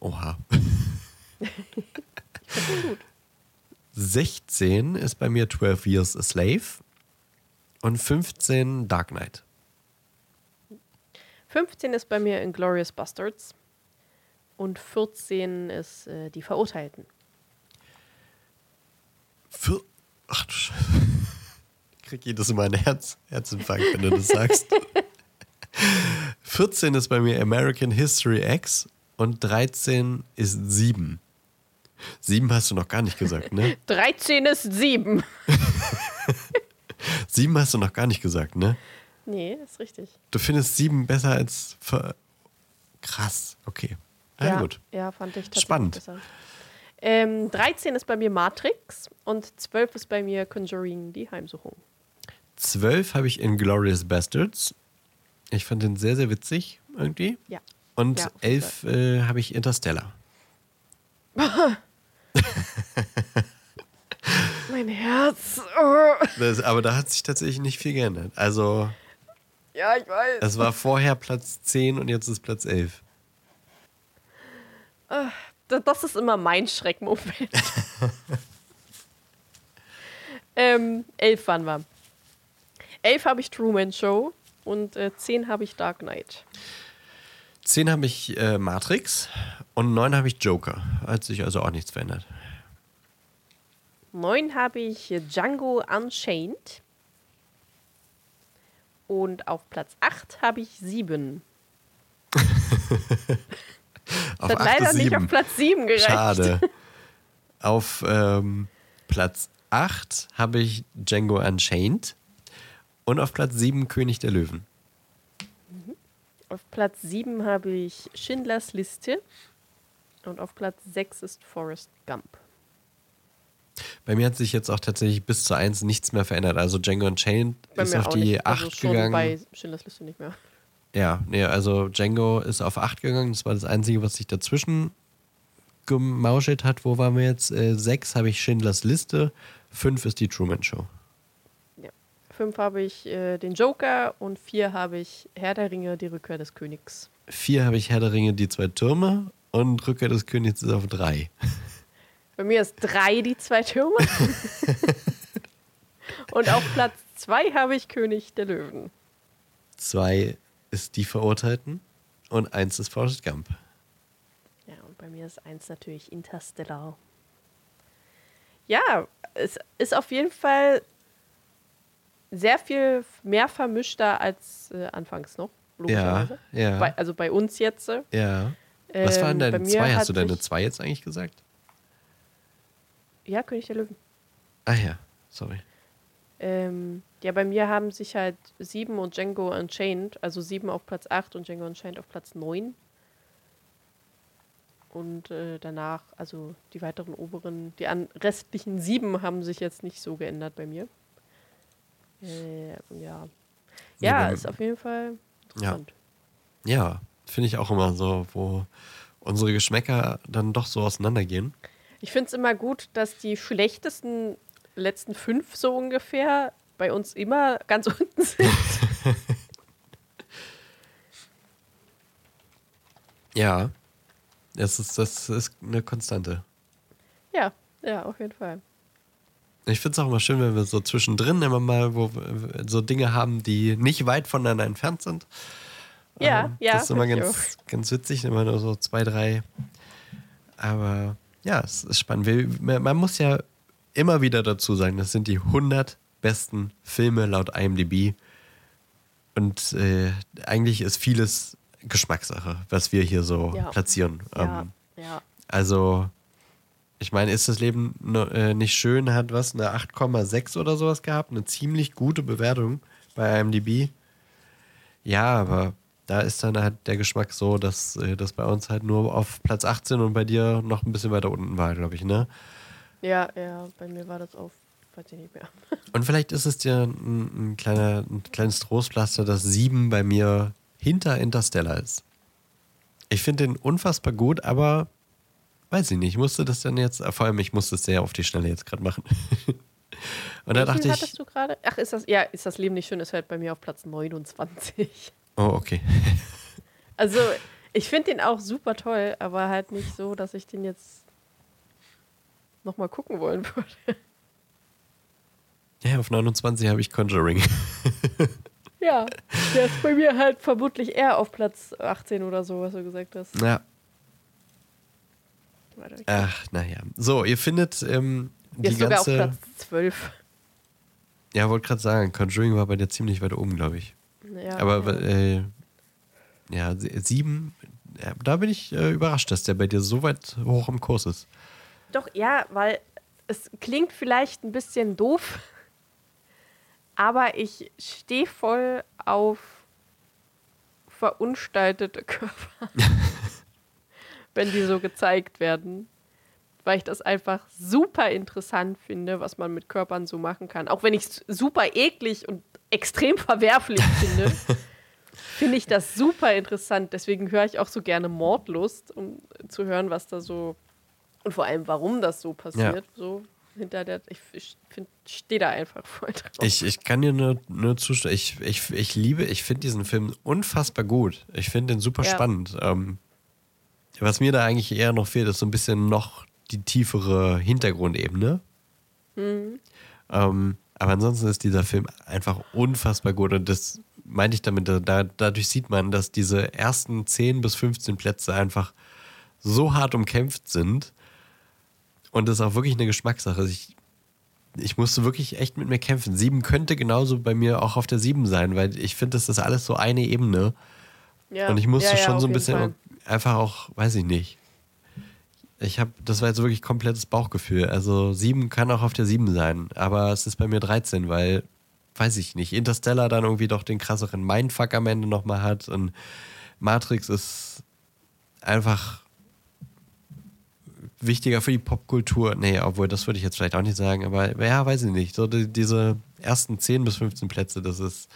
Oha. *laughs* 16 ist bei mir 12 Years a Slave. Und 15 Dark Knight. 15 ist bei mir Inglorious Bastards und 14 ist äh, Die Verurteilten. Für Ach du Scheiße. Ich krieg jedes Mal einen Herz Herzinfarkt, wenn du das sagst. *laughs* 14 ist bei mir American History X und 13 ist 7. 7 hast du noch gar nicht gesagt, ne? *laughs* 13 ist 7. 7 *laughs* hast du noch gar nicht gesagt, ne? Nee, ist richtig. Du findest 7 besser als. Ver Krass, okay. Na ja, gut. ja, fand ich tatsächlich Spannend. besser. Ähm, 13 ist bei mir Matrix und 12 ist bei mir Conjuring, die Heimsuchung. 12 habe ich Inglorious Bastards. Ich fand den sehr, sehr witzig irgendwie. Ja. Und Ja, auf jeden 11 äh, habe ich Interstellar. *laughs* Mein Herz. Oh. Das, aber da hat sich tatsächlich nicht viel geändert. Also, Ja, ich weiß. es war vorher Platz 10 und jetzt ist Platz 11. Da- Das ist immer mein Schreckmoment. *laughs* ähm, elf waren wir. Elf habe ich Truman Show und äh, zehn habe ich Dark Knight. 10 habe ich äh, Matrix und 9 habe ich Joker. Hat sich also auch nichts verändert. 9 habe ich Django Unchained. Und auf Platz 8 habe ich 7. *laughs* Auf hat 8 leider nicht 7. auf Platz 7 gereicht. Schade. *laughs* Auf ähm, Platz 8 habe ich Django Unchained und auf Platz 7 König der Löwen. Auf Platz 7 habe ich Schindlers Liste. Und auf Platz 6 ist Forrest Gump. Bei mir hat sich jetzt auch tatsächlich bis zur 1 nichts mehr verändert. Also Django Unchained Bei ist auf die nicht. 8 also schon gegangen. bei Schindlers Liste nicht mehr. Ja, nee, also Django ist auf 8 gegangen. Das war das Einzige, was sich dazwischen gemauschelt hat. Wo waren wir jetzt? Äh, 6 habe ich Schindlers Liste. 5 ist die Truman Show. 5 habe ich äh, den Joker und 4 habe ich Herr der Ringe, die Rückkehr des Königs. 4 habe ich Herr der Ringe, die zwei Türme. Und Rückkehr des Königs ist auf 3. Bei mir ist 3 die zwei Türme. *laughs* und auf Platz 2 habe ich König der Löwen. 2 ist die Verurteilten. Und 1 ist Forrest Gump. Ja, und bei mir ist 1 natürlich Interstellar. Ja, es ist auf jeden Fall sehr viel mehr vermischter als äh, anfangs noch. Ja, Logischerweise. ja. Bei, also bei uns jetzt. äh, ja. Was waren ähm, deine mir 2? Hast du deine 2 jetzt eigentlich gesagt? Ja, König der Löwen. Ah ja, sorry. Ähm, ja, bei mir haben sich halt 7 und Django Unchained, also 7 auf Platz 8 und Django Unchained auf Platz 9. Und äh, danach, also die weiteren oberen, die an restlichen 7 haben sich jetzt nicht so geändert bei mir. Äh, ja. Ja, Ja, ist auf jeden Fall interessant. Ja, finde ich auch immer so, wo unsere Geschmäcker dann doch so auseinandergehen. Ich finde es immer gut, dass die schlechtesten letzten 5 so ungefähr bei uns immer ganz *laughs* unten sind. *laughs* Ja. Das ist, das ist eine Konstante. ja, ja, auf jeden Fall. Ich finde es auch immer schön, wenn wir so zwischendrin immer mal wo so Dinge haben, die nicht weit voneinander entfernt sind. Ja, Ähm, ja, Das ist immer ganz, ganz witzig, immer nur so zwei, drei. Aber ja, es ist spannend. Wir, man muss ja immer wieder dazu sagen, das sind die 100 besten Filme laut IMDb. Und äh, eigentlich ist vieles Geschmackssache, was wir hier so Ja. platzieren. Ja, Ähm, ja. also, ich meine, ist das Leben no- äh, nicht schön? Hat was, eine 8,6 oder sowas gehabt? Eine ziemlich gute Bewertung bei IMDb. Ja, aber da ist dann halt der Geschmack so, dass äh, das bei uns halt nur auf Platz 18 und bei dir noch ein bisschen weiter unten war, glaube ich, ne? Ja, ja, bei mir war das auf, weiß ich nicht mehr. *laughs* Und vielleicht ist es dir ein, ein, kleiner, ein kleines Trostpflaster, dass 7 bei mir hinter Interstellar ist. Ich finde den unfassbar gut, aber weiß ich nicht, ich musste das dann jetzt, vor allem ich musste es sehr auf die Schnelle jetzt gerade machen. *laughs* Und da dachte ich, hattest du gerade? Ach, ist das, ja, ist das Leben nicht schön, ist halt bei mir auf Platz 29. oh, okay. *laughs* Also, ich finde den auch super toll, aber halt nicht so, dass ich den jetzt nochmal gucken wollen *laughs* würde. Ja, auf 29 habe ich Conjuring. Ja, der ist bei mir halt vermutlich eher auf Platz 18 oder so, was du gesagt hast. Ja, ach, naja. So, ihr findet ähm, die ist sogar auf ganze. Platz 12. Ja, wollte gerade sagen, Conjuring war bei dir ziemlich weit oben, glaube ich. Ja, Aber ja. äh, ja, sie- sieben, ja, da bin ich äh, überrascht, dass der bei dir so weit hoch im Kurs ist. Doch, ja, weil es klingt vielleicht ein bisschen doof, aber ich stehe voll auf verunstaltete Körper, *laughs* wenn die so gezeigt werden. Weil ich das einfach super interessant finde, was man mit Körpern so machen kann. Auch wenn ich es super eklig und extrem verwerflich finde, *laughs* finde ich das super interessant. Deswegen höre ich auch so gerne Mordlust, um zu hören, was da so und vor allem, warum das so passiert. So hinter der. Ich, ich stehe da einfach voll drauf. Ich, ich kann dir nur, nur zustimmen. Ich, ich, ich liebe, ich finde diesen Film unfassbar gut. Ich finde den super Ja. spannend. Ähm, was mir da eigentlich eher noch fehlt, ist so ein bisschen noch die tiefere Hintergrundebene. Mhm. Ähm, aber ansonsten ist dieser Film einfach unfassbar gut und das meinte ich damit, da, dadurch sieht man, dass diese ersten 10 bis 15 Plätze einfach so hart umkämpft sind und das ist auch wirklich eine Geschmackssache. Ich, ich musste wirklich echt mit mir kämpfen. Sieben könnte genauso bei mir auch auf der Sieben sein, weil ich finde, das ist alles so eine Ebene. Ja. Und ich musste ja, ja, schon so ein bisschen Fall. Einfach auch, weiß ich nicht. Ich habe, das war jetzt wirklich komplettes Bauchgefühl. Also sieben kann auch auf der sieben sein, aber es ist bei mir 13, weil, weiß ich nicht, Interstellar dann irgendwie doch den krasseren Mindfuck am Ende nochmal hat und Matrix ist einfach wichtiger für die Popkultur. Nee, obwohl, das würde ich jetzt vielleicht auch nicht sagen, aber ja, weiß ich nicht. So die, diese ersten 10 bis 15 Plätze, das ist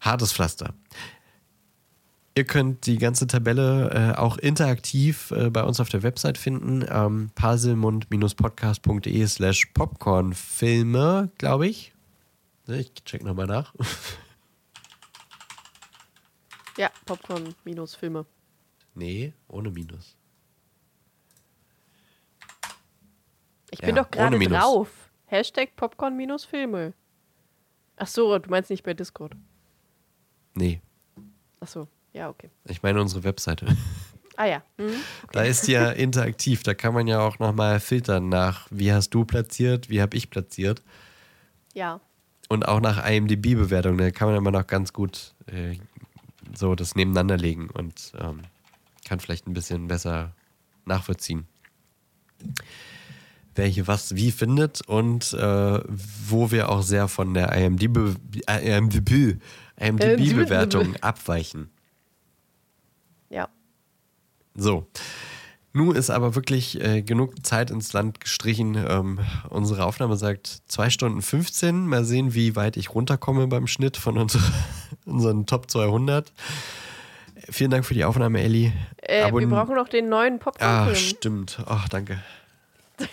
hartes Pflaster. Ihr könnt die ganze Tabelle äh, auch interaktiv äh, bei uns auf der Website finden. Ähm, parselmund-podcast.de slash popcornfilme, glaube ich. Ne, ich check nochmal nach. *laughs* Ja, Popcorn-Filme. Nee, ohne Minus. Ich bin ja, doch gerade drauf. Hashtag Popcorn-Filme. Ach so, du meinst nicht bei Discord? Nee. Ach so. Ja, okay. Ich meine unsere Webseite. *laughs* Ah ja. Mhm. Okay. Da *laughs* ist ja interaktiv. Da kann man ja auch nochmal filtern nach, wie hast du platziert, wie habe ich platziert. Ja. Und auch nach IMDb-Bewertung. Da kann man immer noch ganz gut äh, so das nebeneinander legen und ähm, kann vielleicht ein bisschen besser nachvollziehen. Wer hier was wie findet und äh, wo wir auch sehr von der IMDb-Bewertung IMDb abweichen. Ja. So. Nun ist aber wirklich äh, genug Zeit ins Land gestrichen. Ähm, unsere Aufnahme sagt 2 Stunden 15. Mal sehen, wie weit ich runterkomme beim Schnitt von unser, *laughs* unseren Top 200. Vielen Dank für die Aufnahme, Ellie. Äh, wir brauchen noch den neuen Popcorn. Ah, stimmt. Ach, danke. *laughs*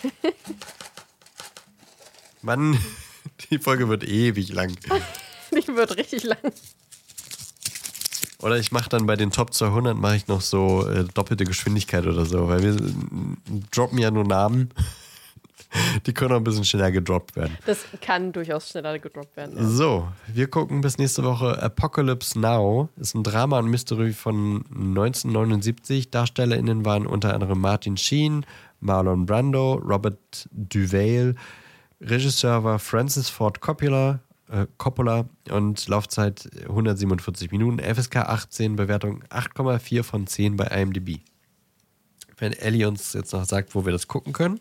Mann, *laughs* die Folge wird ewig lang. die wird richtig lang. Oder ich mache dann bei den Top 200 mache ich noch so äh, doppelte Geschwindigkeit oder so, weil wir droppen ja nur Namen. *laughs* Die können auch ein bisschen schneller gedroppt werden. Das kann durchaus schneller gedroppt werden. Ja. So, wir gucken bis nächste Woche Apocalypse Now. Ist ein Drama und Mystery von 1979. DarstellerInnen waren unter anderem Martin Sheen, Marlon Brando, Robert Duvale. Regisseur war Francis Ford Coppola, äh, Coppola und Laufzeit 147 Minuten, FSK 18, Bewertung 8,4 von 10 bei IMDb. Wenn Ellie uns jetzt noch sagt, wo wir das gucken können.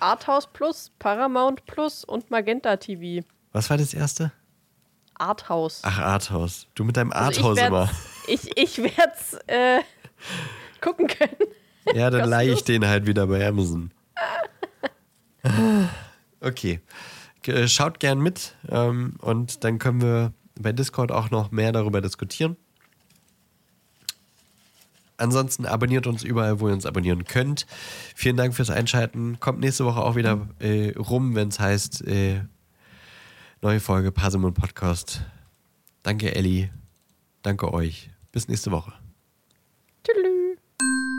Arthouse Plus, Paramount Plus und Magenta TV. Was war das erste? Arthouse. Ach, Arthouse. Du mit deinem also Arthouse immer. Ich, ich werde es äh, gucken können. Ja, dann leihe ich den halt wieder bei Amazon. *laughs* Okay. Äh, schaut gern mit ähm, und dann können wir bei Discord auch noch mehr darüber diskutieren. Ansonsten abonniert uns überall, wo ihr uns abonnieren könnt. Vielen Dank fürs Einschalten. Kommt nächste Woche auch wieder äh, rum, wenn es heißt, äh, neue Folge Pasimon Podcast. Danke, Elli. Danke euch. Bis nächste Woche. Tschüss.